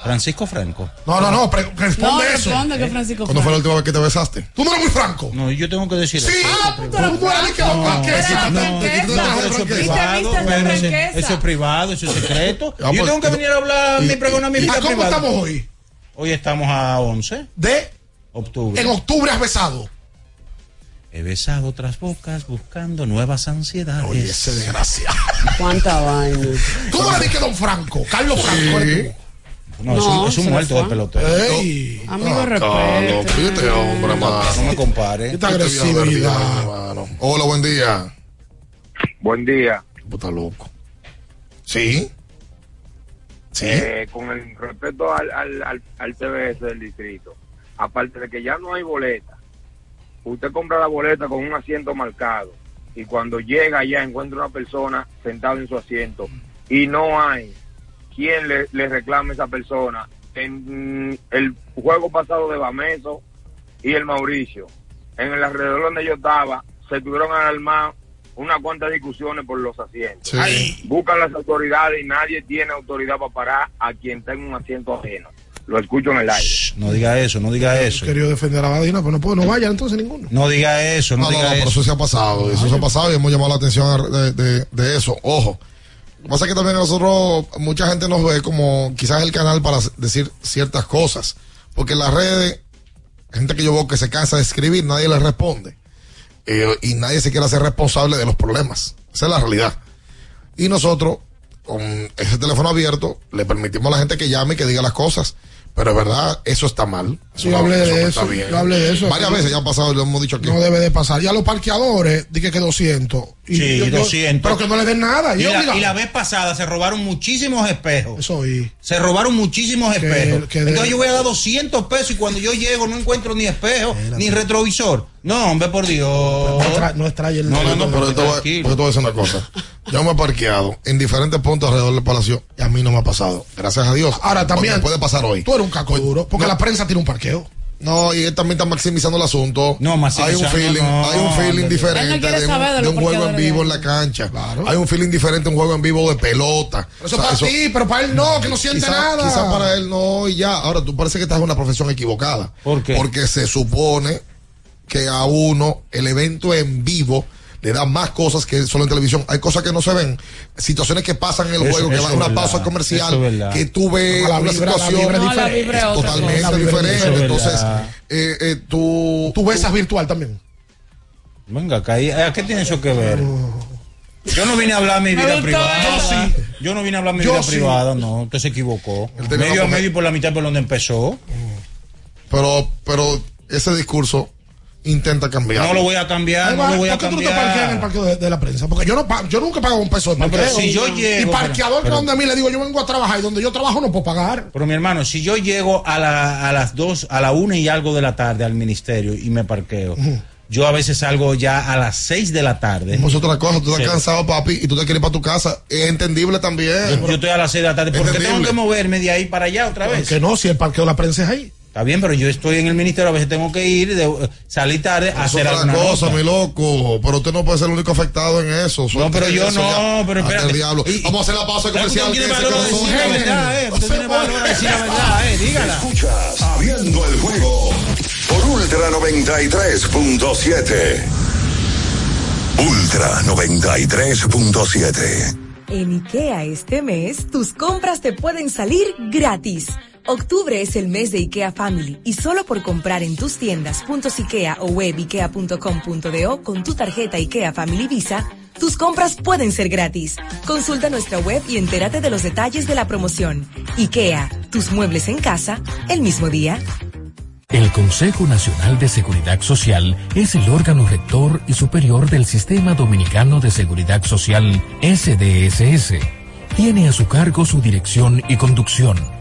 Speaker 7: Francisco Franco.
Speaker 12: No, no, no, pre- responde
Speaker 14: No,
Speaker 12: eso.
Speaker 14: responde que Francisco
Speaker 13: ¿Cuándo fue la última vez que te besaste?
Speaker 12: Tú no eres muy franco.
Speaker 7: No, yo tengo que decir
Speaker 12: Sí,
Speaker 7: eso.
Speaker 12: ah, tú eres muy franco.
Speaker 7: Eso es privado. Eso es privado, eso es secreto.
Speaker 13: Ah,
Speaker 7: yo
Speaker 13: pues,
Speaker 7: tengo que venir a hablar
Speaker 13: y-
Speaker 7: mi pregón a mi
Speaker 12: ¿Y
Speaker 7: vida
Speaker 12: cómo
Speaker 7: privada.
Speaker 12: estamos hoy?
Speaker 7: Hoy estamos a 11
Speaker 12: De,
Speaker 7: octubre.
Speaker 12: en octubre has besado.
Speaker 7: He besado otras bocas buscando nuevas ansiedades.
Speaker 12: Oye, ese desgraciado.
Speaker 14: Cuánta vaina.
Speaker 12: ¿Cómo le dije Don Franco? Carlos Franco.
Speaker 7: No, es un, es un muerto de pelotero.
Speaker 12: Ey,
Speaker 14: Amigo,
Speaker 13: Ah,
Speaker 14: respeto.
Speaker 13: pídete, hombre, mano.
Speaker 7: No me compare.
Speaker 12: esta agresividad.
Speaker 13: Hola, buen día.
Speaker 27: Buen día.
Speaker 13: Puta loco. ¿Sí? Sí.
Speaker 27: Eh, con el respeto al, al, al, al TBS del distrito, aparte de que ya no hay boleta, usted compra la boleta con un asiento marcado y cuando llega allá encuentra una persona sentada en su asiento y no hay quien le, le reclame a esa persona. En mm, el juego pasado de Bameso y el Mauricio, en el alrededor donde yo estaba, se tuvieron a armar unas cuantas discusiones por los asientos.
Speaker 13: Sí.
Speaker 27: Buscan las autoridades y nadie tiene autoridad para parar a quien tenga un asiento ajeno. Lo escucho en el aire.
Speaker 7: Shh, No diga eso, no diga eso.
Speaker 12: Quería defender a Badina, pero no puedo, no vayan entonces ninguno.
Speaker 7: No diga eso, no,
Speaker 13: No, no,
Speaker 7: diga
Speaker 13: no, pero
Speaker 7: eso.
Speaker 13: eso se ha pasado. Eso se ha pasado y hemos llamado la atención a- de, de- de eso. Ojo. Pasa que también nosotros, mucha gente nos ve como quizás el canal para decir ciertas cosas. Porque en las redes, gente que yo veo que se cansa de escribir, nadie le responde. Eh, y nadie se quiere hacer responsable de los problemas. Esa es la realidad. Y nosotros, con ese teléfono abierto, le permitimos a la gente que llame y que diga las cosas. Pero es verdad, eso está mal. Eso
Speaker 12: Yo hablé de eso.
Speaker 13: está bien.
Speaker 12: Yo hablé de eso.
Speaker 13: Varias veces ya han pasado, lo hemos dicho aquí.
Speaker 12: No debe de pasar. Y a los parqueadores, dije que 200. Y
Speaker 7: Sí,
Speaker 12: yo- yo-
Speaker 7: 200.
Speaker 12: Pero que no le den nada.
Speaker 7: Y
Speaker 12: Y,
Speaker 7: la, y vez pasada se robaron muchísimos espejos.
Speaker 12: Eso oí.
Speaker 7: Se robaron muchísimos
Speaker 12: Que-
Speaker 7: espejos.
Speaker 12: que de-
Speaker 7: Entonces yo voy a dar 200 pesos y cuando yo llego no encuentro ni espejo ni retrovisor. No, hombre, por Dios.
Speaker 12: No, tra- no extrae el
Speaker 7: No, no, no,
Speaker 13: pero yo te voy,
Speaker 7: tranquilo.
Speaker 13: pero yo te voy a decir una cosa. Yo me he parqueado en diferentes puntos alrededor del palacio y a mí no me ha pasado. Gracias a Dios.
Speaker 12: Ahora también.
Speaker 13: Puede pasar hoy.
Speaker 12: Tú eres un caco duro. Porque la prensa tiene un parqueo.
Speaker 13: No, y él también está maximizando el asunto.
Speaker 7: No, maximizando,
Speaker 13: Hay un feeling,
Speaker 7: no,
Speaker 13: hay un feeling diferente de,
Speaker 14: de
Speaker 13: un, de un juego en vivo
Speaker 14: de
Speaker 13: en la cancha.
Speaker 12: Claro.
Speaker 13: Hay un feeling diferente un juego en vivo de pelota.
Speaker 12: Pero eso
Speaker 13: O sea,
Speaker 12: para
Speaker 13: eso-
Speaker 12: ti, pero para él no, que no siente
Speaker 13: quizá,
Speaker 12: nada.
Speaker 13: quizá para él no, y ya. Ahora, tú parece que estás en una profesión equivocada.
Speaker 7: ¿Por qué?
Speaker 13: Porque se supone que a uno el evento en vivo le da más cosas que solo en televisión. Hay cosas que no se ven, situaciones que pasan en el
Speaker 7: Eso-
Speaker 13: juego, que van a una
Speaker 7: verdad,
Speaker 13: pausa comercial, que tú ves
Speaker 12: la
Speaker 13: una
Speaker 12: vibra- la
Speaker 13: situación
Speaker 12: No, la diferente.
Speaker 13: totalmente.
Speaker 12: La
Speaker 13: diferente. Entonces, eh, eh, tú...
Speaker 12: Tú besas virtual también.
Speaker 7: Venga, acá, ahí- ¿a qué tiene eso que ver? Yo no vine a hablar de mi vida privada. Yo no vine a hablar de mi
Speaker 12: Yo
Speaker 7: vida
Speaker 12: sí.
Speaker 7: privada, no. Usted se equivocó. Medio a medio y por la mitad por donde empezó.
Speaker 13: Pero, pero ese discurso intenta cambiar.
Speaker 7: No lo voy a cambiar,
Speaker 12: Además,
Speaker 7: no lo voy a
Speaker 12: ¿Por qué tú no te parqueas en el parqueo de, de la prensa? Porque yo no yo nunca pago un peso de
Speaker 7: No, pero
Speaker 12: parqueo.
Speaker 7: si yo llego,
Speaker 12: y parqueador
Speaker 7: pero-
Speaker 12: que donde a mí le digo yo vengo a trabajar y donde yo trabajo no puedo pagar.
Speaker 7: Pero mi hermano, si yo llego a, la- a las dos, a la una y algo de la tarde al ministerio y me parqueo, yo a veces salgo ya a las seis de la tarde.
Speaker 13: Es otra cosa, tú estás
Speaker 7: Sí.
Speaker 13: cansado, papi, y tú te quieres ir para tu casa. Es entendible también.
Speaker 7: Yo, yo estoy a las seis de la tarde. ¿Por qué tengo que moverme de ahí para allá otra vez?
Speaker 12: Que no, si el parqueo de la prensa es ahí.
Speaker 7: Está bien, pero yo estoy en el ministerio, a veces tengo que ir, de, salir tarde, a hacer alguna
Speaker 13: cosa,
Speaker 7: nota.
Speaker 13: mi loco. Pero usted no puede ser el único afectado en eso.
Speaker 7: No, pero yo
Speaker 13: Eso
Speaker 7: no,
Speaker 13: ya,
Speaker 7: pero espérate.
Speaker 13: el diablo.
Speaker 7: Y-
Speaker 13: Vamos a hacer la pausa
Speaker 7: Usted
Speaker 13: comercial.
Speaker 7: tiene
Speaker 13: quédese
Speaker 7: valor de decir la verdad, eh. Usted tiene valor de decir la verdad, eh. Dígala.
Speaker 5: Escuchas Abriendo el juego por Ultra 93.7. Ultra 93.7.
Speaker 8: En IKEA este mes, tus compras te pueden salir gratis. Octubre es el mes de IKEA Family y solo por comprar en tus tiendas IKEA o web ikea.com.do con tu tarjeta IKEA Family Visa, tus compras pueden ser gratis. Consulta nuestra web y entérate de los detalles de la promoción. IKEA, tus muebles en casa, el mismo día.
Speaker 3: El Consejo Nacional de Seguridad Social es el órgano rector y superior del Sistema Dominicano de Seguridad Social, SDSS. Tiene a su cargo su dirección y conducción,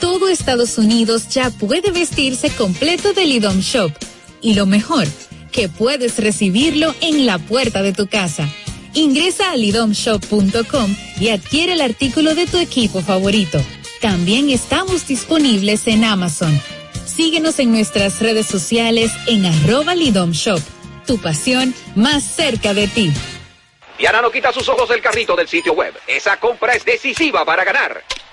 Speaker 31: Todo Estados Unidos ya puede vestirse completo del IDOM Shop. Y lo mejor, que puedes recibirlo en la puerta de tu casa. Ingresa a lidomshop.com y adquiere el artículo de tu equipo favorito. También estamos disponibles en Amazon. Síguenos en nuestras redes sociales en arroba Lidom Shop. Tu pasión más cerca de ti.
Speaker 32: Diana no quita sus ojos del carrito del sitio web. Esa compra es decisiva para ganar.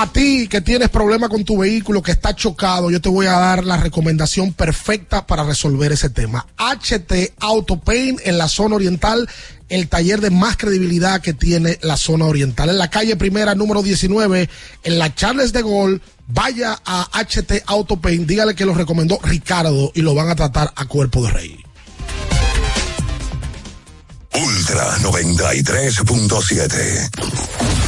Speaker 12: A ti que tienes problema con tu vehículo, que está chocado, yo te voy a dar la recomendación perfecta para resolver ese tema. HT Auto Paint en la zona oriental, el taller de más credibilidad que tiene la zona oriental. En la calle primera, número 19, en la Charles de Gaulle, vaya a HT Auto Paint, dígale que lo recomendó Ricardo y lo van a tratar a cuerpo de rey.
Speaker 5: Ultra 93.7.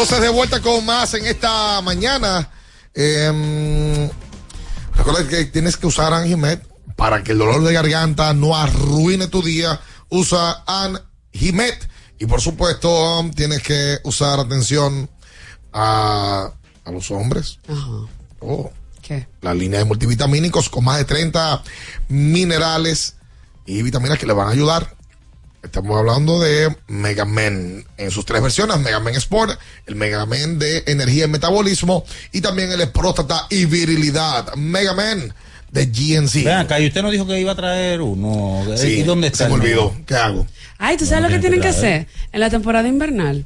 Speaker 13: entonces de vuelta con más en esta mañana. Eh, recuerda que tienes que usar Anjimet para que el dolor de garganta no arruine tu día. Usa Anjimet. Y por supuesto, tienes que usar atención a, a los hombres. Oh,
Speaker 14: ¿Qué?
Speaker 13: la línea de multivitamínicos con más de 30 minerales y vitaminas que le van a ayudar. Estamos hablando de Mega Men en sus tres versiones, Mega Men Sport, el Mega Men de energía y metabolismo y también el de próstata y virilidad. Mega Men de GNC.
Speaker 7: Ven acá, y usted nos dijo que iba a traer uno.
Speaker 13: Sí,
Speaker 7: ¿Y dónde está?
Speaker 13: se me olvidó. ¿Qué hago?
Speaker 14: Ay, ¿tú sabes lo que
Speaker 7: tiene
Speaker 14: tienen
Speaker 7: que
Speaker 14: hacer? En la temporada invernal,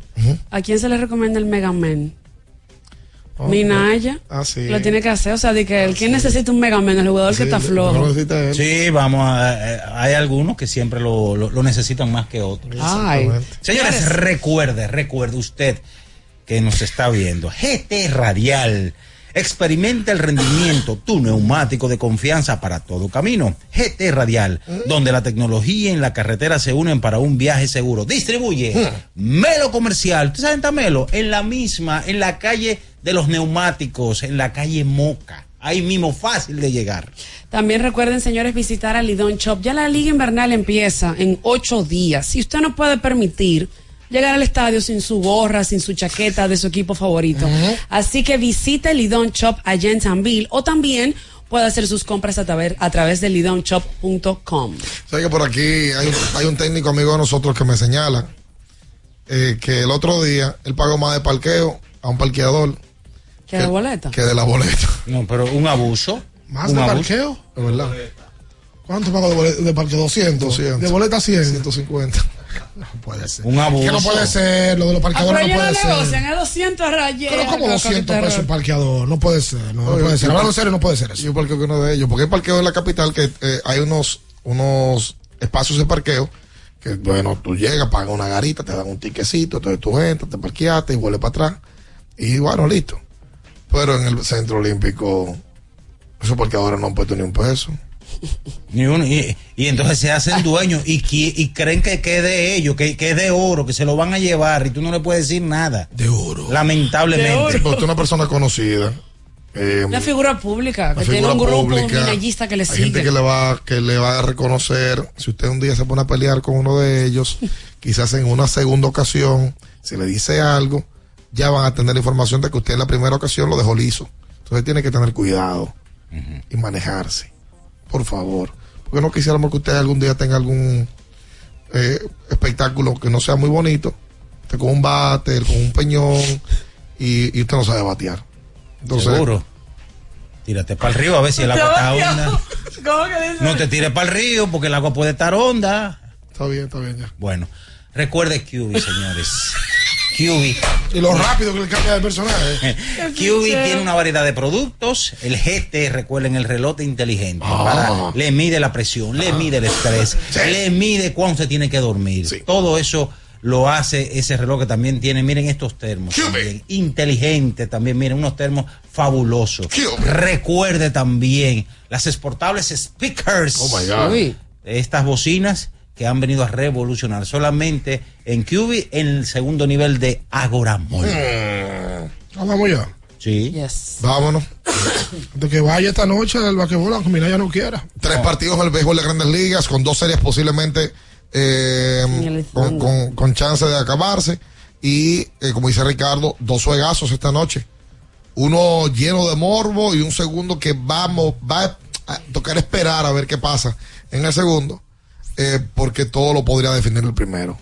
Speaker 14: ¿a quién se le recomienda el Mega Man?
Speaker 13: Oh,
Speaker 14: Minaya.
Speaker 13: Ah, sí.
Speaker 14: Lo tiene que hacer. O sea, de que el ¿quién necesita un Mega Man? El jugador que está flojo.
Speaker 7: Sí, vamos, a- eh, hay algunos que siempre lo, lo- lo necesitan más que otros.
Speaker 14: Ay.
Speaker 7: Señores, recuerde, recuerde usted que nos está viendo. GT Radial. Experimenta el rendimiento, tu neumático de confianza para todo camino. GT Radial, donde la tecnología y la carretera se unen para un viaje seguro. Distribuye Melo Comercial. ¿Ustedes saben está Melo? En la misma, en la calle de los neumáticos, en la calle Moca. Ahí mismo, fácil de llegar.
Speaker 14: También recuerden, señores, visitar a Lidón Shop. Ya la liga invernal empieza en ocho días. Si usted no puede permitir llegar al estadio sin su gorra, sin su chaqueta de su equipo favorito. Así que visite Lidón Shop allá en Sanville o también puede hacer sus compras a, través- a través de lidonshop.com.
Speaker 13: ¿Sabes que por aquí hay, un- hay un técnico amigo de nosotros que me señala eh, que el otro día él pagó más de parqueo a un parqueador
Speaker 14: ¿Qué de boleta?
Speaker 13: que de la boleta.
Speaker 7: No, pero un abuso.
Speaker 12: ¿Más
Speaker 13: Un
Speaker 12: de
Speaker 13: abuso.
Speaker 12: parqueo?
Speaker 13: Es verdad.
Speaker 12: ¿Cuánto pago de, bolet- de parqueo? 200.
Speaker 13: 200.
Speaker 12: De boleta 100.
Speaker 13: 150.
Speaker 12: No puede ser.
Speaker 7: Un abuso.
Speaker 12: Que no puede ser. Lo de los
Speaker 14: Ah,
Speaker 12: parqueadores
Speaker 14: pero
Speaker 12: no puede ser.
Speaker 14: a 200 rayas.
Speaker 12: Pero como 200 pesos un parqueador. No puede ser. No, no puede ser.
Speaker 13: yo-
Speaker 12: Hablando en serio, no puede ser eso.
Speaker 13: Yo parqueo que uno de ellos, porque hay parqueo en la capital que eh, hay unos, unos espacios de parqueo que, bueno, tú llegas, pagas una garita, te dan un tiquecito, entonces tú entras, te parqueaste y vuelves para atrás. Y bueno, listo. Pero en el centro olímpico, esos parqueadores no han puesto ni un peso.
Speaker 7: Ni uno, y, y entonces se hacen dueños y, y creen que, que es de ellos, que, que es de oro, que se lo van a llevar y tú no le puedes decir nada.
Speaker 12: De oro.
Speaker 7: Lamentablemente.
Speaker 13: Pero usted es una persona conocida. eh,
Speaker 14: Una figura pública,
Speaker 13: una
Speaker 14: que tiene un grupo
Speaker 13: pública.
Speaker 14: minallista que le
Speaker 13: Hay gente
Speaker 14: sigue.
Speaker 13: que le va que le va a reconocer si usted un día se pone a pelear con uno de ellos quizás en una segunda ocasión si le dice algo ya van a tener información de que usted en la primera ocasión lo dejó liso entonces tiene que tener cuidado y manejarse por favor porque no quisiéramos que usted algún día tenga algún eh, espectáculo que no sea muy bonito usted con un bate con un peñón y, y usted no sabe batear entonces
Speaker 7: Seguro. Tírate para el río a ver si el agua está honda.
Speaker 14: ¿Cómo que dice?
Speaker 7: No te tires para el río porque el agua puede estar honda.
Speaker 13: está bien está bien ya
Speaker 7: Bueno, recuerde QB, señores. QB.
Speaker 12: Y lo rápido que le cambia de personaje.
Speaker 7: QB tiene una variedad de productos. El GT, recuerden, el reloj inteligente. para- le mide la presión, le mide el estrés, le mide cuándo se tiene que dormir. Todo eso lo hace ese reloj que también tiene, miren estos termos. También, inteligente también, miren, unos termos fabulosos. Recuerde también las exportables speakers.
Speaker 13: Oh my God.
Speaker 7: Estas bocinas que han venido a revolucionar solamente en QB en el segundo nivel de Agora Mall.
Speaker 12: Vamos ya.
Speaker 7: Sí.
Speaker 14: Yes.
Speaker 13: vámonos
Speaker 12: De que vaya esta noche al basquetbol, aunque Minaya no quiera.
Speaker 13: tres partidos del béisbol de grandes ligas con dos series posiblemente eh, con, con- con chance de acabarse y eh, como dice Ricardo dos juegazos esta noche uno lleno de morbo y un segundo que vamos va a tocar esperar a ver qué pasa en el segundo eh, porque todo lo podría definir el primero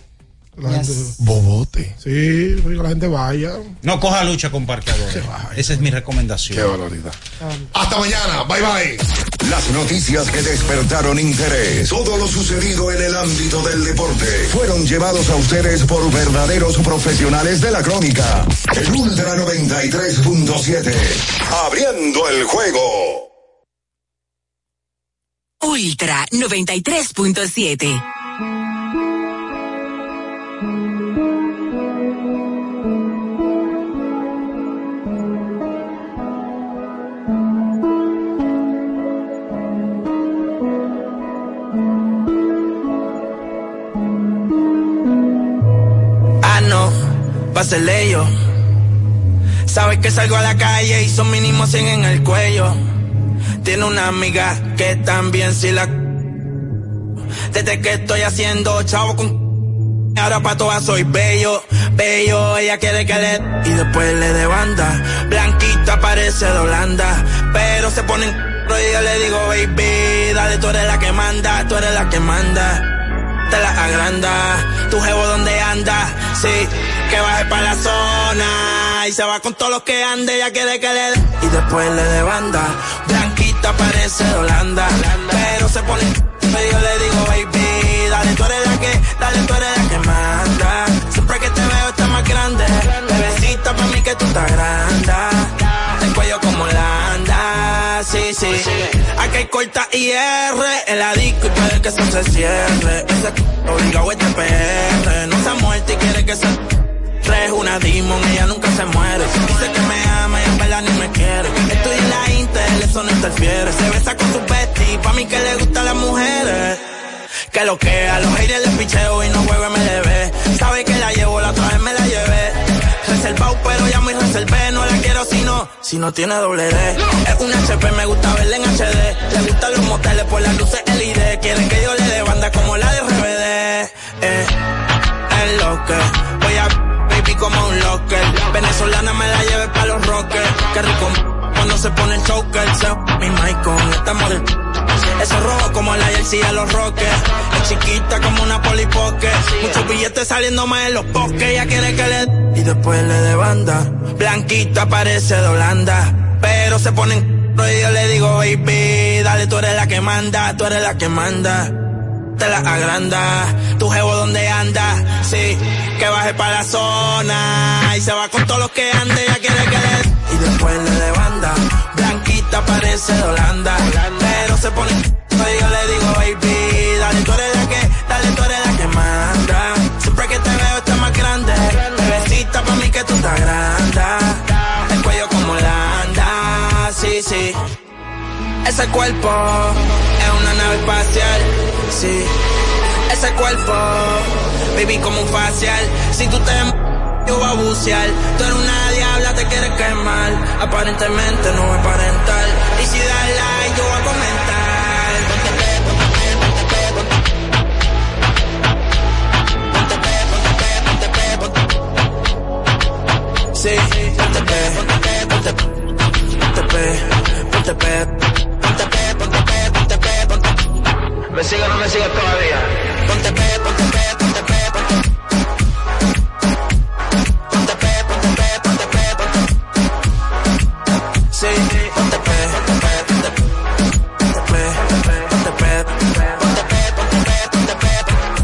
Speaker 12: La gente,
Speaker 13: bobote
Speaker 12: sí, la gente vaya.
Speaker 7: No coja lucha con parqueadores. Esa es mi recomendación.
Speaker 13: qué barbaridad hasta mañana bye bye
Speaker 5: Las noticias que despertaron interés, todo lo sucedido en el ámbito del deporte, fueron llevados a ustedes por verdaderos profesionales de la crónica. El Ultra 93.7, abriendo el juego.
Speaker 2: Ultra 93.7.
Speaker 33: Ah, no, va a ser ello. Sabes que salgo a la calle y son mínimo 100 en el cuello. Tiene una amiga que también si la... Desde que estoy haciendo chavo con... Ahora pa' todas soy bello, bello, ella quiere que le... Y después le de banda, blanquita parece de Holanda, pero se pone en... Y yo le digo, baby, dale, tú eres la que manda, tú eres la que manda te la agranda. Tu jevo donde anda, sí, que baje para la zona. Y se va con todos los que ande, ya quiere que le. Y después le de banda. Parece de Holanda. Pero se pone, yo le digo, baby, dale, tú eres la que, dale, tú eres la que manda. Siempre que te veo estás más grande. Bebecita pa' mí que tú estás grande. El cuello como Holanda, sí, sí. Aquí hay corta IR en la disco y puede que eso se cierre. Ese obligado este PR. No se ha muerto y quiere que se es una demon, ella nunca se muere. Dice que me ama y en verdad ni me quiere. Estoy en la No interfiere. Se besa con su bestie, pa' mí que le gustan las mujeres. Que lo que a los haters les picheo y no juego MLB. Sabe que la llevo, la otra vez me la llevé. Reservado, pero ya muy reservé. No la quiero si no, si no tiene doble D. Es un HP, me gusta verla en HD. Le gustan los moteles por las luces LED. Quieren que yo le dé banda como la de RBD. Eh, es lo que voy a baby como un locker. Venezolana me la lleve pa' los rockers. Qué rico cuando se pone el choker. Mi mic con esta model. Eso rojo como la jersey a los rockers. Es chiquita como una polipoque. Muchos billetes saliendo más en los bosques. Ella quiere que le y después le de banda. Blanquita parece de Holanda. Pero se pone en y yo le digo, baby, dale, tú eres la que manda, tú eres la que manda te la agranda. Tu jevo donde anda, sí, que baje para la zona. Y se va con todos los que ande, ya quiere que le. Después le de banda. Blanquita parece de Holanda. Pero se pone. Y yo le digo, baby, dale, tú eres la que, dale, tú eres la que manda. Siempre que te veo está más grande. Bebecita pa' mí que tú estás grande. El cuello como Holanda, sí, sí. Ese cuerpo es una nave espacial, sí. Ese cuerpo, baby, como un facial. Si tú te yo voy a bucear, tú eres una diabla, te quieres quemar. Aparentemente no voy a aparentar. Y si das like, yo voy a comentar. Ponte pe, ponte pe, ponte pe, ponte Ponte pe, ponte pe, ponte pe, ponte Sí, pe, ponte pe, ponte pe. Ponte pe, ponte. Ponte ponte ponte Me sigue o no me sigues todavía. Ponte pe, ponte pe. Sí, ponte pe, pe, ponte pe, ponte pe, ponte pe, ponte pe, ponte pe, ponte pe, ponte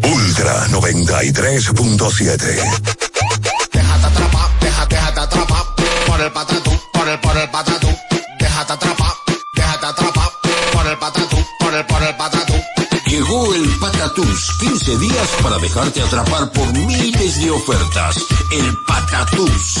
Speaker 5: Ultra 93.7.
Speaker 34: por el, patatú. Déjate atrapar, déjate atrapar por el patatú, por el, por el patatú.
Speaker 35: Llegó el Patatús, 15 días para dejarte atrapar por miles de ofertas. El Patatús.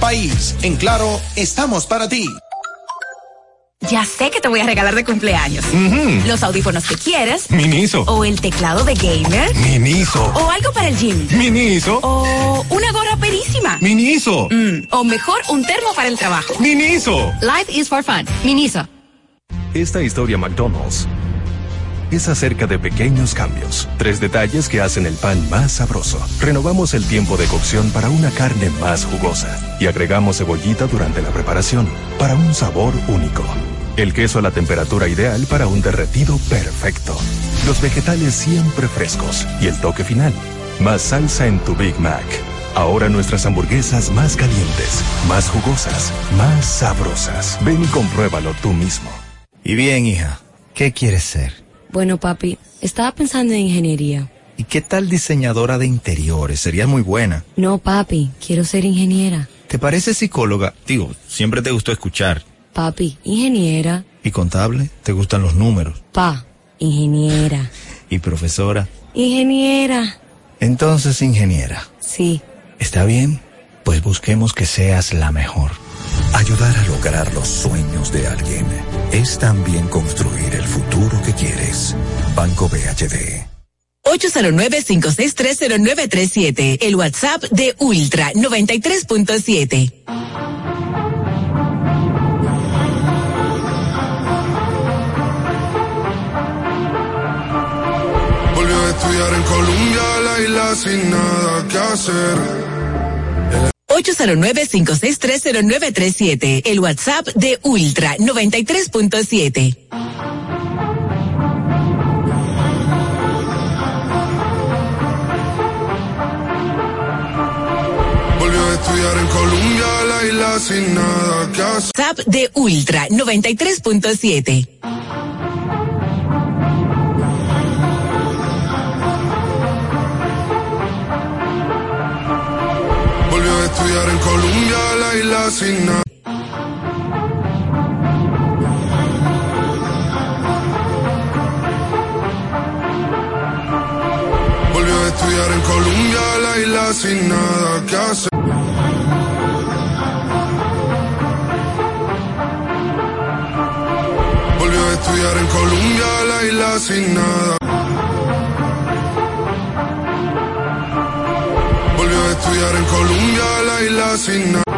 Speaker 36: país. En Claro, estamos para ti.
Speaker 19: Ya sé que te voy a regalar de cumpleaños. Los audífonos que quieres.
Speaker 37: Miniso.
Speaker 19: O el teclado de gamer.
Speaker 37: Miniso.
Speaker 19: O algo para el gym.
Speaker 37: Miniso.
Speaker 19: O una gorra perísima.
Speaker 37: Miniso.
Speaker 19: Mm, o mejor, un termo para el trabajo.
Speaker 37: Miniso.
Speaker 19: Life is for fun. Miniso.
Speaker 38: Esta historia McDonald's es acerca de pequeños cambios, tres detalles que hacen el pan más sabroso. Renovamos el tiempo de cocción para una carne más jugosa y agregamos cebollita durante la preparación para un sabor único. El queso a la temperatura ideal para un derretido perfecto. Los vegetales siempre frescos y el toque final. Más salsa en tu Big Mac. Ahora nuestras hamburguesas más calientes, más jugosas, más sabrosas. Ven y compruébalo tú mismo.
Speaker 39: Y bien, hija, ¿qué quieres ser?
Speaker 32: Bueno, papi, estaba pensando en ingeniería.
Speaker 39: ¿Y qué tal diseñadora de interiores? Sería muy buena.
Speaker 32: No, papi, quiero ser ingeniera.
Speaker 39: ¿Te parece psicóloga? Digo, siempre te gustó escuchar.
Speaker 32: Papi, ingeniera.
Speaker 39: ¿Y contable? ¿Te gustan los números?
Speaker 32: Pa, ingeniera.
Speaker 39: ¿Y profesora?
Speaker 32: Ingeniera.
Speaker 39: Entonces, ingeniera.
Speaker 32: Sí.
Speaker 39: ¿Está bien? Pues busquemos que seas la mejor.
Speaker 40: Ayudar a lograr los sueños de alguien es también construir el futuro que quieres. Banco BHD.
Speaker 2: 809-5630937, el WhatsApp de Ultra 93.7.
Speaker 41: Volvió a estudiar en Colombia, la isla sin nada que hacer.
Speaker 2: 809-5630937, el WhatsApp de Ultra 93.7.
Speaker 41: Volvió a estudiar en Colombia, la isla sin nada que hacer.
Speaker 2: WhatsApp de Ultra 93.7.
Speaker 41: sin nada. Volvió a estudiar en Colombia, la isla sin nada que hacer. Volvió a estudiar en Colombia, la isla sin nada. Volvió a estudiar en Colombia, la isla sin nada.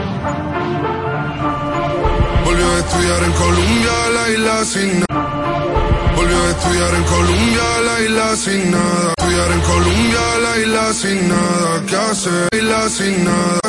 Speaker 41: Estudiar en Colombia, la isla sin nada. Volvió a estudiar en Colombia, la isla sin nada. Estudiar en Colombia, la isla sin nada que hacer. La isla sin nada.